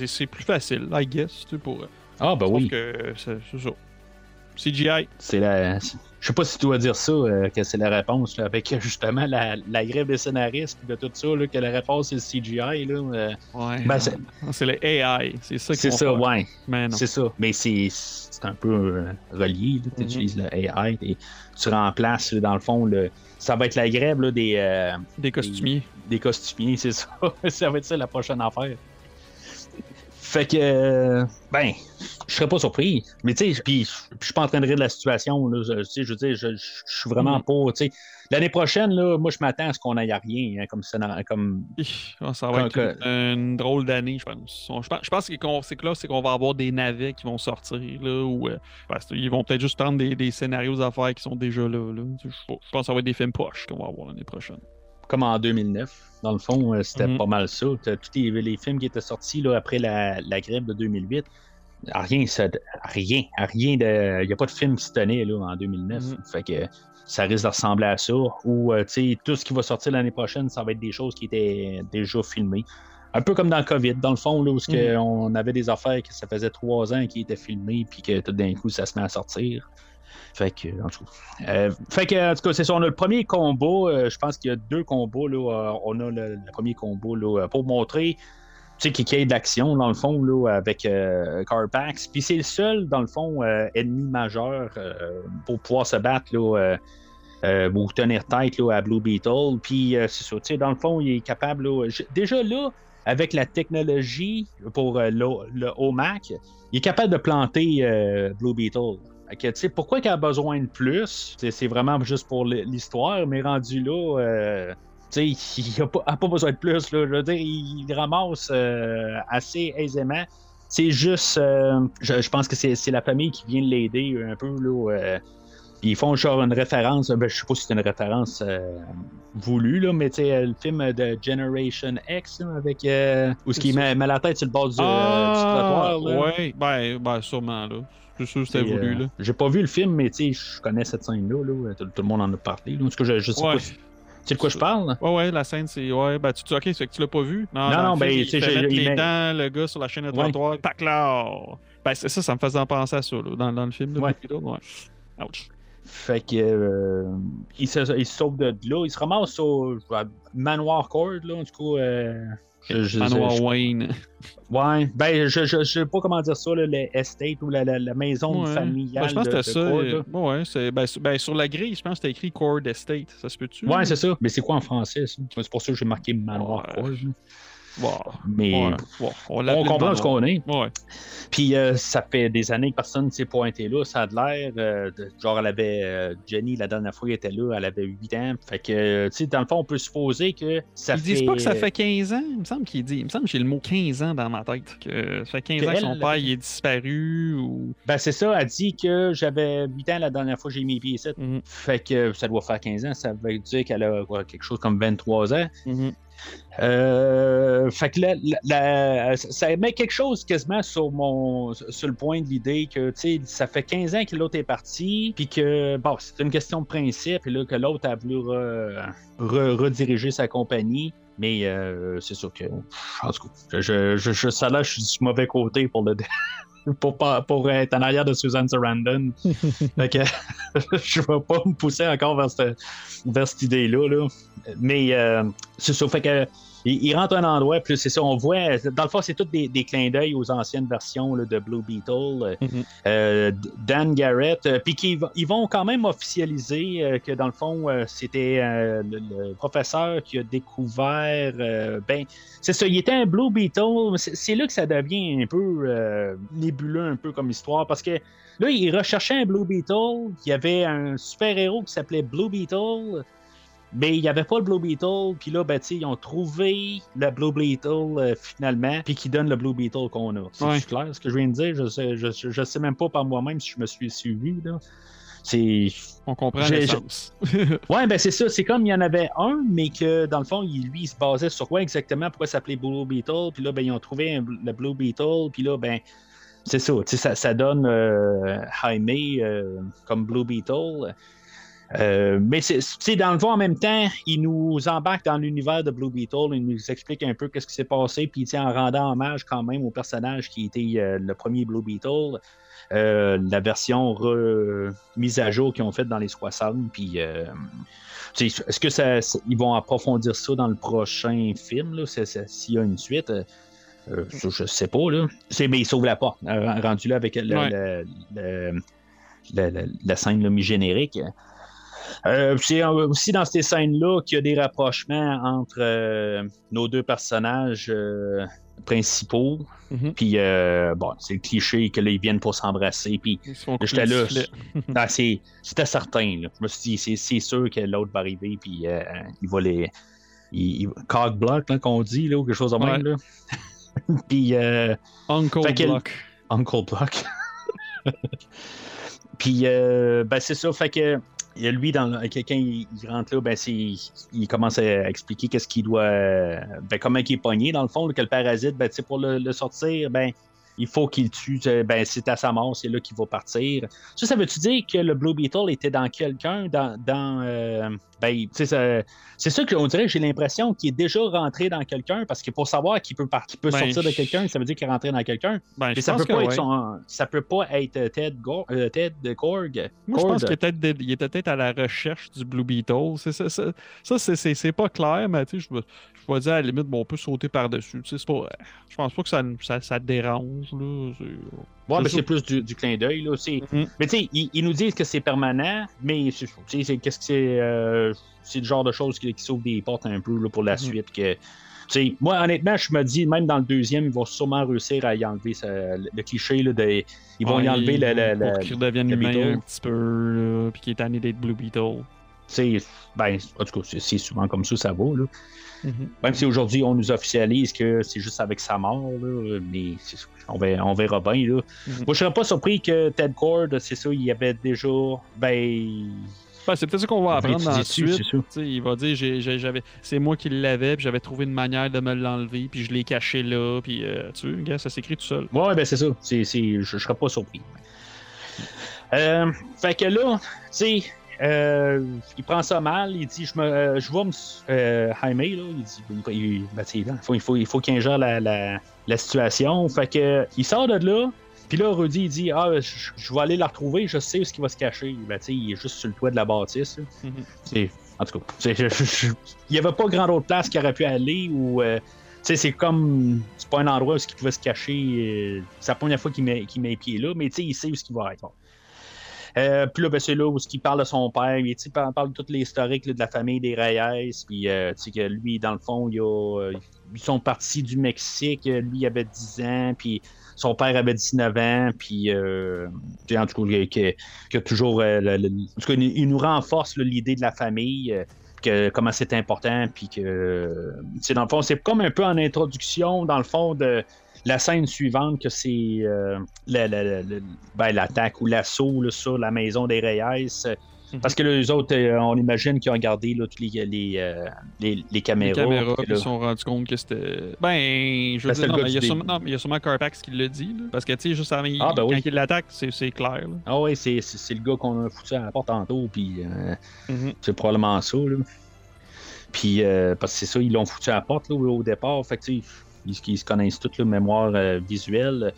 c'est- plus facile, I guess, pour. Ah, ben oui. que c'est c'est ça. CGI. C'est la. Je sais pas si tu dois dire ça, euh, que c'est la réponse, là, avec justement la, la grève des scénaristes, puis de tout ça, là, que la réponse c'est le CGI. Là, euh, Ouais. Ben, c'est- c'est le AI. C'est ça c'est ça, faire. ouais. Mais non. C'est ça. Mais c'est, c'est un peu euh, relié. Tu Mhm. utilises le AI et tu remplaces, là, dans le fond, le... ça va être la grève là, des, euh, Des costumiers. des costumiers, c'est ça. ça va être ça la prochaine affaire. Fait que, euh, ben, je serais pas surpris. Mais tu sais, puis je suis pas en train de rire de la situation. Là, je, veux dire, je, suis vraiment Mhm. pas. Tu sais, l'année prochaine, là, moi, je m'attends à ce qu'on aille à rien hein, comme scénario. Comme... Ça va être une, une drôle d'année, je pense. Je pense, que c'est que là, c'est qu'on va avoir des navets qui vont sortir, là, ou euh, parce qu'ils vont peut-être juste prendre des, des scénarios d'affaires qui sont déjà là. là. Je, je pense que ça va être des films poches qu'on va avoir l'année prochaine. Comme en 2009. Dans le fond, euh, c'était Mhm. pas mal ça. Tous les, les films qui étaient sortis là, après la, la grève de 2008, rien, ça, rien, rien de. Il n'y a pas de film qui se tenait là, en 2009. Mhm. Fait que ça risque de ressembler à ça. Ou euh, tout ce qui va sortir l'année prochaine, ça va être des choses qui étaient déjà filmées. Un peu comme dans le COVID, dans le fond, là, où Mhm. on avait des affaires que ça faisait trois ans qui étaient filmées, puis que tout d'un coup, ça se met à sortir. Fait que, en tout cas. Euh, fait que, en tout cas, c'est ça. On a le premier combat. euh, je pense qu'il y a deux combats. Là, euh, on a le, premier combat là, pour montrer tu sais, qu'il y ait de l'action, dans le fond, là, avec euh, Carpax. Puis c'est le seul, dans le fond, ennemi majeur pour pouvoir se battre là, euh, ou tenir tête là, à Blue Beetle. Puis c'est ça. Tu sais, dans le fond, il est capable. là, déjà là, avec la technologie pour le, le OMAC, il est capable de planter Blue Beetle que, pourquoi qu'elle a besoin de plus? C'est vraiment juste pour l'histoire, mais rendu là, euh, il n'a pas, besoin de plus. Là. Je veux dire, il, il ramasse euh, assez aisément. C'est juste, euh, je, je pense que c'est la famille qui vient l'aider un peu. Là, ils font genre une référence, ben, je sais pas si c'est une référence euh, voulue, là, mais tu sais, le film de Generation X, là, avec. Euh, où ce qui met, met la tête sur le bord du, euh, du trottoir. là. ouais, ben, ben, sûrement, là. Je suis sûr que c'était Et, voulu, euh, là. J'ai pas vu le film, mais tu sais, je connais cette scène-là. Là. Tout, le monde en a parlé. En tout cas, je, je sais Ouais. pas si- Tu sais de quoi je parle? Ouais, ouais, la scène, c'est. Ouais, ben, tu, tu- ok, c'est que tu l'as pas vu. Non, non, le ben, tu sais, j'ai- les dents, le gars sur la chaîne de trottoir. Tac là! Ben, c'est ça, ça me faisait en penser à ça, là, dans, dans le film. Là, Ouais. Ouais. Ouch. Fait que. euh, il, se, il se sauve de là. Il se ramasse au Manoir Court, là. En tout cas. euh, je- Manoir je- Wayne. Ouais, ben, je, je, je sais pas comment dire ça, là, le estate ou la, la, la maison Ouais. familiale. Ben, je pense que c'était ça. Court, ouais, c'est, ben, sur- ben, sur la grille, je pense que c'était écrit Cord Estate. Ça se peut-tu? Ouais, c'est ça. Mais c'est quoi en français, ça? C'est pour ça que j'ai marqué Manoir Ouais. Court. Mais ouais, on, comprend ce qu'on est. Ouais. Puis euh, ça fait des années que personne ne s'est pointé là. Ça a de l'air. euh, genre, elle avait. euh, Jenny, la dernière fois qu'elle était là, elle avait 8 ans. Fait que, tu sais, dans le fond, on peut supposer que ça Ils fait. disent pas que ça fait 15 ans. Il me semble qu'il dit. Il me semble que j'ai le mot 15 ans dans ma tête. Que ça fait 15 ans que son Elle- père il est disparu ou. Ben, c'est ça. Elle dit que j'avais 8 ans la dernière fois que j'ai mis pieds ici. Mhm, Fait que ça doit faire 15 ans. Ça veut dire qu'elle a quoi, quelque chose comme 23 ans. mhm. Euh, fait que ça met quelque chose quasiment sur mon sur le point de l'idée que ça fait 15 ans que l'autre est parti puis que bon c'est une question de principe et là que l'autre a voulu re- re- rediriger sa compagnie mais euh, c'est sûr que en tout cas je, ça là je suis du mauvais côté pour le pour, pour être en arrière de Susan Sarandon. Fait que je vais pas me pousser encore vers cette, vers cette idée là, mais euh, c'est ça. Fait que il, il rentre à un endroit, puis c'est ça, on voit, dans le fond, c'est tous des, des clins d'œil aux anciennes versions là, de Blue Beetle. euh, Mhm. euh, Dan Garrett, euh, puis qu'ils ils vont quand même officialiser euh, que dans le fond, c'était le, le professeur qui a découvert. ben, c'est ça, il était un Blue Beetle. C'est c'est là que ça devient un peu nébuleux, un peu comme histoire, parce que là, il recherchait un Blue Beetle. Il y avait un super-héros qui s'appelait Blue Beetle. Mais il n'y avait pas le Blue Beetle, puis là, ben, ils ont trouvé le Blue Beetle euh, finalement, puis qui donne le Blue Beetle qu'on a. C'est Ouais. clair ce que je viens de dire? Je sais, je, je- sais même pas par moi-même si je me suis suivi. Là. C'est. On comprend l'essence. Ouais, ben c'est ça. C'est comme il y en avait un, mais que dans le fond, il, lui, il se basait sur quoi exactement? Pourquoi s'appelait Blue Beetle? Puis là, ben, ils ont trouvé un- le Blue Beetle, puis là, ben. C'est ça, ça, ça donne euh, Jaime euh, comme Blue Beetle. Euh, mais c'est dans le fond en même temps, il nous embarque dans l'univers de Blue Beetle, il nous explique un peu qu'est-ce qui s'est passé, puis en rendant hommage quand même au personnage qui était euh, le premier Blue Beetle, euh, la version mise à jour qu'ils ont faite dans les 60, puis est-ce que ça, ils vont approfondir ça dans le prochain film, s'il y a une suite? ça, je sais pas, là. Mais il sauve la porte, rendu là avec le- Ouais. le- le- le- le- la scène mi-générique. Euh, c'est aussi dans ces scènes-là qu'il y a des rapprochements entre euh, nos deux personnages euh, principaux. Mhm. Puis, bon, c'est le cliché que là, ils viennent pour s'embrasser. Puis, j'étais là. sifflet. ah, c'était certain. là. Je me suis dit, c'est, c'est sûr que l'autre va arriver. Puis, il va les. Il, il- cock block, là, qu'on dit, là, ou quelque chose de même. Là. puis, Uncle Block. Uncle Block. Puis, ben, c'est ça. Fait que, lui, dans quelqu'un, il, il rentre là, ben, c'est, il commence à expliquer qu'est-ce qu'il doit. Ben, comment il est pogné, dans le fond, là, que le parasite, ben, pour le, sortir, ben, il faut qu'il tue. euh, Ben, c'est à sa mort, c'est là qu'il va partir. Ça, ça veut-tu dire que le Blue Beetle était dans quelqu'un, dans. dans euh, ben, c'est ça qu'on dirait, j'ai l'impression qu'il est déjà rentré dans quelqu'un, parce que pour savoir qu'il peut, qu'il peut Ben, sortir de quelqu'un, ça veut dire qu'il est rentré dans quelqu'un. Ben, ça peut, que pas être ouais. son- ça peut pas être Ted, Go- euh, Ted Korg. Moi, je pense qu'il était, peut-être- il était peut-être à la recherche du Blue Beetle. Ça, ça, ça, c'est- pas clair, mais je je vais dire à la limite, bon, on peut sauter par-dessus. Je pense pas que ça, ça, ça dérange. Là. C'est- Ouais, mais c'est plus du, du clin d'œil. là. C'est- Mhm. Mais tu sais, ils, ils nous disent que c'est permanent, mais c'est- qu'est-ce que c'est. euh, c'est le genre de choses qui, qui s'ouvrent des portes un peu là, pour la Mhm. suite. que moi, honnêtement, je me dis, même dans le deuxième, ils vont sûrement réussir à y enlever le, cliché. Là, de, ils vont y enlever le. Pour qu'il humain Beetle. un petit peu, puis qu'il est tanné d'être Blue Beetle. Tu sais, ben, en tout cas, c'est- souvent comme ça, ça va. Là. Mhm. Même si aujourd'hui, on nous officialise que c'est juste avec sa mort, là, mais c'est- on, verra, on verra bien. Là. Mhm. Moi, je serais pas surpris que Ted Cord, c'est ça, il y avait déjà. Ben. Ben, c'est peut-être ça qu'on va apprendre dans la étudié dessus, suite. c'est ça. Tu sais, il va dire j'avais c'est moi qui l'avais puis j'avais trouvé une manière de me l'enlever puis je l'ai caché là puis euh, tu sais, gars, ça s'écrit tout seul. Ouais, ben c'est ça. C'est, c'est- je, je serais pas surpris. Euh, fait que là, tu sais, euh, il prend ça mal. Il dit Je, me, euh, je vais me. Euh, Jaime, là, il dit il, ben, il faut, il faut, il faut qu'il ingère la, la, la situation. Fait que, il sort de là. Puis là, Rudy, il dit Ah, je, je vais aller la retrouver, je sais où ce qui va se cacher. Ben, il est juste sur le toit de la bâtisse. Mhm. En tout cas, je- il n'y avait pas grand autre place qu'il aurait pu aller ou. euh, c'est comme. C'est pas un endroit où il pouvait se cacher. euh, c'est la première fois qu'il met, qu'il met les pieds là, mais il sait où il va être. Euh, puis là, ben, c'est là où il parle de son père. Il parle, de toute l'historique de la famille des Reyes. Puis, euh, tu sais, que lui, dans le fond, il a, euh, ils sont partis du Mexique. Lui, il avait 10 ans. Puis, son père avait 19 ans. Puis, euh, en tout cas, que, que toujours. euh, en tout cas, il nous renforce l'idée de la famille. euh, que, comment c'est important, puis que, euh, dans le fond, c'est comme un peu en introduction, dans le fond, de la scène suivante, que c'est euh, la- la- la- la- ben, l'attaque ou l'assaut sur la maison des Reyes. euh, Mhm. Parce que les autres, euh, on imagine qu'ils ont gardé là, toutes les, les, euh, les, caméras. caméras, ils se sont rendus compte que c'était. Ben, je Ben, veux dire, le non, mais il y a sûrement, début. non, mais il y a sûrement Carpax qui le dit. là. parce que, tu sais, juste avant, Ah, ben oui. quand il l'attaque, c'est clair. là. Ah oui, c'est, le gars qu'on a foutu à la porte tantôt, puis euh, Mhm. c'est probablement ça. Là. Puis, euh, parce que c'est ça, ils l'ont foutu à la porte là, au départ. Fait que, ils, ils se connaissent toute la mémoire euh, visuelle.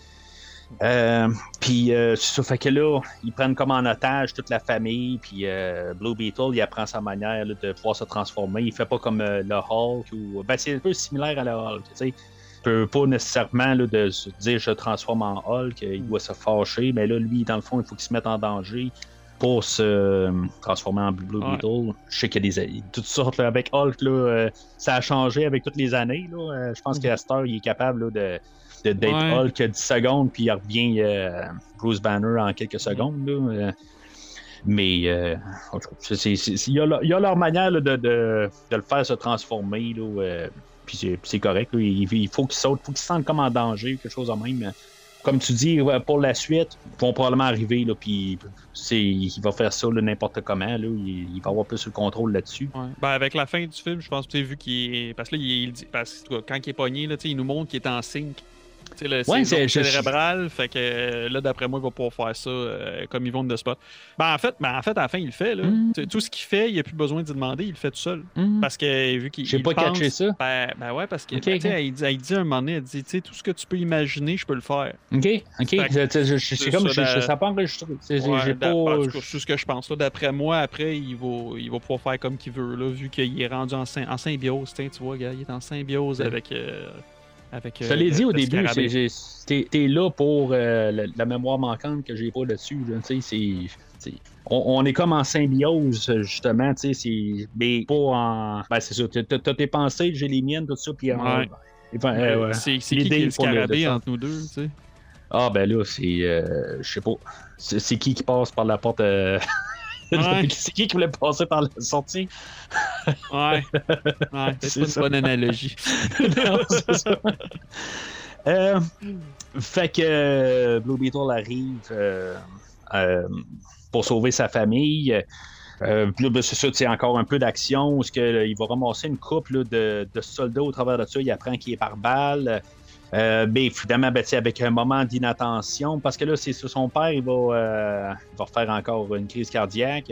Euh, puis, euh, ça, fait que là, ils prennent comme en otage toute la famille. Puis, euh, Blue Beetle, il apprend sa manière là, de pouvoir se transformer. Il fait pas comme le Hulk. ou Ben, c'est un peu similaire à le Hulk, tu sais. Peut pas nécessairement là, de se dire je transforme en Hulk, il doit se fâcher, mais là, lui, dans le fond, il faut qu'il se mette en danger pour se euh, transformer en Blue Ouais. Beetle. Je sais qu'il y a des toutes sortes là, avec Hulk, là, euh, ça a changé avec toutes les années. Là. Euh, je pense Mhm. qu'à cette heure, il est capable là, de Ouais. Hulk 10 secondes, puis il revient euh, Bruce Banner en quelques secondes. là. Mais euh, en il y, a leur- il y a leur manière là, de, de- de le faire se transformer. Là, euh, puis c'est- correct. Il, il faut qu'il saute, il faut qu'il se sente comme en danger, quelque chose de même. Comme tu dis, pour la suite, ils vont probablement arriver, là, puis il va faire ça n'importe comment. Là, il, va avoir plus le contrôle là-dessus. Ben, avec la fin du film, je pense que vu qu'il est. Parce que là, il, parce quand il est pogné, là, il nous montre qu'il est en sync. Le Ouais, c'est cérébral, fait que euh, là, d'après moi, il va pouvoir faire ça euh, comme ils vont de spot. Ben, en fait, ben, en fait, à la fin, il le fait. Là. Mm. Tout ce qu'il fait, il n'a plus besoin d'y demander, il le fait tout seul. Parce que vu qu'il. J'ai pas pense- catché ça. Ben, ben ouais, parce que Ok, ben, tu sais, ok. elle, dit, elle dit à un moment donné, elle dit, tu sais, tout ce que tu peux imaginer, je peux le faire. OK, OK. C'est- comme, ça, n'a pas enregistré. J'ai pas... c'est ce que je pense. D'après moi, après, il va, il va pouvoir faire comme qu'il veut, là, vu qu'il est rendu en, sym- en symbiose. Tu vois, gars, il est en symbiose Ouais. Avec. euh, Je te euh, l'ai dit au début, t'es là pour euh, la, la mémoire manquante que j'ai pas là-dessus. là, On, on est comme en symbiose, justement, tu sais, c'est- mais pas en. Ben, c'est ça, t'as tes pensées, j'ai les miennes, tout ça, puis. Ouais. Euh, ouais. C'est qui L'idée qui est le scarabée entre nous deux, tu sais? Ah, ben là, c'est. euh, Je sais pas. C'est c'est qui qui passe par la porte. Ouais. c'est qui qui voulait passer par la sortie? Ouais. Ouais, c'est pas une bonne analogie. Non, c'est ça. Euh, fait que euh, Blue Beetle arrive euh, euh, pour sauver sa famille. Euh, puis ben, c'est ça, c'est encore un peu d'action. Parce que, là, il va ramasser une couple là, de, de soldats au travers de ça. Il apprend qu'il est par balle. Euh, mais finalement, ben, tu sais, avec un moment d'inattention, parce que là, c'est sur son père, il va, euh, il va faire encore une crise cardiaque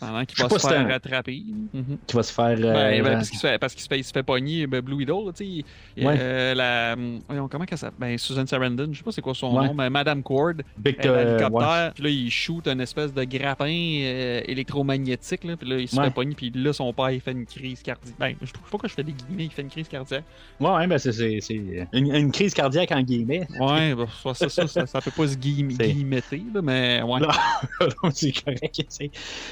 Pendant qu'il Je va se faire c'est un- rattraper. Mhm. qui va se faire. euh, Ben, ben, euh, parce qu'il se fait, parce qu'il se fait, il se fait pogner ben, Blue Widow, là, tu sais. il- Ouais. euh, la, voyons, comment qu'elle s'appelle? Ben, Susan Sarandon, je sais pas c'est quoi son Ouais. nom, mais Madame Cord. Big, Elle, euh, l'hélicoptère, puis là, il shoot une espèce de grappin euh, électromagnétique, là, puis là, il se Ouais. fait pogner, puis là, son père, il fait une crise cardiaque. Ben, je sais pas pourquoi je fais des guillemets, il fait une crise cardiaque. Ouais, ouais, ben, c'est- une, une crise cardiaque en guillemets. Ouais, ben, ça, ça, ça, ça, ça peut pas se là, mais ouais. Non. c'est correct.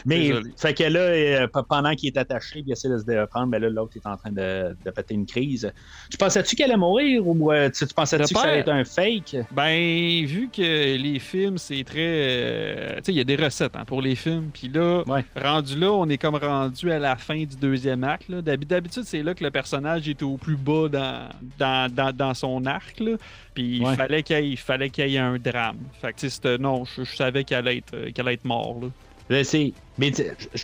Mais. Fait que là, euh, pendant qu'il est attaché, il essaie de se défendre, ben là, l'autre est en train de, de péter une crise. Tu pensais-tu qu'elle allait mourir ou euh, tu, tu pensais-tu que ça allait être un fake? Ben, vu que les films, c'est très. euh, tu sais, il y a des recettes hein, pour les films. Puis là, Ouais. rendu là, on est comme rendu à la fin du deuxième acte. D'habitude, c'est là que le personnage est au plus bas dans, dans, dans, dans son arc. Là. Puis Ouais. il fallait qu'il y y ait un drame. Fait que, non, je, je savais qu'elle allait être, qu'elle allait être mort. Là. Je. Mais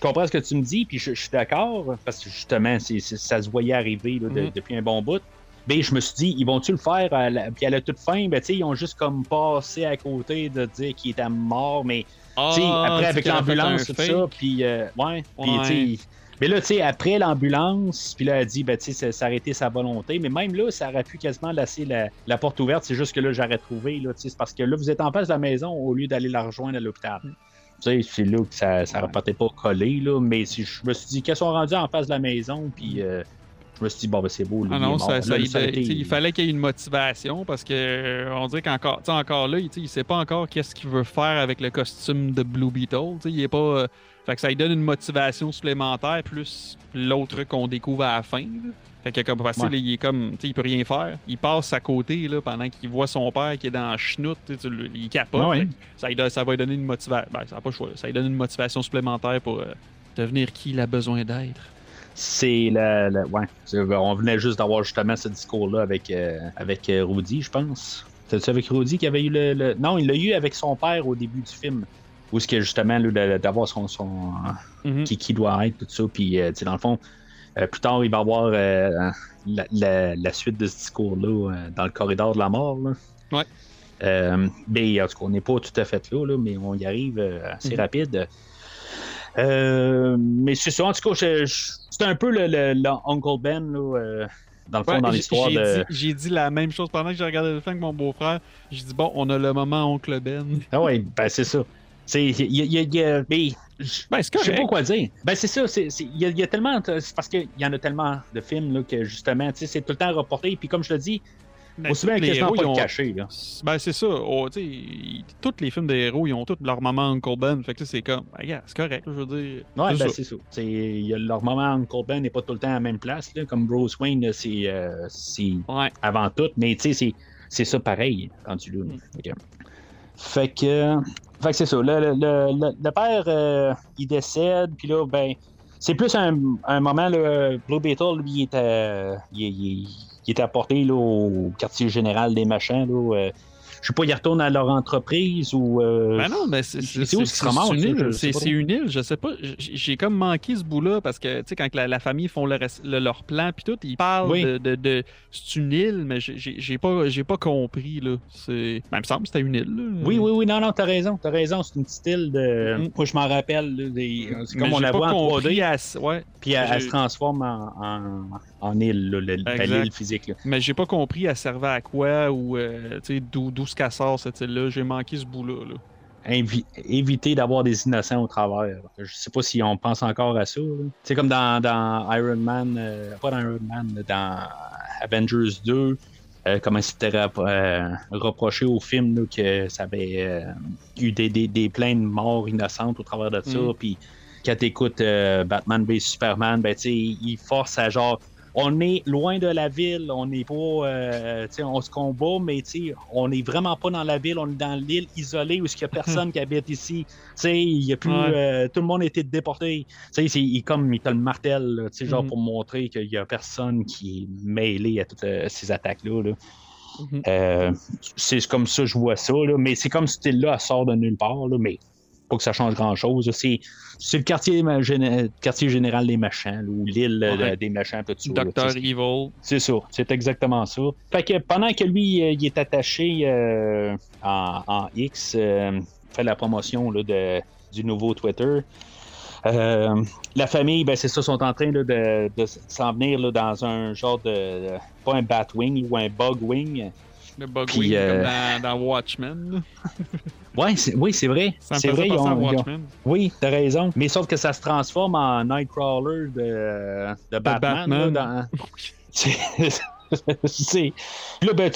comprends ce que tu me dis, puis je, je suis d'accord, parce que justement, ça se voyait arriver là, de- Mhm. depuis un bon bout. Mais je me suis dit, ils vont-tu le faire? à la- puis à la toute fin, ben, ils ont juste comme passé à côté de dire qu'il était mort, mais Ah, après avec l'ambulance, tout ça, puis euh, ouais, puis. Mais là, tu sais, après l'ambulance, puis là, elle dit, ben, tu sais, été sa volonté, mais même là, ça aurait pu quasiment laisser la, la porte ouverte, c'est juste que là, j'aurais trouvé, là, tu sais, c'est parce que là, vous êtes en face de la maison au lieu d'aller la rejoindre à l'hôpital. C'est là que ça, Ouais. peut-être pas collé, là, mais si je me suis dit qu'elles sont rendues en face de la maison, puis euh, je me suis dit, bon, ben, c'est beau, lui, Ah non, ça, Là, ça- il, fallait qu'il y ait une motivation parce que euh, on dirait qu'encore encore là, il, il sait pas encore qu'est-ce qu'il veut faire avec le costume de Blue Beetle. Il est pas. euh, fait que ça lui donne une motivation supplémentaire plus l'autre qu'on découvre à la fin. là. Fait que comme parce que Ouais. là, il est comme. tu sais, Il peut rien faire. Il passe à côté là, pendant qu'il voit son père qui est dans la chenoute. tu sais, tu le- Il capote. Ouais, Ça, lui donne- ça va lui donner une motivation. Ben, ça n'a pas le choix. là. Ça lui donne une motivation supplémentaire pour euh, devenir qui il a besoin d'être. C'est la, la- ouais. C'est- On venait juste d'avoir justement ce discours-là avec, euh, avec euh, Rudy, je pense. C'est-tu avec Rudy qui avait eu le, le- Non, il l'a eu avec son père au début du film. Où est-ce que justement, d'avoir son. son Mhm. qui, qui doit être, tout ça. Puis, euh, tu sais, dans le fond, euh, plus tard, il va y avoir euh, la, la- la suite de ce discours-là euh, dans le corridor de la mort. Là. Ouais. Mais en tout cas, on n'est pas tout à fait là, là, mais on y arrive assez Mhm. rapide. Mais c'est ça, en tout cas, c'est un peu le, le- le Uncle Ben, là, dans le fond, Ouais, dans l'histoire j'ai de. dit- J'ai dit la même chose pendant que j'ai regardé le film avec mon beau-frère. J'ai dit, bon, on a le moment Oncle Ben. Ah ouais, ben c'est ça. Y a- il y a- Ben, c'est Je sais pas quoi dire. Ben c'est ça, il y, a- il y a tellement, c'est parce qu'il y en a tellement de films là, que justement, tu sais, c'est tout le temps reporté. Puis comme je te dis, Ben, aussi bien les héros, pas ils ont- cacher. Là. Ben, c'est ça. Oh, tu sais, ils- tous les films des héros, ils ont tous leur moment Uncle Ben. Fait que c'est comme, ben, gars, c'est correct, je veux dire. Ouais, ben c'est ça. Y a leur moment Uncle Ben n'est pas tout le temps à la même place. Là, comme Bruce Wayne, c'est, euh, Ouais. avant tout. Mais tu sais, c'est, ça pareil, rendu là. Mm. Que, fait que, fait que c'est ça. Le, le, le- le père, euh, il décède, puis là, ben, c'est plus un, un moment, là, Blue Beetle, lui, il il- il était apporté là, au quartier général des machins. Là, euh, je sais pas, il retourne à leur entreprise ou. euh, Ben non, mais c'est où se c'est une île. je sais C'est pas c'est une île, je sais pas. J- J'ai comme manqué ce bout-là parce que, tu sais, quand la, la famille font le reste- le- leur plan puis tout, ils parlent Oui. de, de, de- C'est une île, mais j'ai- pas, pas compris, là. Ben, il me semble que c'était une île, là. Oui, oui, oui, non, non, t'as raison, t'as raison, c'est une petite île de. Moi, je m'en rappelle, c'est Mais comme on la pas voit en compris 3D, à- Ouais, puis elle, se transforme en, en, en île, ben, l'île physique. Là. mais j'ai pas compris elle servait à quoi ou, euh, tu sais, d'où d'où ce qu'elle sort, cette île-là. J'ai manqué ce bout-là, là. Invi- éviter d'avoir des innocents au travers. Je sais pas si on pense encore à ça. là. C'est comme dans, dans Iron Man, euh, pas dans Iron Man, dans Avengers 2, euh, comment c'était euh, reproché au film là, que ça avait euh, eu des, des, des plein de morts innocentes au travers de ça. Mm. Puis quand t'écoutes euh, Batman vs Superman, ben il force à genre. On est loin de la ville, on n'est pas, euh, tu sais, on se combat, mais tu sais, on n'est vraiment pas dans la ville, on est dans l'île isolée où il n'y a personne qui habite ici. Tu sais, il y a plus, Ouais. euh, tout le monde a été déporté. Tu sais, c'est- il, comme il le martèle, là, tu sais, genre Mhm. pour montrer qu'il y a personne qui est mêlé à toutes euh, ces attaques-là. là. Mhm. Euh, c'est comme ça que je vois ça, là. mais c'est comme ce style-là, elle sort de nulle part, là, mais pas que ça change grand-chose. C'est, c'est le quartier, général des machins, là, ou l'île euh, Ouais. des machins, tout ça. Docteur Evil. c'est ça, c'est exactement ça. Fait que pendant que lui, euh, il est attaché euh, en, en X, euh, fait la promotion là, de, du nouveau Twitter, euh, la famille, ben c'est ça, sont en train là, de, de s'en venir là, dans un genre de, pas un Batwing ou un Bugwing. Le bug Puis, wing, euh, comme dans, dans Watchmen. Ouais, oui, c'est vrai. C'est vrai, ils ont- ils ont- Watchmen. oui, t'as raison. Mais sauf que ça se transforme en Nightcrawler de, de Batman. Batman. là, dans- C'est- Là, ben,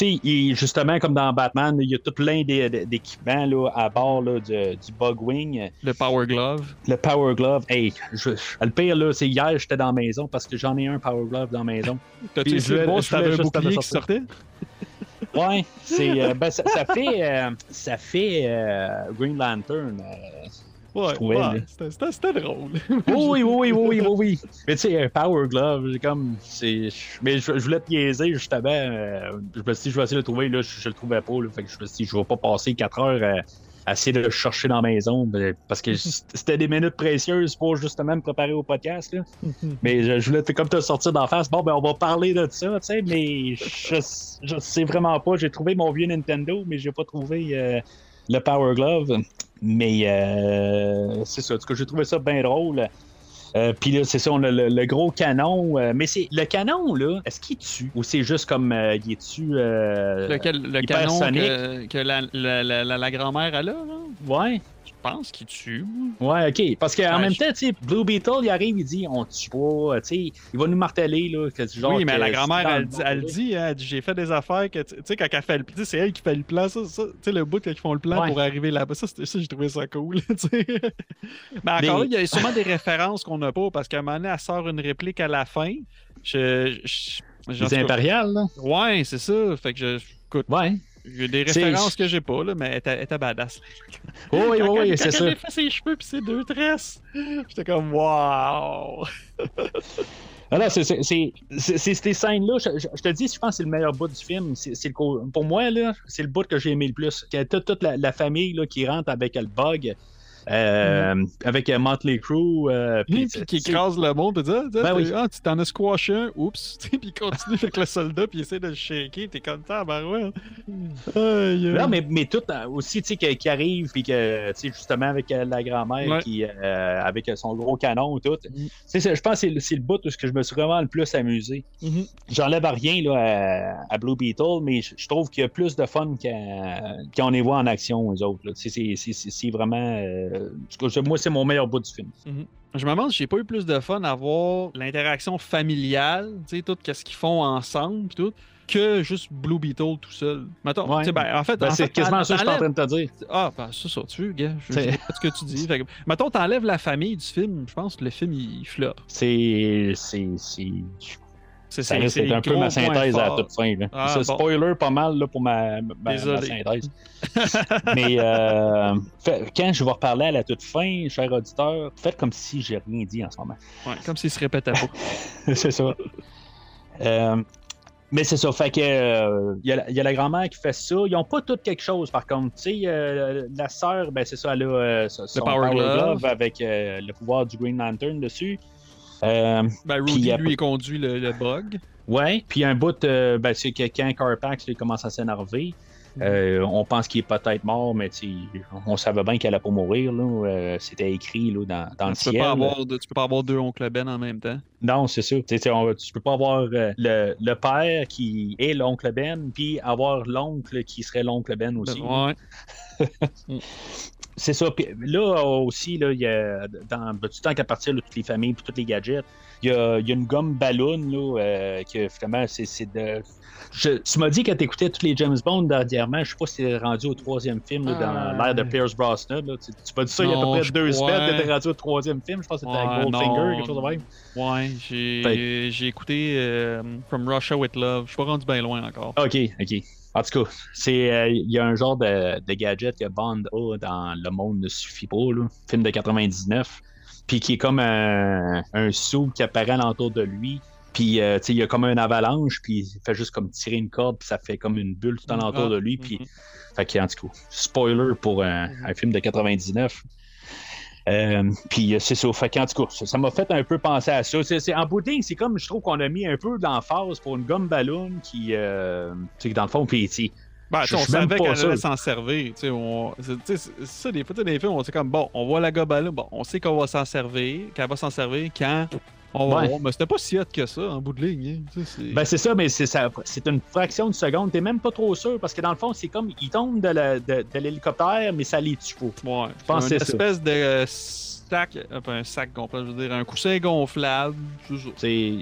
justement, comme dans Batman, il y a tout plein d'é- d'é- d'équipements là, à bord là, du, du Bugwing. Le Power Glove. Le Power Glove, hey, je- le pire, là, c'est hier, j'étais dans la maison parce que j'en ai un Power Glove dans la maison. T'as-tu de voulais- voir je voulais juste te bouclier qui sortait? Ouais, c'est, euh, ben, ça, ça fait, euh, ça fait euh, Green Lantern. euh. Ouais, ouais, c'était- drôle. Oui, oui, oui, oui, oui, oui. Mais tu sais, un Power Glove, j'ai comme. c'est Mais je, je voulais te niaiser, justement. je me suis dit, je vais essayer de le trouver. Là, je, je le trouvais pas. Là, fait que je me suis dit, je vais pas passer 4 heures essayer de le chercher dans la maison. ben, Parce que c'était des minutes précieuses pour justement me préparer au podcast. Là. Mais je, je voulais te, comme te sortir d'en face. Bon, ben, on va parler de ça, tu sais. Mais je, je sais vraiment pas. J'ai trouvé mon vieux Nintendo, mais j'ai pas trouvé euh, le Power Glove. Mais euh, c'est ça. En tout cas, j'ai trouvé ça bien drôle. Euh, Puis là, c'est ça, on a le, le gros canon. euh, mais c'est le canon, là, est-ce qu'il tue? Ou c'est juste comme euh, il est tue euh, Lequel- le canon que, que la, la, la, la- la grand-mère a là, là? Ouais. Je pense qu'il tue. Ouais, ok. Parce qu'en Ouais, même je- temps, tu sais, Blue Beetle, il arrive, il dit on tue pas. Tu sais, il va nous marteler, là. Que, genre, oui, mais que la grand-mère, elle, elle dit, hein, elle dit, j'ai fait des affaires que, tu sais, quand elle fait le plan, c'est elle qui fait le plan, ça, ça tu sais, le bout quand ils font le plan Ouais. pour arriver là-bas, ça, ça j'ai trouvé ça cool, tu sais. Mais encore il y a sûrement des références qu'on n'a pas, parce qu'à un moment donné, elle sort une réplique à la fin. Je, impériales, là. Ouais, c'est ça. Fait que je, écoute, Ouais. Il y a des références que j'ai pas, là, mais elle était, badass. Oui, oui, Quand oui, c'est quand ça. elle a fait ses cheveux puis ses deux tresses, j'étais comme, wow! Alors, c'est ces scènes-là, je, je- je te dis, je pense que c'est le meilleur bout du film. C'est c'est le co- pour moi, là, c'est le bout que j'ai aimé le plus. Toute, toute la, la famille là, qui rentre avec le bug, euh, avec euh, Motley Crue. euh, puis qui écrase le monde, Ben oui. ah, tu t'en as squashé un, oups, puis il continue avec le soldat, puis il essaie de le shaker, t'es comme ça, ben ouais. Aïe. Non, mais, mais tout aussi, tu sais, qui, arrive, puis que, tu sais, justement, avec la grand-mère, Ouais. qui, euh, avec son gros canon, tout. Mm. Tu je pense que c'est le- bout où ce que je me suis vraiment le plus amusé. Mhm. J'enlève à rien là, à, à Blue Beetle, mais je, trouve qu'il y a plus de fun qu'à- quand on les voit en action, les autres. C'est- vraiment. euh, moi, c'est mon meilleur bout du film. Je me demande si j'ai pas eu plus de fun à voir l'interaction familiale, tu sais, tout ce qu'ils font ensemble, tout, que juste Blue Beetle tout seul. Mettons, Ouais. ben, en fait, Ben, en c'est quasiment ça que je suis en train de te dire. Ah, ben, c'est ça, tu veux, gars. Je, sais pas ce que tu dis. Fait que, mettons, t'enlèves la famille du film, je pense que le film, il floppe. C'est- C'est Ça c'est- risque d'être un le peu ma synthèse à la toute fin. Là. Ah, Ça, bon. Spoiler pas mal là, pour ma, ma- ma Désolé. synthèse. Mais euh, fait- quand je vais reparler à la toute fin, cher auditeur, faites comme si j'ai rien dit en ce moment. Ouais, comme s'il se répétait pas. c'est ça. Euh, mais c'est ça, fait que euh, il y, a la- il y a la grand-mère qui fait ça. Ils n'ont pas toutes quelque chose, par contre. Tu sais, euh, la sœur, ben c'est ça, elle a euh, son son Power Glove. avec euh, le pouvoir du Green Lantern dessus. Euh, Ben, Rudy, lui, il conduit le, le bug. ouais, puis un bout, euh, ben, c'est que quand Carpax il commence à s'énerver, euh, on pense qu'il est peut-être mort, mais on savait bien qu'elle allait pas mourir. Euh, C'était écrit là, dans, dans le tu, peux ciel. pas avoir de- tu peux pas avoir deux oncles Ben en même temps. Non, c'est ça. Tu sais, on- tu peux pas avoir euh, le, le père qui est l'oncle Ben, puis avoir l'oncle qui serait l'oncle Ben aussi. Ouais. C'est ça. Puis là aussi, là, il y a, dans du temps qu'à partir de toutes les familles puis tous les gadgets, il y a, il y a une gomme ballon là, euh, que finalement, c'est de. Je- tu m'as dit que tu écoutais tous les James Bond dernièrement. Je sais pas si t'es rendu au troisième film là, dans Euh. l'ère de Pierce Brosnan. là. Tu, tu m'as dit ça il y a à peu près deux semaines que t'es rendu au troisième film. Je pense que c'était Ouais, Goldfinger, non. quelque chose de même. Ouais, j'ai j'ai écouté euh, From Russia with Love. Je suis pas rendu bien loin encore. OK, OK. En tout cas, c'est euh, il y a un genre de, de gadget que Bond a dans Le Monde ne suffit pas, là, film de 99, puis qui est comme un, un sou qui apparaît alentour de lui. Puis, euh, tu sais, il y a comme une avalanche, puis il fait juste comme tirer une corde, puis ça fait comme une bulle tout alentour Ah, de lui. Puis, mhm. fait que, en tout cas, spoiler pour un, un film de 99. Euh, puis euh, c'est ça. Fait qu'en tout cas, ça m'a fait un peu penser à ça. C'est, en bout de ligne, c'est comme je trouve qu'on a mis un peu d'emphase pour une gomme ballon qui, euh, tu sais, dans le fond, sais, Ben, Je on savait qu'elle allait s'en servir. tu sais, On... ça, des fois, des films, on sait comme, bon, on voit la gobe là, bon, on sait qu'on va s'en servir, qu'elle va s'en servir quand on va Ouais. voir. Mais c'était pas si hot que ça, en bout de ligne. hein. C'est- Ben c'est ça, mais c'est ça, c'est une fraction de seconde. T'es même pas trop sûr parce que dans le fond, c'est comme ils tombent de, la- de- de l'hélicoptère, mais ça les tue pas. Ouais, pense c'est une ça. espèce de sac, pas un sac gonflable, je veux dire, un coussin gonflable. C'est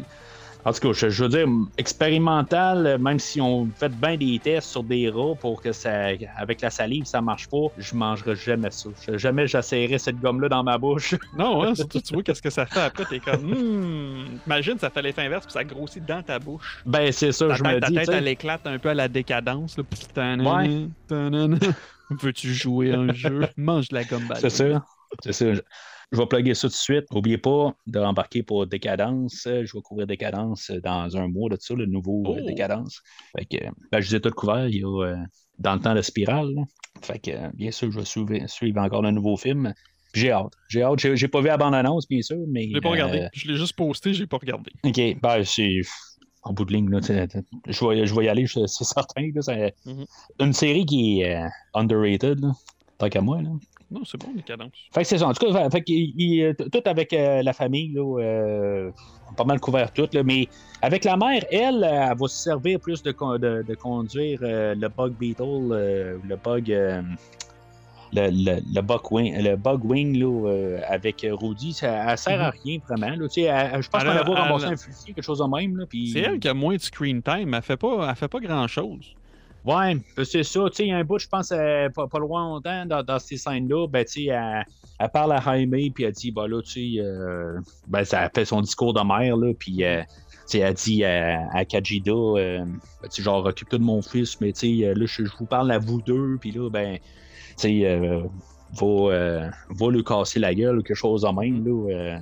En tout cas, je, je veux dire, expérimental, même si on fait bien des tests sur des rats pour que ça, avec la salive, ça marche pas, je mangerai jamais ça. Je- Jamais j'essayerai cette gomme-là dans ma bouche. Non, hein, surtout, tu vois qu'est-ce que ça fait après? T'es comme, hmm, imagine, ça fait l'effet inverse, puis ça grossit dans ta bouche. Ben, c'est ça, Ta je tête, me ta dis. tête, tu sais. elle éclate un peu à la décadence. Là. Ouais. Veux-tu jouer un jeu? Mange de la gomme. C'est ça. C'est ça. Je, vais plugger ça tout de suite. N'oubliez pas de rembarquer pour Décadence. Je vais couvrir Décadence dans un mois de ça, le nouveau euh, Oh. Décadence. Fait que, ben, je les ai tous couverts. Il y a euh, dans le temps de Spirale. là. Fait que, euh, bien sûr, je vais suivre, suivre encore le nouveau film. J'ai hâte. J'ai hâte. J'ai, pas vu la bande-annonce, bien sûr, mais. Je l'ai pas regardé. euh, Je l'ai juste posté, j'ai pas regardé. OK. Ben, c'est. En bout de ligne, là, je, vais, je vais y aller, c'est certain. là, c'est Mhm. une série qui est euh, underrated, là, tant qu'à moi. Là. Non, c'est bon, décadence. Fait que c'est ça. En tout cas, fait, il, euh, tout avec euh, la famille, là, euh, pas mal couvert tout. Là, mais avec la mère, elle, elle va se servir plus de, con- de, de conduire euh, le Bug Beetle, le Bug. le, le, le Bug Wing, le bug wing là, avec Rudy, ça elle sert à rien vraiment. Là, Tu sais, elle- je pense Mhm. Qu'on va elle- un fusil, quelque chose de même. Puis... C'est elle qui a moins de screen time. Elle fait pas, elle fait pas grand chose. Ouais, ben, c'est ça. Tu sais, un bout, je pense, euh, pas, pas loin longtemps, dans, ces scènes-là, ben, tu sais, elle, elle parle à Jaime, puis elle dit, bah là, tu sais, euh, ben, ça fait son discours de mère, là, puis, euh, tu elle dit à, à Kajida, euh, ben, genre, occupe-toi de mon fils, mais, tu sais, là, je, je vous parle à vous deux, puis là, ben, tu sais, euh, va, va lui casser la gueule, quelque chose de même, là.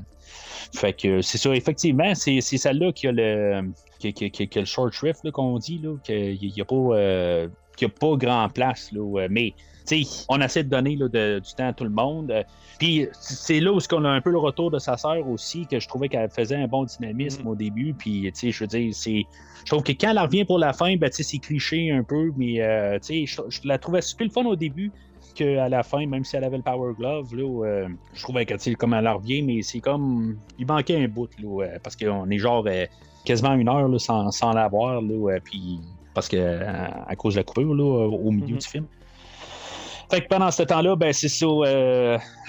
Fait que c'est ça, effectivement, c'est c'est celle-là qui a le qui, qui- qui- qui a le short shrift là, qu'on dit, là, qu'il n'y a pas euh, y a pas grand place, là, euh, mais on essaie de donner là, de- du temps à tout le monde. euh, Puis c'est là où on a un peu le retour de sa sœur aussi, que je trouvais qu'elle faisait un bon dynamisme Mhm. au début. Puis tu sais, je veux dire, c'est. Je trouve que quand elle revient pour la fin, ben, c'est cliché un peu, mais euh, je, je la trouvais super le fun au début qu'à la fin, même si elle avait le Power Glove, là, euh, je trouvais que, comme elle revient, mais c'est comme. Il manquait un bout, là, euh, parce qu'on est genre euh, quasiment une heure là, sans, sans l'avoir, puis. Parce que, à cause de la coupure, là, au milieu Mhm. du film. Fait que pendant ce temps-là, ben c'est ça.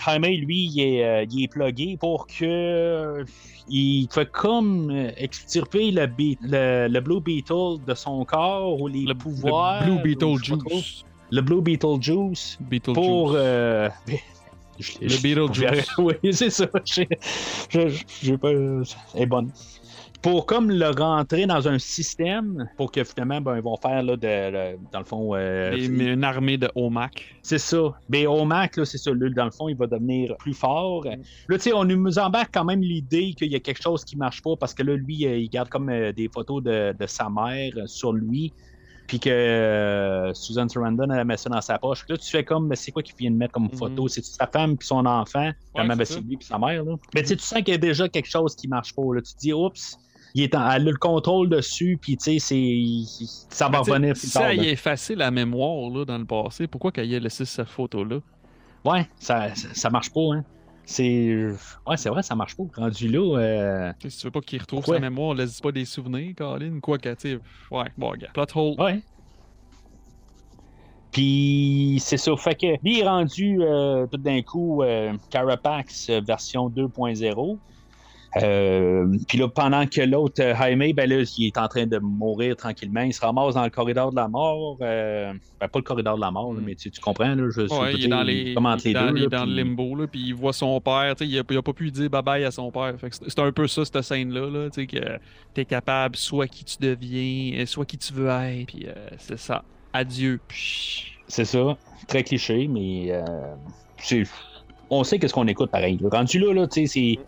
Jaime, lui, il est, il est plugué pour que. il fait comme extirper le, le, le Blue Beetle de son corps ou les Le, pouvoirs. le Blue ou je Le Blue Beetlejuice Beetlejuice. pour. euh, je- Le je- Beetlejuice. Oui, c'est ça. Je, je, j'ai pas. Elle est bonne. Pour comme le rentrer dans un système pour que finalement, ben, ils vont faire là, de, le- dans le fond. euh, Et- mais une armée de OMAC. c'est ça. Mais au Mac, là, c'est ça. Là, dans le fond, il va devenir plus fort. Là, tu sais, on nous embarque quand même l'idée qu'il y a quelque chose qui marche pas parce que là, lui, euh, il garde comme euh, des photos de, de sa mère euh, sur lui. Puis que euh, Susan Sarandon, elle met ça dans sa poche. Là, tu fais comme, mais c'est quoi qu'il vient de mettre comme Mhm. photo? C'est sa femme puis son enfant? C'est ben, ça. c'est lui puis sa mère, là. Mais tu sais, tu sens qu'il y a déjà quelque chose qui marche pas. Là. Tu te dis, oups, il est en- elle a le contrôle dessus, puis tu sais, ça va revenir Si tard. elle là. a effacé la mémoire là, dans le passé, pourquoi qu'elle ait laissé cette photo-là? Ouais, ça, ça, ça marche pas, hein. C'est. Ouais, c'est vrai, ça marche pas. Rendu là, euh, Si tu veux pas qu'il retrouve Pourquoi? sa mémoire, laisse pas des souvenirs, Colin. Quoi que, tu ouais, bon, gars. Plot hole. ouais. Puis c'est ça. Fait que lui il est rendu euh, tout d'un coup euh, Carapax version 2.0. Euh, puis là, pendant que l'autre, euh, Jaime, ben là, il est en train de mourir tranquillement. Il se ramasse dans le corridor de la mort. euh, ben, pas le corridor de la mort, là, Mm. mais tu, tu comprends, là, je, je Ouais, veux il est dans les, il les dans, deux. il est dans le limbo, là, puis il voit son père, il, a, il a pas pu dire bye-bye à son père. C'est un peu ça, cette scène-là, là, tu que t'es capable, soit qui tu deviens, soit qui tu veux être, puis euh, c'est ça. Adieu. C'est ça. Très cliché, mais euh, on sait qu'est-ce qu'on écoute pareil. Rendu là, là tu sais, c'est.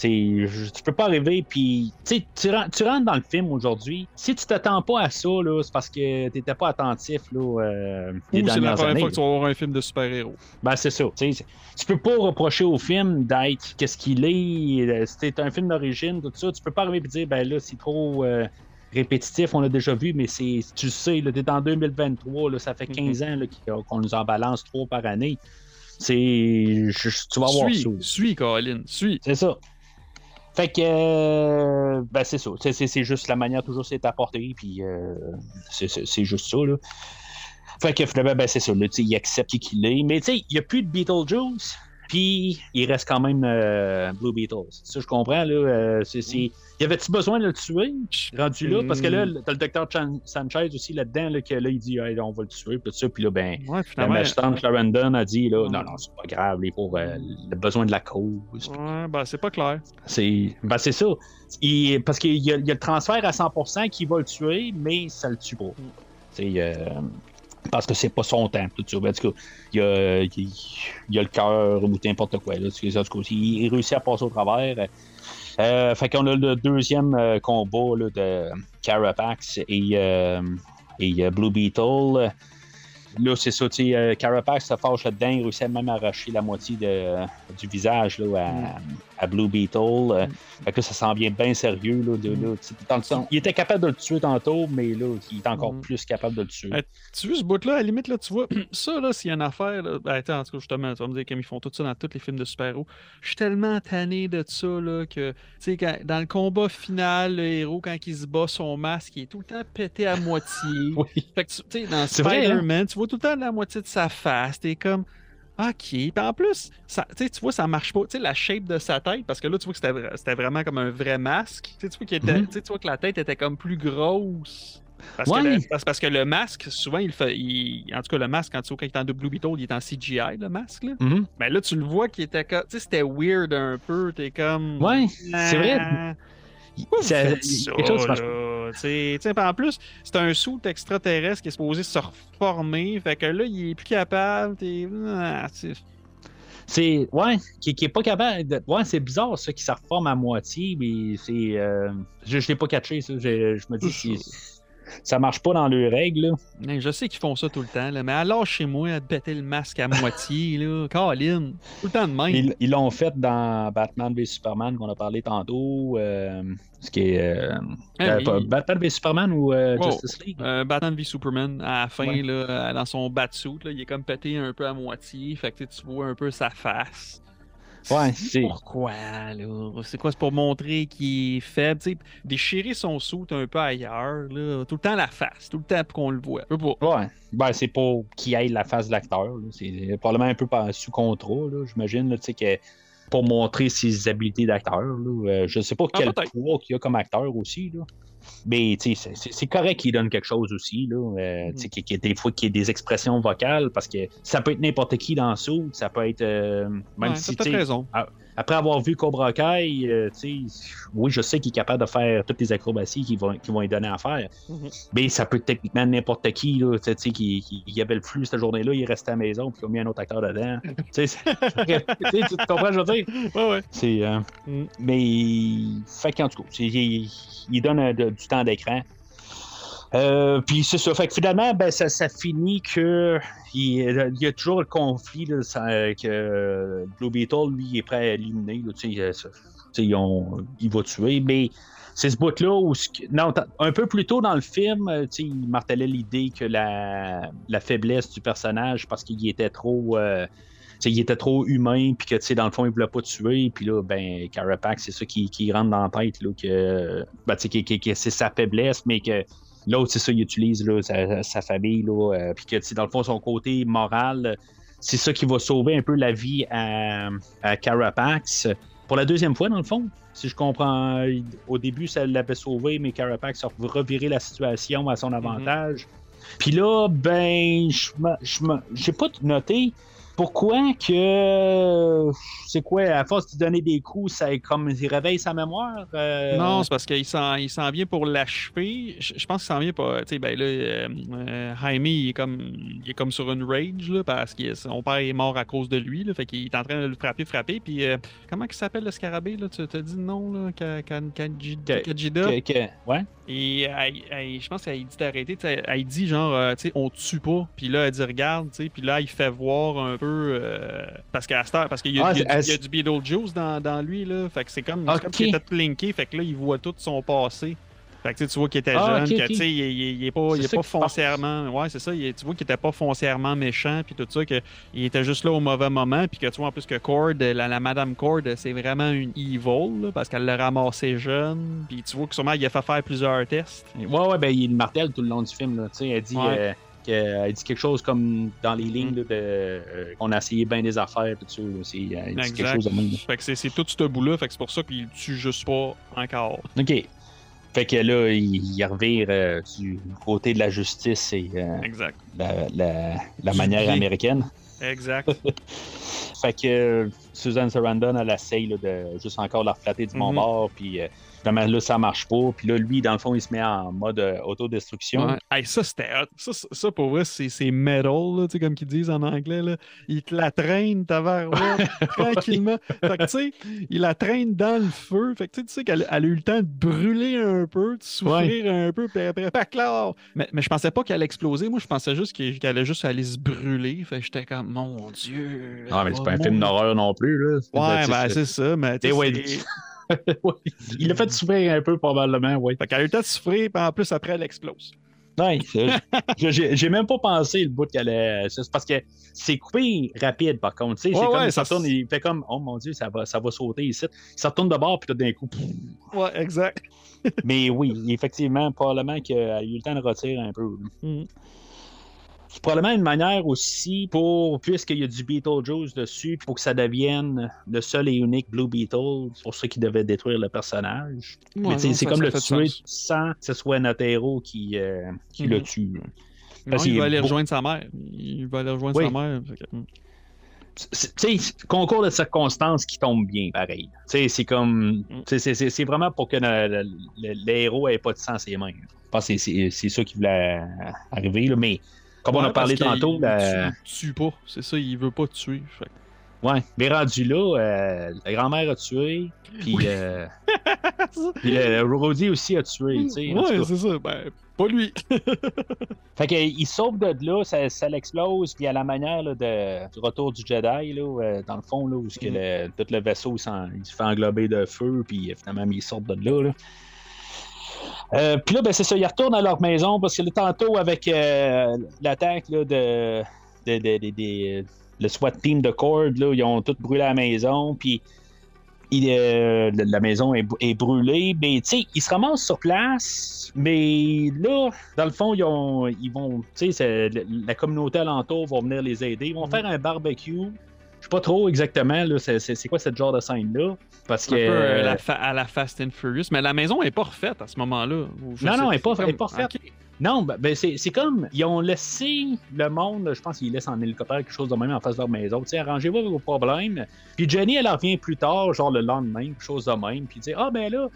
Tu peux pas arriver, puis tu tu ren- tu rentres dans le film aujourd'hui. Si tu t'attends pas à ça, là, c'est parce que t'étais pas attentif là, euh, Ou c'est la première années. fois que tu vas voir un film de super-héros. Ben, c'est ça. tu Tu peux pas reprocher au film d'être qu'est-ce qu'il est. euh, C'est un film d'origine, tout ça. Tu peux pas arriver et dire, ben là, c'est trop euh, répétitif, on l'a déjà vu, mais c'est tu le sais, t'es en 2023, là, ça fait 15 ans qu'on nous en balance trop par année. C'est. Tu vas voir Suis, ça. suis, Colin, suis. C'est ça. Fait que, euh, ben c'est ça. C'est- juste la manière toujours c'est apporté, puis euh, c'est- juste ça, là. Fait que finalement, ben c'est ça, là, il accepte qui qu'il est. Mais tu sais, il n'y a plus de Beetlejuice. Puis, il reste quand même euh, Blue Beetle. Ça, je comprends. Là, euh, c'est, c'est... Y avait-tu besoin de le tuer, rendu là? Parce que là, t'as le docteur Chan- Sanchez aussi là-dedans, là, que là, il dit, Hey, on va le tuer, puis ça. Puis là, ben, Ouais, la magistante Clarendon a dit, là, non, non, c'est pas grave, les pauvres, euh, le besoin de la cause. Ouais, ben, c'est pas clair. C'est, ben, c'est ça. Il- parce qu'il y a, il y a le transfert à 100% qui va le tuer, mais ça le tue pas. C'est, euh, parce que c'est pas son temps, tout ça. Il a, il a le cœur ou n'importe quoi. Là, il, réussit à passer au travers. Euh, fait qu'on a le deuxième euh, combat là, de Carapax et, euh, et euh, Blue Beetle. Là, c'est ça, Carapax se fâche là-dedans, il réussit à arracher la moitié de- du visage là, à, à Blue Beetle. Euh, Fait que là, ça s'en vient bien sérieux. Là, de, là, il était capable de le tuer tantôt, mais là, il est encore Mm. plus capable de le tuer. Euh, Tu vois ce bout-là, à la limite, là, tu vois, ça, là, s'il y a une affaire, là, ben, attends, en tout cas, justement, tu vas me dire comme ils font tout ça dans tous les films de super-héros. Je suis tellement tanné de ça, là, que, tu sais, quand- dans le combat final, le héros, quand il se bat, son masque, il est tout le temps pété à moitié. Oui. Fait que, tu tu sais, dans hein? Spider-Man, tu vois tout le temps la moitié de sa face, t'es comme... OK. Puis en plus, ça, tu vois, ça marche pas. Tu sais, la shape de sa tête, parce que là, tu vois que c'était vra- c'était vraiment comme un vrai masque. Tu sais, tu vois, qu'il était- Mhm. tu vois que la tête était comme plus grosse. Parce, Ouais. que le, parce, parce que le masque, souvent, il fait. il- en tout cas, le masque, quand tu vois quand il est en Blue Beetle, il est en CGI, le masque. Là. Mhm. Mais là, tu le vois qu'il était comme. Tu sais, c'était weird un peu. T'es comme. Ouais, c'est vrai. Ah, pourquoi vous Ça- faites ça, quelque chose là? En plus, c'est un sou extraterrestre qui est supposé se reformer. Fait que là, il est plus capable. Ah, C'est. Ouais, qui, qui est pas capable. De... Ouais, c'est bizarre, ça, qui se reforme à moitié, mais c'est. euh, Je, je l'ai pas catché, ça. Je, je me dis, ça marche pas dans leurs règles, là. Je sais qu'ils font ça tout le temps, là, mais alors chez moi, à péter le masque à moitié, là. Colin, tout le temps de même. Ils l'ont fait dans Batman v Superman qu'on a parlé tantôt. euh, ce qui est. euh, Ah euh, oui. pas- Batman v Superman ou euh, Wow. Justice League? Batman v Superman, à la fin, Ouais. là, dans son batsuit, il est comme pété un peu à moitié. Fait que tu vois un peu sa face. Ouais, c'est. Pourquoi, là? C'est quoi? C'est pour montrer qu'il est faible, tu sais. Déchirer son soute un peu ailleurs, là. Tout le temps la face, tout le temps pour qu'on le voit. Je sais pas. Ouais. Ben, c'est pour qu'il aille la face de l'acteur. là. C'est probablement un peu par- sous contrat, là, j'imagine, là, tu sais, que pour montrer ses habiletés d'acteur. là. Euh, je sais pas Ah, quel poids qu'il a comme acteur aussi. Là. Mais tu sais, c'est- correct qu'il donne quelque chose aussi. Là. Euh, Mm. tu sais, qu'il qu'il y ait des fois qu'il y ait des expressions vocales parce que ça peut être n'importe qui dans ça. Ça peut être. euh, même Ouais, si sais, raison. Après avoir vu Cobra Kai, euh, tu sais, oui, je sais qu'il est capable de faire toutes les acrobaties qu'ils vont, qu'ils vont lui donner à faire. Mhm. Mais ça peut être techniquement n'importe qui, là, tu sais, tu sais, qui, qui, qui avait le flux cette journée-là, il est resté à la maison, puis il a mis un autre acteur dedans. tu comprends, ce que je veux dire? Ouais, ouais. Euh, Mm. Mais, fait qu'en tout cas, il, il donne euh, de- du temps d'écran. Euh, puis c'est ça. Fait que finalement, ben, ça, ça finit que il, y a toujours le conflit là, que euh, Blue Beetle, lui, est prêt à éliminer. il va tuer, mais c'est ce bout-là où. Non, un peu plus tôt dans le film, euh, il martelait l'idée que la, la faiblesse du personnage, parce qu'il était trop. il était trop humain, puis que, dans le fond, il voulait pas tuer, puis là, ben, Carapax, c'est ça qui, qui rentre dans la tête, là, que, ben, c'est sa faiblesse, mais que l'autre, c'est ça, il utilise, là, sa, sa famille, là, euh, puis que, dans le fond, son côté moral, c'est ça qui va sauver un peu la vie à, à Carapax. Pour la deuxième fois, dans le fond, si je comprends, au début, ça l'avait sauvé, mais Carapax a reviré la situation à son avantage. Puis là, ben, je j'ai pas noté pourquoi que. C'est quoi, à force de donner des coups, ça comme il réveille sa mémoire? euh, Non, c'est parce qu'il s'en, il s'en vient pour l'achever. Je, je pense qu'il s'en vient pas. Tu sais, ben là, euh, euh, Jaime, il est, comme, il est comme sur une rage, là, parce que son père est mort à cause de lui. Là, fait qu'il est en train de le frapper, frapper. Puis, euh, comment il s'appelle le scarabée, là? Tu as dit le nom, là? Kajida? ouais. Et elle- elle- je pense qu'elle dit d'arrêter. Elle dit genre, tu sais, on tue pas. Puis là, elle dit regarde, tu sais. Puis là, il fait voir un peu. Euh, parce qu'à cette heure, parce qu'il y, a- Ah, y y a du Beetlejuice dans, dans lui, là. Fait que c'est comme, c'est Ok. comme s'il était tout linké. Fait que là, il voit tout son passé. Fait que tu vois qu'il était Ah, jeune, ok, que ok. tu sais, il, il- il est pas, C'est il est pas foncièrement. Ouais, c'est ça. il- tu vois qu'il était pas foncièrement méchant, puis tout ça, que il était juste là au mauvais moment, puis que tu vois en plus que Cord, la, la Madame Cord, c'est vraiment une evil, là, parce qu'elle l'a ramassé jeune, puis tu vois que sûrement il a fait faire plusieurs tests. Ouais, ouais, ben, il le martèle tout le long du film, là. Tu sais, elle dit. Ouais. euh, Elle dit quelque chose comme dans les lignes là, de euh, qu'on a essayé bien des affaires, tout ça. là. C'est, euh, elle dit quelque chose de même. Fait que c'est tout ce bout-là, fait que c'est pour ça qu'il tue juste pas encore. OK. Fait que là, il, il revire euh, du côté de la justice et euh, Exact. la, la- la Du manière américaine. Exact. Fait que euh, Susan Sarandon, elle essaye là, de juste encore la flatter du bon Mhm. bord, puis euh, finalement, là, ça marche pas. Puis là, lui, dans le fond, il se met en mode euh, autodestruction. Ouais. Hey, ça, c'était hot. Ça, ça, pour vrai, c'est metal, là, tu sais, comme qu'ils disent en anglais. Là. Il te la traîne, ta verrouette, tranquillement. Fait que, tu sais, il la traîne dans le feu. Fait que, tu sais, qu'elle elle a eu le temps de brûler un peu, de souffrir un peu, puis après, pas clair. Mais, mais je pensais pas qu'elle allait exploser. Moi, je pensais juste qu'elle allait juste aller se brûler. Fait que j'étais comme, mon Dieu. Non, mais c'est oh, pas un mon film d'horreur non plus. Là. Ouais, ben, c'est ça. Mais, Il l'a fait souffrir un peu, probablement, oui. Fait qu'elle a eu le temps de souffrir, puis en plus, après, elle explose. Je- j'ai même pas pensé le bout qu'elle allait. C'est parce que c'est coupé rapide, par contre. Ouais, c'est ça se retourne, il fait comme Oh mon Dieu, ça va, ça va sauter ici. Il se retourne de bord, puis tout d'un coup. pff. Ouais, exact. Mais oui, effectivement, probablement qu'elle a eu le temps de retirer un peu. Mhm. C'est probablement une manière aussi pour, puisqu'il y a du Beetlejuice dessus, pour que ça devienne le seul et unique Blue Beetle, pour ceux qui devaient détruire le personnage. Mais Ouais, c'est comme le tuer sens. sans que ce soit notre héros qui, euh, qui le Mhm. tue. Non, il va aller beau- rejoindre sa mère. Il va aller rejoindre Oui. sa mère. C'est- Tu sais, concours de circonstances qui tombe bien, pareil. Tu sais, c'est comme. sais, C'est vraiment pour que le, le- le- le héros ait pas de sang à ses mains. Je pense que c'est- ça qui voulait arriver, là. Mais comme on a parlé tantôt, il la- tue, tue pas. C'est ça, il veut pas tuer. Fait ouais, mais rendu là, euh, la grand-mère a tué, puis Oui. euh, puis Roddy aussi a tué, tu sais. en tout Ouais, c'est ça. Ben, pas lui. Fait qu'il sauve de là, ça, ça l'explose, puis à la manière là, de, du retour du Jedi, là, euh, dans le fond, là, où que Mhm. le- tout le vaisseau il se fait englober de feu, puis euh, finalement, ils sortent de là. là. Euh, puis là, ben, c'est ça, ils retournent à leur maison parce que là, tantôt, avec euh, l'attaque de, de, de- de- le SWAT team de Cord, là, ils ont tout brûlé la maison, puis euh, la maison est, est brûlée. Mais tu sais, ils se ramassent sur place, mais là, dans le fond, ils, ont, ils vont, tu sais, la, communauté alentour va venir les aider. Ils vont faire un barbecue. Je sais pas trop exactement, c'est, quoi ce genre de scène-là. Parce Un que. peu euh, la à la Fast and Furious. Mais la maison est pas refaite à ce moment-là. Non, non, elle est pas- pas refaite. Non, ben, ben, c'est, comme. Ils ont laissé le monde, je pense qu'ils laissent en hélicoptère quelque chose de même en face de leur maison. Tu sais, arrangez-vous avec vos problèmes. Puis Jenny, elle revient plus tard, genre le lendemain, quelque chose de même. Puis dit Ah, ben là,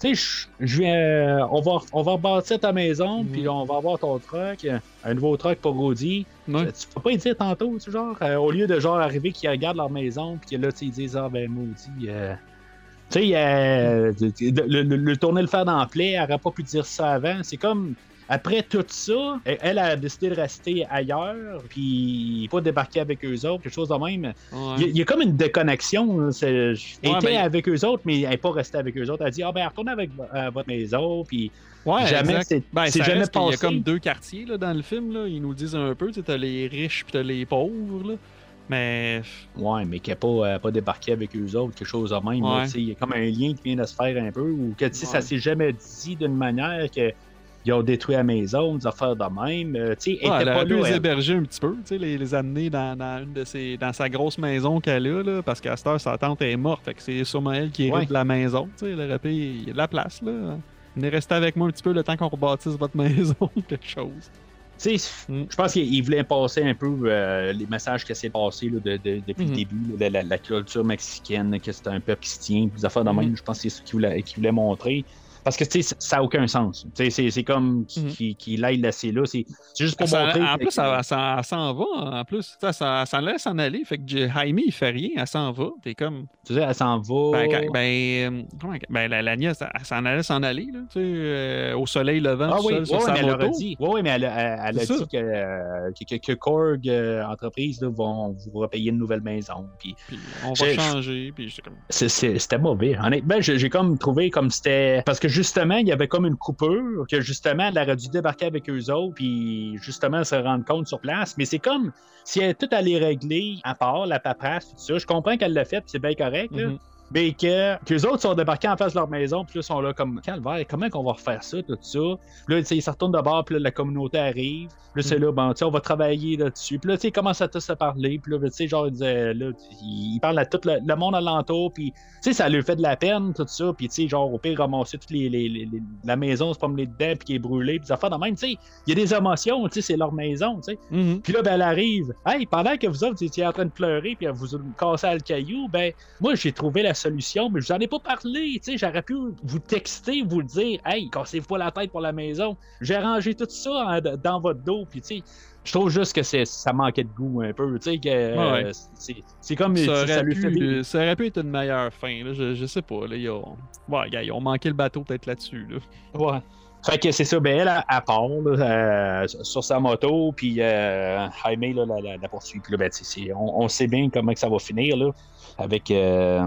tu sais, je- viens. euh, on, va, on va rebâtir ta maison, Mhm. puis on va avoir ton truck, un nouveau truck pour Roddy. Ouais. Tu peux pas y dire tantôt, tu genre, euh, au lieu de genre arriver qu'ils regardent leur maison, puis que là, tu ils disent Ah, ben, maudit. euh, tu sais, euh, le, le- le tourner le fer dans la plaie, elle aurait pas pu dire ça avant. C'est comme, après tout ça, elle, a décidé de rester ailleurs, puis pas débarquer avec eux autres, quelque chose de même. Ouais. Il y, a- il y a comme une déconnexion. Elle Ouais, était ben- avec eux autres, mais elle n'est pas restée avec eux autres. Elle a dit Ah, ben, retournez avec euh, votre maison, puis Ouais, jamais c'est Ben, jamais reste qu'il y a passé. comme deux quartiers là, dans le film. Là. Ils nous le disent un peu. Tu t'as les riches puis t'as les pauvres. Là. Mais Ouais, mais qu'elle n'a pas, euh, pas débarqué avec eux autres, quelque chose de même. Ouais. tu Il y a comme un lien qui vient de se faire un peu, ou que tu sais, ça Ouais. s'est jamais dit d'une manière que. Ils ont détruit la maison, des affaires de même. Euh, tu sais, ouais, elle pu les héberger un petit peu, les, les amener dans, dans une de ses, dans sa grosse maison qu'elle a, là, parce qu'à cette heure, sa tante est morte. Fait que c'est sûrement elle qui hérite Ouais. de la maison. Elle aurait de la place, là. Venez rester avec moi un petit peu le temps qu'on rebâtisse votre maison, quelque chose. Tu sais, Mm. je pense qu'il voulait passer un peu euh, les messages qui s'est passé là, de- de- depuis le début, là, la, la culture mexicaine, que c'est un peuple qui se tient, des affaires de même. Mhm. Je pense que c'est ce qu'il voulait, qu'il voulait montrer. Parce que ça n'a aucun sens. C'est comme qu'il Mhm. qui, qui l'aille laisser là. C'est juste pour Ça- montrer. en plus, elle, elle s'en- va. En plus, ça, ça, ça laisse s'en aller. Fait que Jaime, il fait rien. Elle s'en va. T'es comme. tu sais, elle s'en va. Ben, quand- ben, euh, comment- ben, la, la nièce, elle s'en allait s'en aller, là, tu sais, euh, au soleil levant, Ah oui, seul sur ouais, sa mais elle moto. dit. Mais elle, a- elle- elle a ça. dit que, euh, que, que, que Korg euh, entreprise là, vont vous repayer une nouvelle maison. Puis Puis on va changer. Comme. c'était mauvais. Honnêtement, j'ai j'ai comme trouvé comme c'était. Parce que justement, il y avait comme une coupure, que justement, elle aurait dû débarquer avec eux autres, puis justement se rendre compte sur place. Mais c'est comme si elle tout allée régler, à part la paperasse, tout ça. Je comprends qu'elle l'a fait, c'est bien correct. Mhm. Mais que qu'eux autres sont débarqués en face de leur maison, puis là, ils sont là comme calvaire, comment qu'on va refaire ça, tout ça? Puis là, ils se retournent de bord, puis là, la communauté arrive. Puis là, c'est là, bon, tu sais, on va travailler là-dessus. Puis là, tu sais, ils commencent à tous se parler. Puis là, tu sais, genre, ils disaient, là, ils parlent à tout le, le monde alentour, puis tu sais, ça lui fait de la peine, tout ça. Puis, tu sais, genre, au pire, ramasser toute les, les- les- les- la maison, se promener dedans, puis qui est brûlée, puis ça fait de même, tu sais. Il y a des émotions, tu sais, c'est leur maison, tu sais. Mhm. Puis là, ben, elle arrive. Hey, pendant que vous autres, vous étiez en train de pleurer, puis vous vous cassez le caillou, ben, moi, j'ai trouvé la solution, mais je vous en ai pas parlé, tu sais. J'aurais pu vous texter, vous le dire, hey, cassez-vous pas la tête pour la maison. J'ai rangé tout ça en- dans votre dos, puis tu sais. Je trouve juste que ça manquait de goût un peu, tu sais, que euh, Ouais. c'est, c'est comme Ça ça, aurait, lui fait pu, ça aurait pu être une meilleure fin. Là. Je, je sais pas. Là, ils, ont... Ouais, gars, ils ont manqué le bateau peut-être là-dessus. Là. Ouais. Fait que c'est ça, ben elle, elle part euh, sur sa moto, puis euh, Jaime là, la, la, la poursuit. Puis là, ben, on, on sait bien comment que ça va finir, là, avec... euh,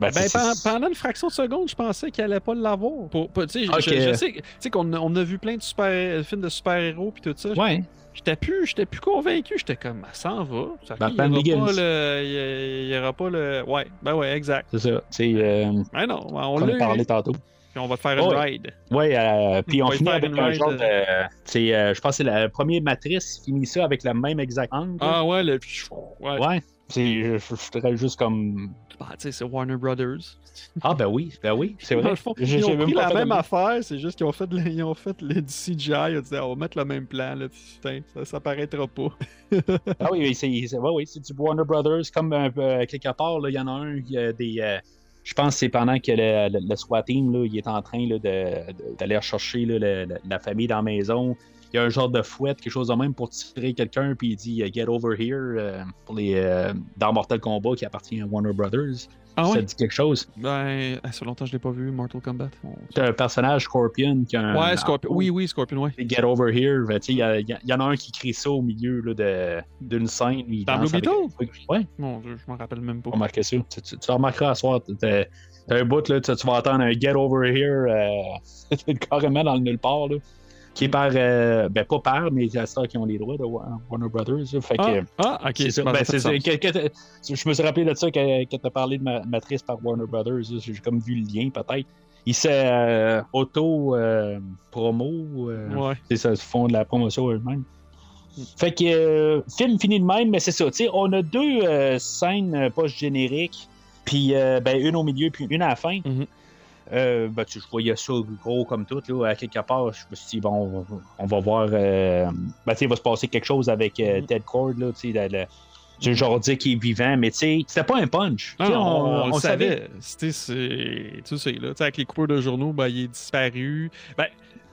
ben, Ben, pendant, une fraction de seconde, je pensais qu'il allait pas l'avoir. Pour, pour- tu sais, je- je, qu'on on a vu plein de super films de super-héros puis tout ça. Ouais. J'étais plus, j'étais plus convaincu. J'étais comme, ça en va. Ça, Batman il y aura pas le, il y- il y aura pas le. Ouais, ben ouais, exact. C'est ça. Euh, Ben non, on l'a parlait tantôt. Puis on va te faire une Ouais. ride. Ouais, euh, puis On finit avec une un ride, genre de... c'est, euh, je pense que c'est le premier Matrice finit ça avec le même exact angle. Ah ouais, le. Ouais. ouais. C'est, je, je, juste comme... Ben, tu sais, c'est Warner Brothers. Ah ben oui, ben oui, c'est Dans vrai. le fond, J'ai- ils ont pris pas la fait même de- affaire, c'est juste qu'ils ont fait, le, ils ont fait le du CGI. Ils ont dit, Ah, on va mettre le même plan, là, putain, ça, ça paraîtra pas. Ah oui, oui, c'est ouais, oui, c'est du Warner Brothers. Comme un peu, euh, quelque part, là, il y en a un, il y a des. Je pense que c'est pendant que le, SWAT team est en train d'aller le- le- la famille dans la maison. Il y a un genre de fouette, quelque chose de même pour tirer quelqu'un, puis il dit Get over here euh, pour les, euh, dans Mortal Kombat qui appartient à Warner Brothers. Ah Ça ouais? dit quelque chose? Ben, ça fait longtemps que je l'ai pas vu, Mortal Kombat. On- C'est un personnage Scorpion qui a un. Ouais, Scorpion. Oui, oui, Scorpion, ouais. Get over here. Ben, Il y, il y en a un qui crie ça au milieu d'une scène. il Dans Blue avec- Beetle? Ouais. Mon dieu, je m'en rappelle même pas. remarqué ça. Tu, tu, tu remarqueras à soir, t'as t'as un bout, là, tu, tu vas entendre un Get Over Here euh, carrément dans le nulle part, là, qui est par, euh, ben pas par, mais c'est ça qui ont les droits de Wa- Warner Brothers. fait que, Ah, ah, ok. c'est ça. Ben, ça que- que- je me suis rappelé de ça que tu as parlé de ma, matrice par Warner Brothers. J'ai comme vu le lien, peut-être. Ils se euh, auto-promo. Ouais. C'est ça, ils font de la promotion eux-mêmes. Fait que euh, film fini de même, mais c'est ça. on a deux euh, scènes euh, post-génériques, puis euh, ben, une au milieu, puis une à la fin. Mhm. Euh, ben, tu je voyais ça gros comme tout. Là, à quelque part, je me suis dit, bon, on va voir. Euh, ben, il va se passer quelque chose avec euh, Mhm. Ted Cord. Là, tu sais, le- genre dire qu'il est vivant, mais tu sais, c'était pas un punch. Non, on, le savait. savait. Tu sais, là, avec les coupeurs de journaux, ben, il est disparu. Ben,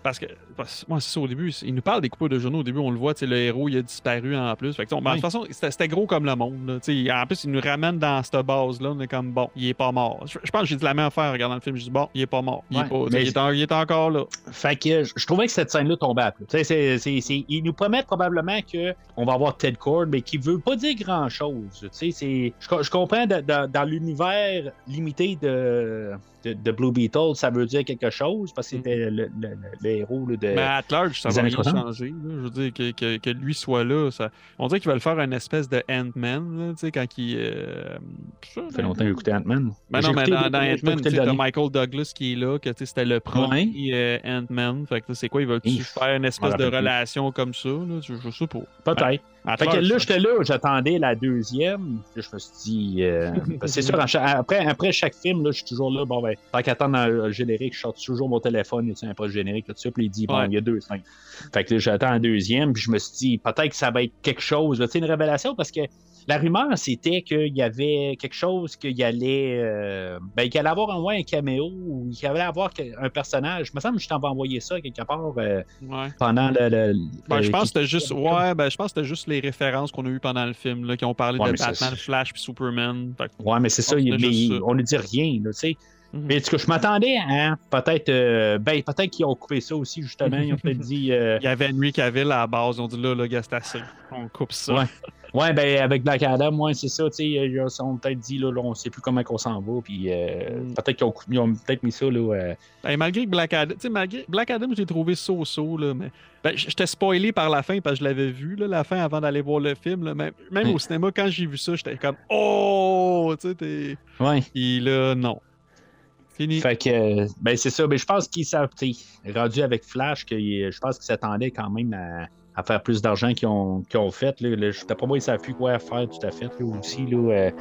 parce que, parce, moi, c'est ça, au début, il nous parle des coupeurs de journaux. Au début, on le voit, le héros, il a disparu en plus. Fait que, ben, De toute façon, c'était, gros comme le monde. Là, en plus, il nous ramène dans cette base-là. On est comme, bon, il est pas mort. Je, je pense que j'ai dit la même affaire en regardant le film. Je dis, bon, il est pas mort. Il, est pas, mais- il, est en- il est encore là. Fait que je, je trouvais que cette scène-là tombait à plat. Tu sais, c'est- c'est- c'est- ils nous promettent probablement que on va avoir Ted Cord, mais qui veut pas dire grand-chose. Tu sais, c'est- je, je comprends de- de- dans l'univers limité de, de, de Blue Beetle, ça veut dire quelque chose parce que c'était le, le- le- héros là, de. Mais à large, ça va rien 60. changer. là. Je veux dire, que, que, que lui soit là, ça... on dirait qu'il veulent faire une espèce de Ant-Man, là, tu sais, quand il. euh, ça, fait longtemps que j'ai écouté Ant-Man. Ben J'ai non, mais dans, Ant-Man, t'as. Michael Douglas qui est là, que tu sais, c'était le premier euh, Ant-Man. Fait que c'est quoi, ils veulent-tu faire une espèce de plus. relation comme ça? Là? Je, je sais pas. Peut-être. Fait que là, j'étais là, j'attendais la deuxième. Je me suis dit, euh, c'est sûr, après, après chaque film, là, je suis toujours là. Bon, ben, tant qu'attendre le générique, je sors toujours mon téléphone, et tu sais, un post générique là-dessus, puis il dit, bon, Ouais. il y a deux scènes. Fait que là, j'attends la deuxième, puis je me suis dit, peut-être que ça va être quelque chose, tu sais, une révélation, parce que la rumeur, c'était qu'il y avait quelque chose qu'il allait, euh, ben, qu'il allait avoir un, ouais, un caméo, ou qu'il allait avoir un personnage. Il me semble que je t'en vais envoyer ça quelque part euh, Ouais. pendant le. le- Ben, le- je pense que c'était juste. Ouais, ben, je pense que juste les références qu'on a eues pendant le film, là, qui ont parlé Ouais, de Batman, Flash puis Superman. Fait Ouais, mais c'est ça, il- mais on ne dit rien, tu sais. Mhm. Mais en tout cas, je m'attendais à peut-être. euh, ben, peut-être qu'ils ont coupé ça aussi, justement. Ils ont peut-être dit. euh, Il y avait Henry Cavill à la base. On dit là, là, gars, c'est assez. On coupe ça. Ouais. Ouais, ben avec Black Adam, ouais, c'est ça, tu sais, ils ont peut-être dit, là, là, on sait plus comment qu'on s'en va, puis euh, Mm. peut-être qu'ils ont, peut-être mis ça, là, euh, Ben, malgré que Black Adam, tu sais, malgré Black Adam, j'ai trouvé so-so, là, mais ben, j'étais spoilé par la fin parce que je l'avais vu, là, la fin avant d'aller voir le film. Là, même même Mm. au cinéma, quand j'ai vu ça, j'étais comme Oh! Tu sais, t'es. ouais. Et là, non. Fini. Fait que, ben c'est ça. Ben, je pense qu'ils savent, rendu avec Flash, que je pense qu'ils s'attendaient quand même à, à faire plus d'argent qu'ils ont, qu'ils ont fait. Là, Là, D'après moi, ils savent plus quoi faire tout à fait là, aussi. Là, euh.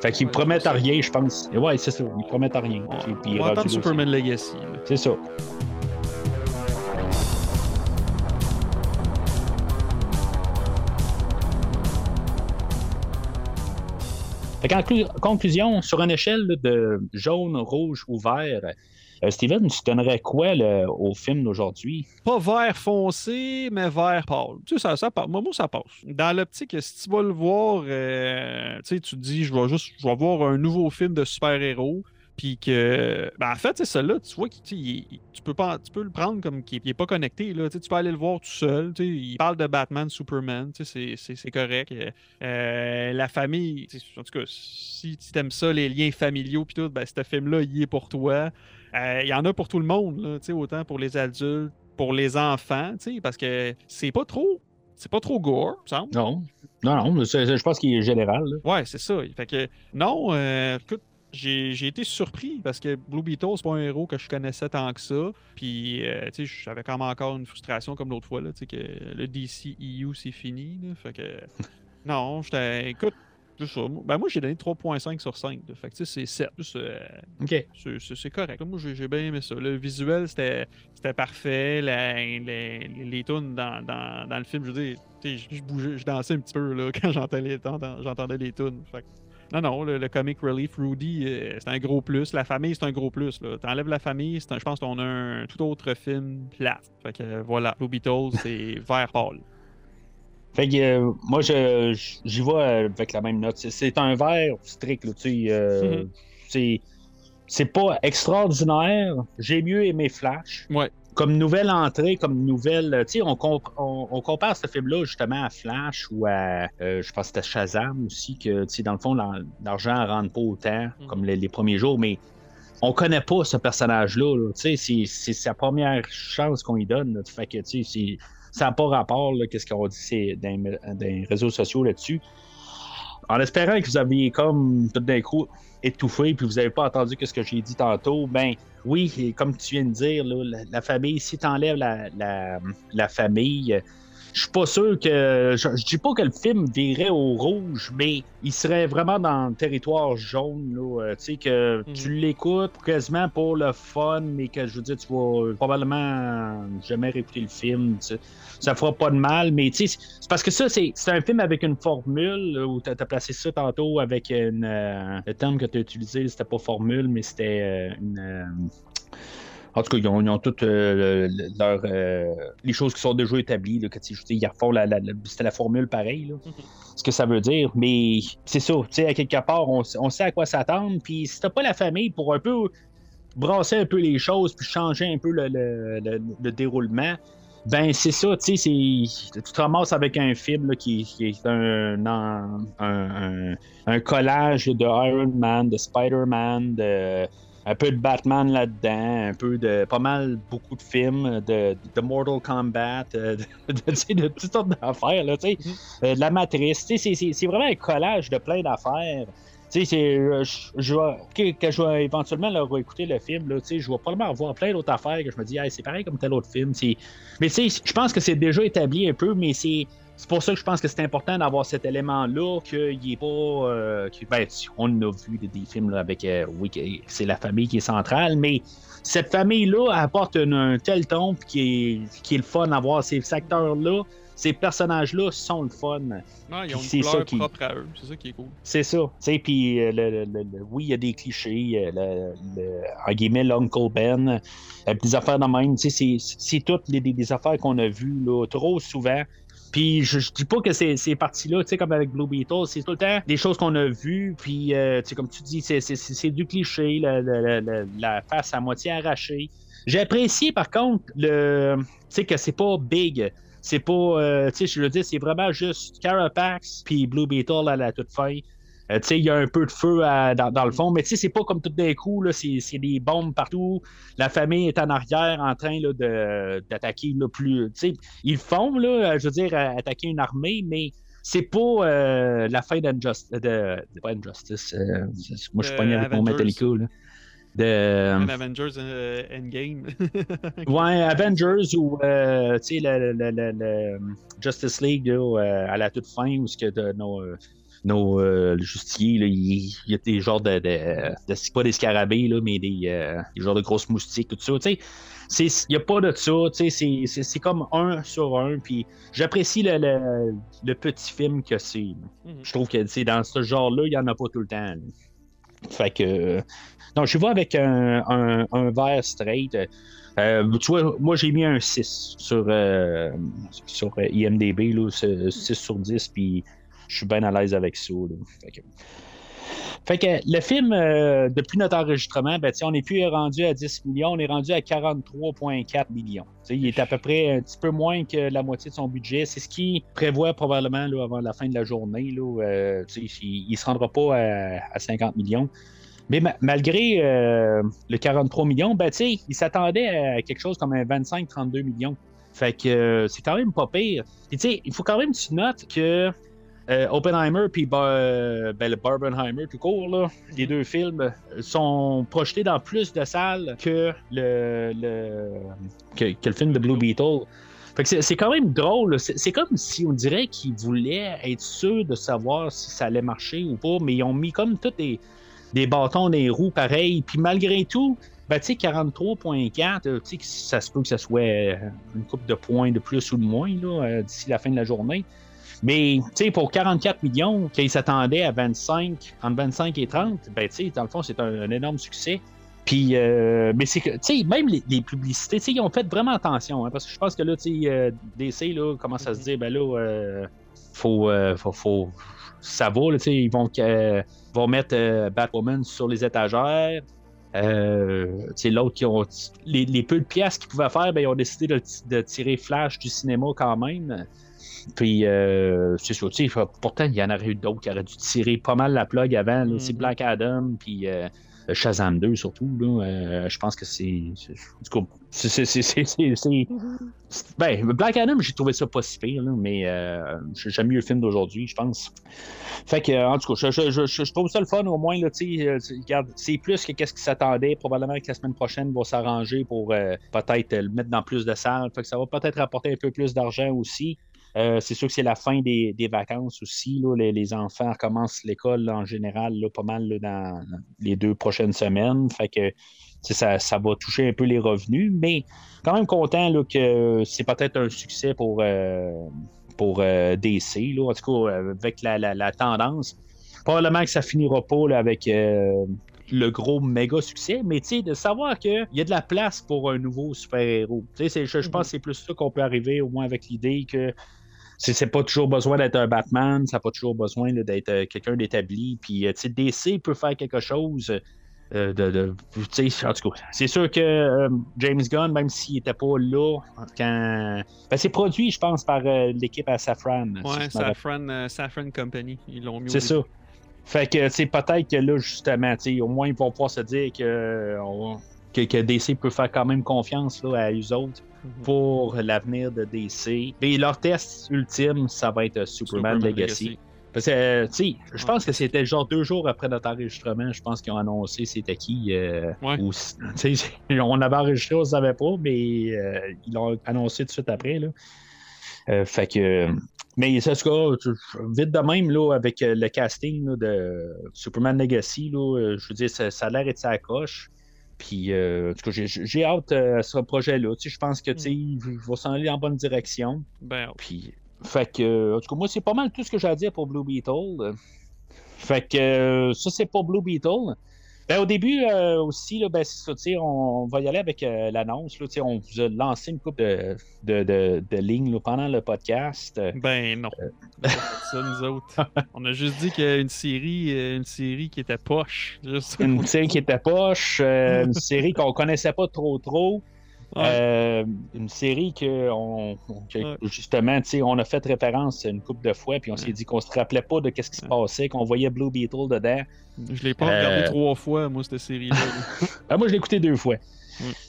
fait qu'ils promettent à rien, je pense. Et ouais, c'est ça. Ils promettent à rien. on, Puis- puis on va attendre Superman Legacy. là. C'est ça. Fait clu- conclusion, sur une échelle de jaune, rouge ou vert, Steven, tu donnerais quoi au film d'aujourd'hui? Pas vert foncé, mais vert pâle. Tu sais, ça, ça. Moi, moi, ça passe. Dans l'optique, si tu vas le voir, euh, tu sais, tu te dis, je vais juste, je voir un nouveau film de super-héros. Puis que, ben en fait, c'est celui-là, tu vois, qu'il- tu peux pas, tu peux le prendre comme qu'il n'est pas connecté. Là. Tu peux aller le voir tout seul. Il parle de Batman, Superman, c'est- correct. Euh, la famille, en tout cas, si tu aimes ça, les liens familiaux, puis tout, ben, ce film-là, il est pour toi. Euh, Il y en a pour tout le monde, là, autant pour les adultes, pour les enfants, parce que c'est pas trop. C'est pas trop gore, me semble. Non. Non, non, je pense qu'il est général. là. Ouais, c'est ça. Fait que, non, euh, écoute, j'ai j'ai été surpris parce que Blue Beetle, c'est pas un héros que je connaissais tant que ça. Puis, euh, tu sais, j'avais quand même encore une frustration comme l'autre fois, là, tu sais, que le DC EU, c'est fini. là. Fait que, non, j'étais. Écoute, Ben, moi, j'ai donné 3,5 sur 5. là. Fait que, c'est 7. Juste, euh, OK. c'est- correct. Moi, j'ai bien aimé ça. Le visuel, c'était parfait. La- les, les tunes dans, dans, dans le film, je veux dire, je, bougeais, je dansais un petit peu là, quand j'entendais les, les tunes. Fait que- non, non, le, le comic relief, Rudy, euh, c'est un gros plus. La famille, c'est un gros plus. T'enlèves la famille, je pense qu'on a un tout autre film plate. Fait que euh, voilà, Blue Beetle, c'est vert pâle. Fait que euh, moi, je- j'y vais avec la même note. C'est- un verre strict, là, tu sais. euh, Mhm. c'est- C'est pas extraordinaire. J'ai mieux aimé Flash. Ouais. Comme nouvelle entrée, comme nouvelle. euh, Tu sais, on, comp- on, on compare ce film-là justement à Flash ou à. euh, je pense que c'était Shazam aussi, que, tu sais, dans le fond, l'ar- l'argent ne rentre pas autant Mhm. comme les, les premiers jours, mais on connaît pas ce personnage-là. là. Tu sais, c'est- c'est sa première chance qu'on lui donne. là. Fait que, tu sais, c'est- ça n'a pas rapport, qu'est-ce qu'on dit dans, les- réseaux sociaux là-dessus. En espérant que vous aviez comme tout d'un coup étouffé puis vous n'avez pas entendu ce que j'ai dit tantôt, ben oui, comme tu viens de dire, la, famille, si tu enlèves la famille, je suis pas sûr que. Je, je dis pas que le film virait au rouge, mais il serait vraiment dans le territoire jaune. là, euh, tu sais, que Mhm. tu l'écoutes quasiment pour le fun, mais que je veux dire, tu vas probablement jamais réécouter le film. tu sais. Ça fera pas de mal, mais tu sais, c'est parce que ça, c'est c'est un film avec une formule où tu as, placé ça tantôt avec une, euh, le terme que tu as utilisé, c'était pas formule, mais c'était euh, une. euh, en tout cas, ils ont, ils ont toutes euh, leur, euh, les choses qui sont déjà établies. Là, que, ils refont la, la- la- c'était la formule pareille, là, ce que ça veut dire. Mais c'est ça, tu sais, à quelque part, on, on sait à quoi s'attendre. Puis si t'as pas la famille pour un peu brasser un peu les choses, puis changer un peu le, le- le- le déroulement, ben c'est ça, tu sais, c'est- tu te ramasses avec un film là, qui, qui est un, un, un- un collage de Iron Man, de Spider-Man, de un peu de Batman là-dedans, un peu de pas mal beaucoup de films, de, de Mortal Kombat, euh, de, toutes sortes d'affaires, là, euh, de la matrice, c'est- vraiment un collage de plein d'affaires. Tu sais, euh, je, vais, que je vais éventuellement leur écouter le film, là, je vais probablement revoir plein d'autres affaires que je me dis, Hey, c'est pareil comme tel autre film. Mais tu sais, je pense que c'est déjà établi un peu, mais c'est. C'est pour ça que je pense que c'est important d'avoir cet élément-là, qu'il n'est pas. euh, que- ben, on a vu des, des films là, avec. euh, oui, c'est la famille qui est centrale, mais cette famille-là apporte un, un tel ton puis qui est, qui est le fun à voir. Ces acteurs-là, ces personnages-là sont le fun. Non, ils ont C'est une ça couleur qui- propre à eux. C'est ça qui est cool. C'est ça. Puis euh, le, le- le- le- oui, il y a des clichés. euh, Le, en guillemets, l'Uncle Ben. des affaires de même. C'est- c'est toutes les, des, des affaires qu'on a vues là, trop souvent. Puis je, dis pas que ces, ces parties-là, tu sais, comme avec Blue Beetle, c'est tout le temps des choses qu'on a vues. Puis, euh, tu sais, comme tu dis, c'est- du cliché, la, la- la- la- face à moitié arrachée. J'ai apprécié, par contre, le, tu sais, que c'est pas big. c'est pas, euh, tu sais, je veux dire, c'est vraiment juste Carapax puis Blue Beetle à la toute fin. Euh, tu sais, il y a un peu de feu à- dans, dans le fond, mais tu sais, c'est pas comme tout d'un coup, c'est, des bombes partout. La famille est en arrière en train d'attaquer plus. Ils font, là, je veux dire, à- attaquer une armée, mais c'est pas euh, la fin d'Injustice. De, de- pas Injustice. euh, moi, je suis Euh, pogné avec mon. Metallica, là. De. Un Avengers euh, Endgame. Ouais, Avengers ou euh, le, le- le- Justice League là, euh, à la toute fin où ce que de, nos, euh, nos euh, justiciers, là, il il y a des genres de, de, de- pas des scarabées, là, mais des, euh, des genres de grosses moustiques, tout ça. Tu sais, il n'y a pas de ça. Tu sais, c'est- c'est c'est comme un sur un. Puis j'apprécie le, le, le petit film que c'est. Mhm. Je trouve que dans ce genre-là, il n'y en a pas tout le temps. là. Fait que. Non, je vais avec un, un, un verre straight. Euh, tu vois, moi j'ai mis un 6 sur, euh, sur euh, IMDB, là, c'est 6 sur 10, puis je suis bien à l'aise avec ça. Fait que, le film, euh, depuis notre enregistrement, ben, on n'est plus rendu à 10 millions, on est rendu à 43,4 millions. Il est à peu près un petit peu moins que la moitié de son budget. C'est ce qu'il prévoit probablement là, avant la fin de la journée. Là, euh, il ne se rendra pas à, à 50 millions. Mais ma- malgré euh, le 43 millions, ben, il s'attendait à quelque chose comme un 25-32 millions. Fait que c'est quand même pas pire. Sais, il faut quand même que tu notes que euh, Oppenheimer puis Bar- ben, le Barbenheimer tout court, là, les deux films euh, sont projetés dans plus de salles que le, que, le film de Blue Beetle. Fait c'est, quand même drôle. C'est, comme si on dirait qu'ils voulaient être sûrs de savoir si ça allait marcher ou pas, mais ils ont mis comme tous des, des bâtons les roues pareil. Puis malgré tout, ben, tu sais, 43.4, euh, tu sais, que ça se peut que ça soit euh, une coupe de points de plus ou de moins euh, d'ici la fin de la journée. Mais, pour 44 millions, qu'ils s'attendaient à 25, entre 25 et 30, ben, tu sais, dans le fond, c'est un, un énorme succès. Puis, euh, mais c'est que, tu sais, même les, les publicités, tu sais, ils ont fait vraiment attention, hein, parce que je pense que là, tu sais, euh, DC, là, commence à se dire, ben là, euh, faut, faut, faut, ça va, tu sais, ils vont, vont mettre Batwoman sur les étagères. L'autre qui ont les, les peu de pièces qu'ils pouvaient faire, ben, ils ont décidé de, de tirer Flash du cinéma quand même. Puis, euh, c'est sûr, tu sais, pourtant, il y en aurait eu d'autres qui auraient dû tirer pas mal la plug avant. là. C'est Mhm. Black Adam, puis euh, Shazam 2 surtout. Là, Euh, je pense que c'est. Du coup, c'est. c'est- c'est- c'est- c'est- c'est- c'est- Ben, Black Adam, j'ai trouvé ça pas si pire, là, mais euh, j'aime mieux le film d'aujourd'hui, je pense. Fait que, en tout cas, je, je- je- je trouve ça le fun au moins. Là, tu sais, c'est plus que qu'est-ce qui s'attendait. Probablement que la semaine prochaine, ils vont s'arranger pour peut-être le mettre dans plus de salles. Fait que ça va peut-être rapporter un peu plus d'argent aussi. Euh, c'est sûr que c'est la fin des, des vacances aussi. Là. Les, les enfants recommencent l'école en général là, pas mal là, dans les deux prochaines semaines. Fait que ça, ça va toucher un peu les revenus, mais quand même content là, que c'est peut-être un succès pour, euh, pour euh, DC. Là. En tout cas, avec la, la- la tendance. Probablement que ça finira pas là, avec euh, le gros méga succès, mais de savoir qu'il y a de la place pour un nouveau super-héros. Je, je pense que c'est plus ça qu'on peut arriver, au moins avec l'idée que c'est pas toujours besoin d'être un Batman, ça n'a pas toujours besoin d'être euh, quelqu'un d'établi. Puis, euh, tu sais, DC peut faire quelque chose. euh, de, de- tu sais, en tout cas, c'est sûr que euh, James Gunn, même s'il n'était pas là, quand. Ben, c'est produit, je pense, par euh, l'équipe à Safran. si Ouais, rappelle. Safran, Safran Company. Ils l'ont mis C'est ça. Fait que, c'est peut-être que là, justement, au moins, ils vont pouvoir se dire que, on- que, que DC peut faire quand même confiance là, à eux autres. Pour l'avenir de DC. Et leur test ultime, ça va être Superman, Legacy. Parce que, tu sais, je pense que c'était genre deux jours après notre enregistrement, je pense qu'ils ont annoncé c'était qui. euh, Ouais. ou on avait enregistré, on ne savait pas, mais euh, ils l'ont annoncé tout de suite après. Là. Euh, fait que. Mais c'est ce cas, vite de même, là, avec le casting là, de Superman Legacy, là, je veux dire, ça, ça a l'air d'être sa coche. Puis, euh, en tout cas, j'ai- hâte euh, à ce projet-là. Tu sais, Je pense que il va s'en aller en bonne direction. Ben, Puis, fait que, en tout cas, moi, c'est pas mal tout ce que j'ai à dire pour Blue Beetle. Fait que, euh, ça, c'est pour Blue Beetle. Ben, au début euh, aussi, là, ben, ça, on, on va y aller avec euh, l'annonce. On vous a lancé une coupe de, de, de, de lignes pendant le podcast. ben non. Euh. On a fait ça, nous autres. On a juste dit qu'il y a une série, euh, une série qui était poche. Juste. Une série qui était poche, euh, une série qu'on connaissait pas trop trop. Ouais. Euh, une série que, on, que, Ouais. justement, on a fait référence une couple de fois, puis on s'est Ouais. dit qu'on se rappelait pas de qu'est-ce qui se passait, qu'on voyait Blue Beetle dedans. Je l'ai pas Euh, regardé trois fois, moi, cette série-là. là. Ah, moi, je l'ai écouté deux fois.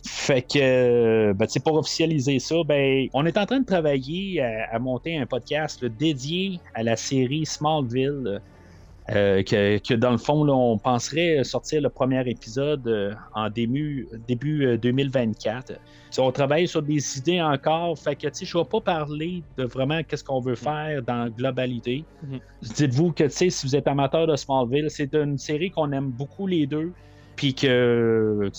Fait que, euh, ben, pour officialiser ça, ben, on est en train de travailler à, à monter un podcast là, dédié à la série Smallville. Euh, que, que dans le fond, là, on penserait sortir le premier épisode euh, en début, début euh, 2024. Tu sais, on travaille sur des idées encore, fait que tu sais, je ne vais pas parler de vraiment qu'est-ce qu'on veut faire dans la globalité. Mhm. Dites-vous que tu sais, si vous êtes amateur de Smallville, c'est une série qu'on aime beaucoup les deux puis que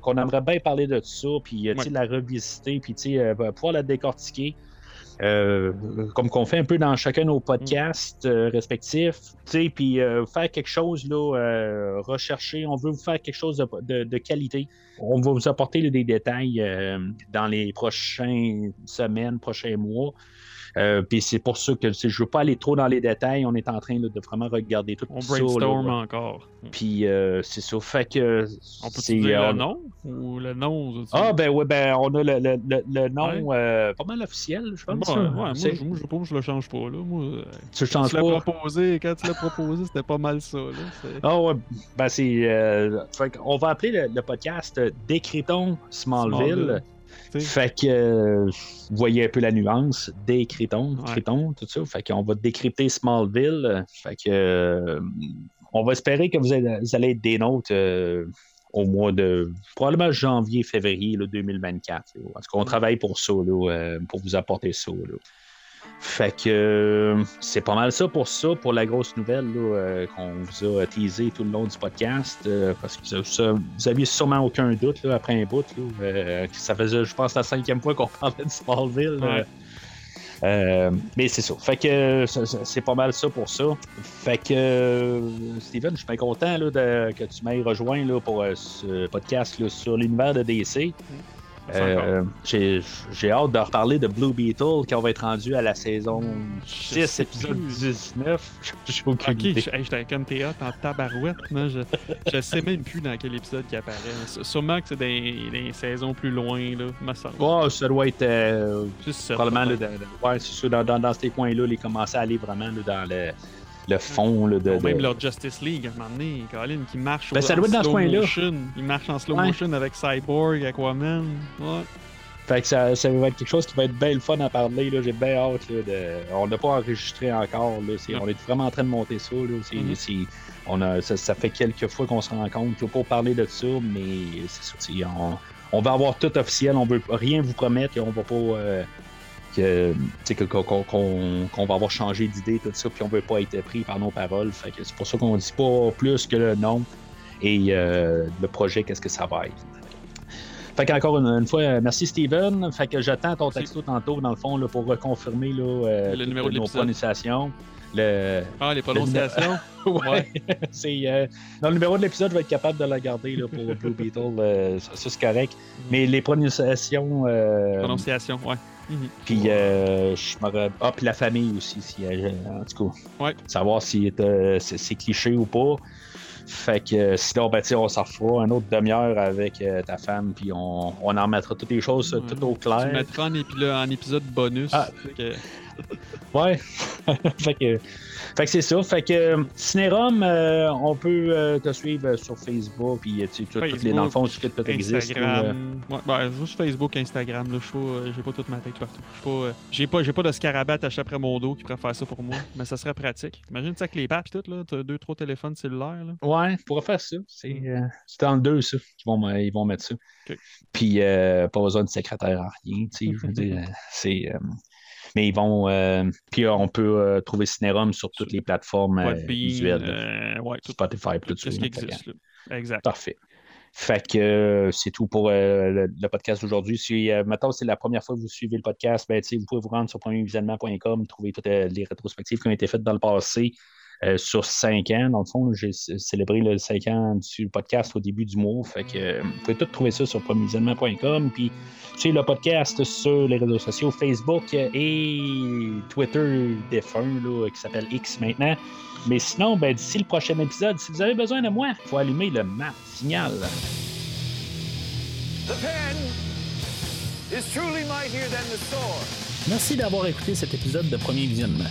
qu'on aimerait bien parler de tout ça, puis la revisiter, puis tu sais, pouvoir la décortiquer. Euh, comme qu'on fait un peu dans chacun de nos podcasts euh, respectifs, puis euh, faire quelque chose, là, euh, rechercher, on veut vous faire quelque chose de, qualité. On va vous apporter des détails dans les prochaines semaines, prochains mois. Euh, puis c'est pour ça que tu je veux pas aller trop dans les détails. On est en train là, de vraiment regarder tout On ça. brainstorm là. encore. Puis euh, c'est ça. Fait que. On peut dire euh, le nom ou le nom tu- Ah, ben oui, ben on a le, le, le, le nom Ouais. euh, pas mal officiel, je pense. Ça. ouais, moi, je, moi, je, le change pas. Là. Moi, euh, tu le tu changes l'as pas? proposé, quand tu l'as proposé, c'était pas mal ça. Ah ouais, ben c'est. euh, fait qu'on va appeler le, podcast euh, Décritons Smallville. Smallville. Fait que euh, vous voyez un peu la nuance, décritons, Ouais. critons, tout ça. Fait qu'on va décrypter Smallville. Fait que euh, on va espérer que vous allez, vous allez être des nôtres euh, au mois de probablement janvier, février là, 2024. là. En tout cas, on travaille pour ça, là, pour vous apporter ça. Fait que c'est pas mal ça pour ça, pour la grosse nouvelle là, euh, qu'on vous a teasé tout le long du podcast. euh, parce que ça- vous aviez sûrement aucun doute là, après un bout. Là, euh, que ça faisait, je pense, la cinquième fois qu'on parlait de Smallville. Ouais. Euh, mais c'est ça. Fait que c'est pas mal ça pour ça. Fait que Steven, je suis bien content là, de- que tu m'aies rejoint là, pour euh, ce podcast là, sur l'univers de DC. Euh, J'ai j'ai hâte de reparler de Blue Beetle quand on va être rendu à la saison Je 6, sais épisode plus. 19. J'ai aucune Ok, idée. je- hey, j'étais comme théâtre en tabarouette. Je, je sais même plus dans quel épisode qui apparaît. Sûrement que c'est des, des saisons plus loin, là, me semble. Oh, ça doit être euh, probablement là, dans- dans- ouais, c'est sûr, dans, dans, dans ces coins-là, ils commençaient à aller vraiment là, dans le, le fond là, de, Ou même de- leur Justice League, à un moment donné, Colin, qui marche Ben, ça en doit être dans ce slow coin-là. motion. Il marche en slow Ouais. motion avec Cyborg, Aquaman. Ouais. Fait que ça, ça va être quelque chose qui va être bien le fun à parler. J'ai bien hâte. Là, de... On n'a pas enregistré encore. Là. On est vraiment en train de monter ça. Là. Mhm. on a... ça, ça fait quelques fois qu'on se rencontre là, pour parler de ça, mais c'est- On... on va avoir tout officiel. On veut rien vous promettre. et On va pas. euh, que, qu'on, qu'on va avoir changé d'idée, tout ça, puis on veut pas être pris par nos paroles. Fait que c'est pour ça qu'on dit pas plus que le nom et euh, le projet, qu'est-ce que ça va être. Fait qu'encore une, une fois, merci Steven. Fait que j'attends ton texto tantôt, dans le fond, là, pour reconfirmer là, euh, Le numéro de nos prononciations. Le... Ah, les prononciations? ouais. c'est, euh, dans le numéro de l'épisode, je vais être capable de la garder là, pour Blue Beetle. euh, ça, ça, c'est correct. Mais les prononciations. euh, Prononciation, ouais. Mhm. puis euh, je me Ah, puis la famille aussi, si, euh, en tout cas. Ouais. Savoir si c'est, cliché ou pas. Fait que sinon, ben, tu on s'en fera un autre demi-heure avec euh, ta femme, puis on, on en mettra toutes les choses Ouais. tout au Tu clair. le mettras en, épi- en épisode bonus. Ah. Que- Ouais. fait que, fait que c'est ça. Fait que euh, Cinérum, euh, on peut euh, te suivre sur Facebook, puis tu sais, toutes les, dans le fond, ce que existe. là, euh, Instagram. Ouais, ben, juste Facebook, Instagram. Là, je j'ai pas toute ma tête partout. Je suis pas, j'ai pas, j'ai pas de scarabée attaché après mon dos qui pourrait faire ça pour moi, mais ça serait pratique. Imagine ça avec les papes et tout là, t'as deux trois téléphones cellulaires là. Ouais, pourrait faire ça. C'est euh, c'est dans le deux, ça, qu'ils vont, ils vont mettre ça. Puis, euh, pas besoin de secrétaire en rien, tu sais, je veux dire, c'est... mais ils vont... euh, puis euh, on peut euh, trouver Cinérum sur toutes les plateformes visuelles. ouais, tout, Spotify, tout, tout ce qui existe. là. Exact. Parfait. Fait que euh, c'est tout pour euh, le, le podcast d'aujourd'hui. Si, euh, mettons, c'est la première fois que vous suivez le podcast, ben, vous pouvez vous rendre sur premiervisionnement.com, trouver toutes les rétrospectives qui ont été faites dans le passé euh, sur cinq ans. Dans le fond, j'ai célébré le cinq ans du podcast au début du mois. Fait que euh, vous pouvez tout trouver ça sur premiervisionnement.com. Puis, suivez le podcast sur les réseaux sociaux Facebook et Twitter défunt, là, qui s'appelle X maintenant. Mais sinon, ben, d'ici le prochain épisode, si vous avez besoin de moi, il faut allumer le map signal. The pen is truly mightier than the sword. Merci d'avoir écouté cet épisode de Premier Visionnement.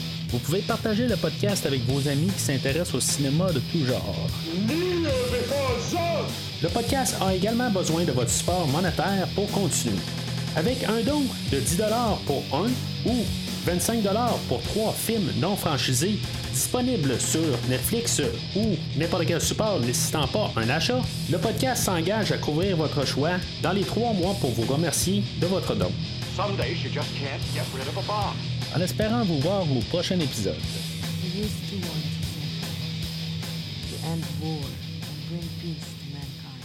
Vous pouvez partager le podcast avec vos amis qui s'intéressent au cinéma de tout genre. Le podcast a également besoin de votre support monétaire pour continuer. Avec un don de 10 pour un ou 25 pour trois films non franchisés disponibles sur Netflix ou n'importe quel support nécessitant pas un achat, le podcast s'engage à couvrir votre choix dans les trois mois pour vous remercier de votre don. En espérant vous voir au prochain épisode. We used to want to end war and bring peace to mankind.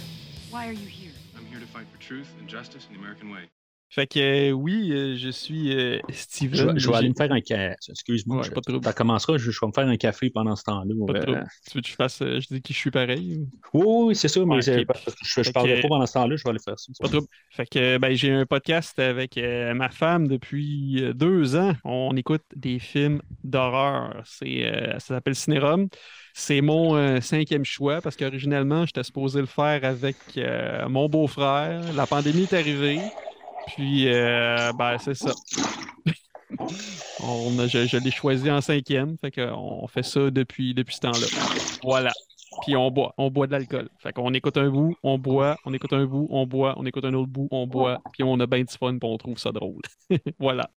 Why are you here? I'm here to fight for truth and justice in the American way. Fait que euh, oui, euh, je suis euh, Steven. Je, vais- je vais J'ai- aller me faire un café. Excuse-moi, Ouais, je- pas commencera, je, je vais me faire un café pendant ce temps-là. Euh. Tu veux que je fasse. je dis que je suis pareil. ou- Oui, c'est ça, mais je, Fait parlerai que- pas pendant ce temps-là, je vais aller faire ça. Pas trouble. Fait que ben, j'ai un podcast avec ma femme depuis deux ans. On écoute des films d'horreur. C'est, ça s'appelle Cinérum. C'est mon euh, cinquième choix parce qu'originalement, j'étais supposé le faire avec euh, mon beau-frère. La pandémie est arrivée. Puis, euh, ben, c'est ça. On je je l'ai choisi en cinquième. Fait qu'on fait ça depuis, depuis ce temps-là. Voilà. Puis on boit, on boit de l'alcool. Fait qu'on écoute un bout, on boit, on écoute un bout, on boit, on écoute un autre bout, on boit, puis on a bien du fun, puis on trouve ça drôle. voilà.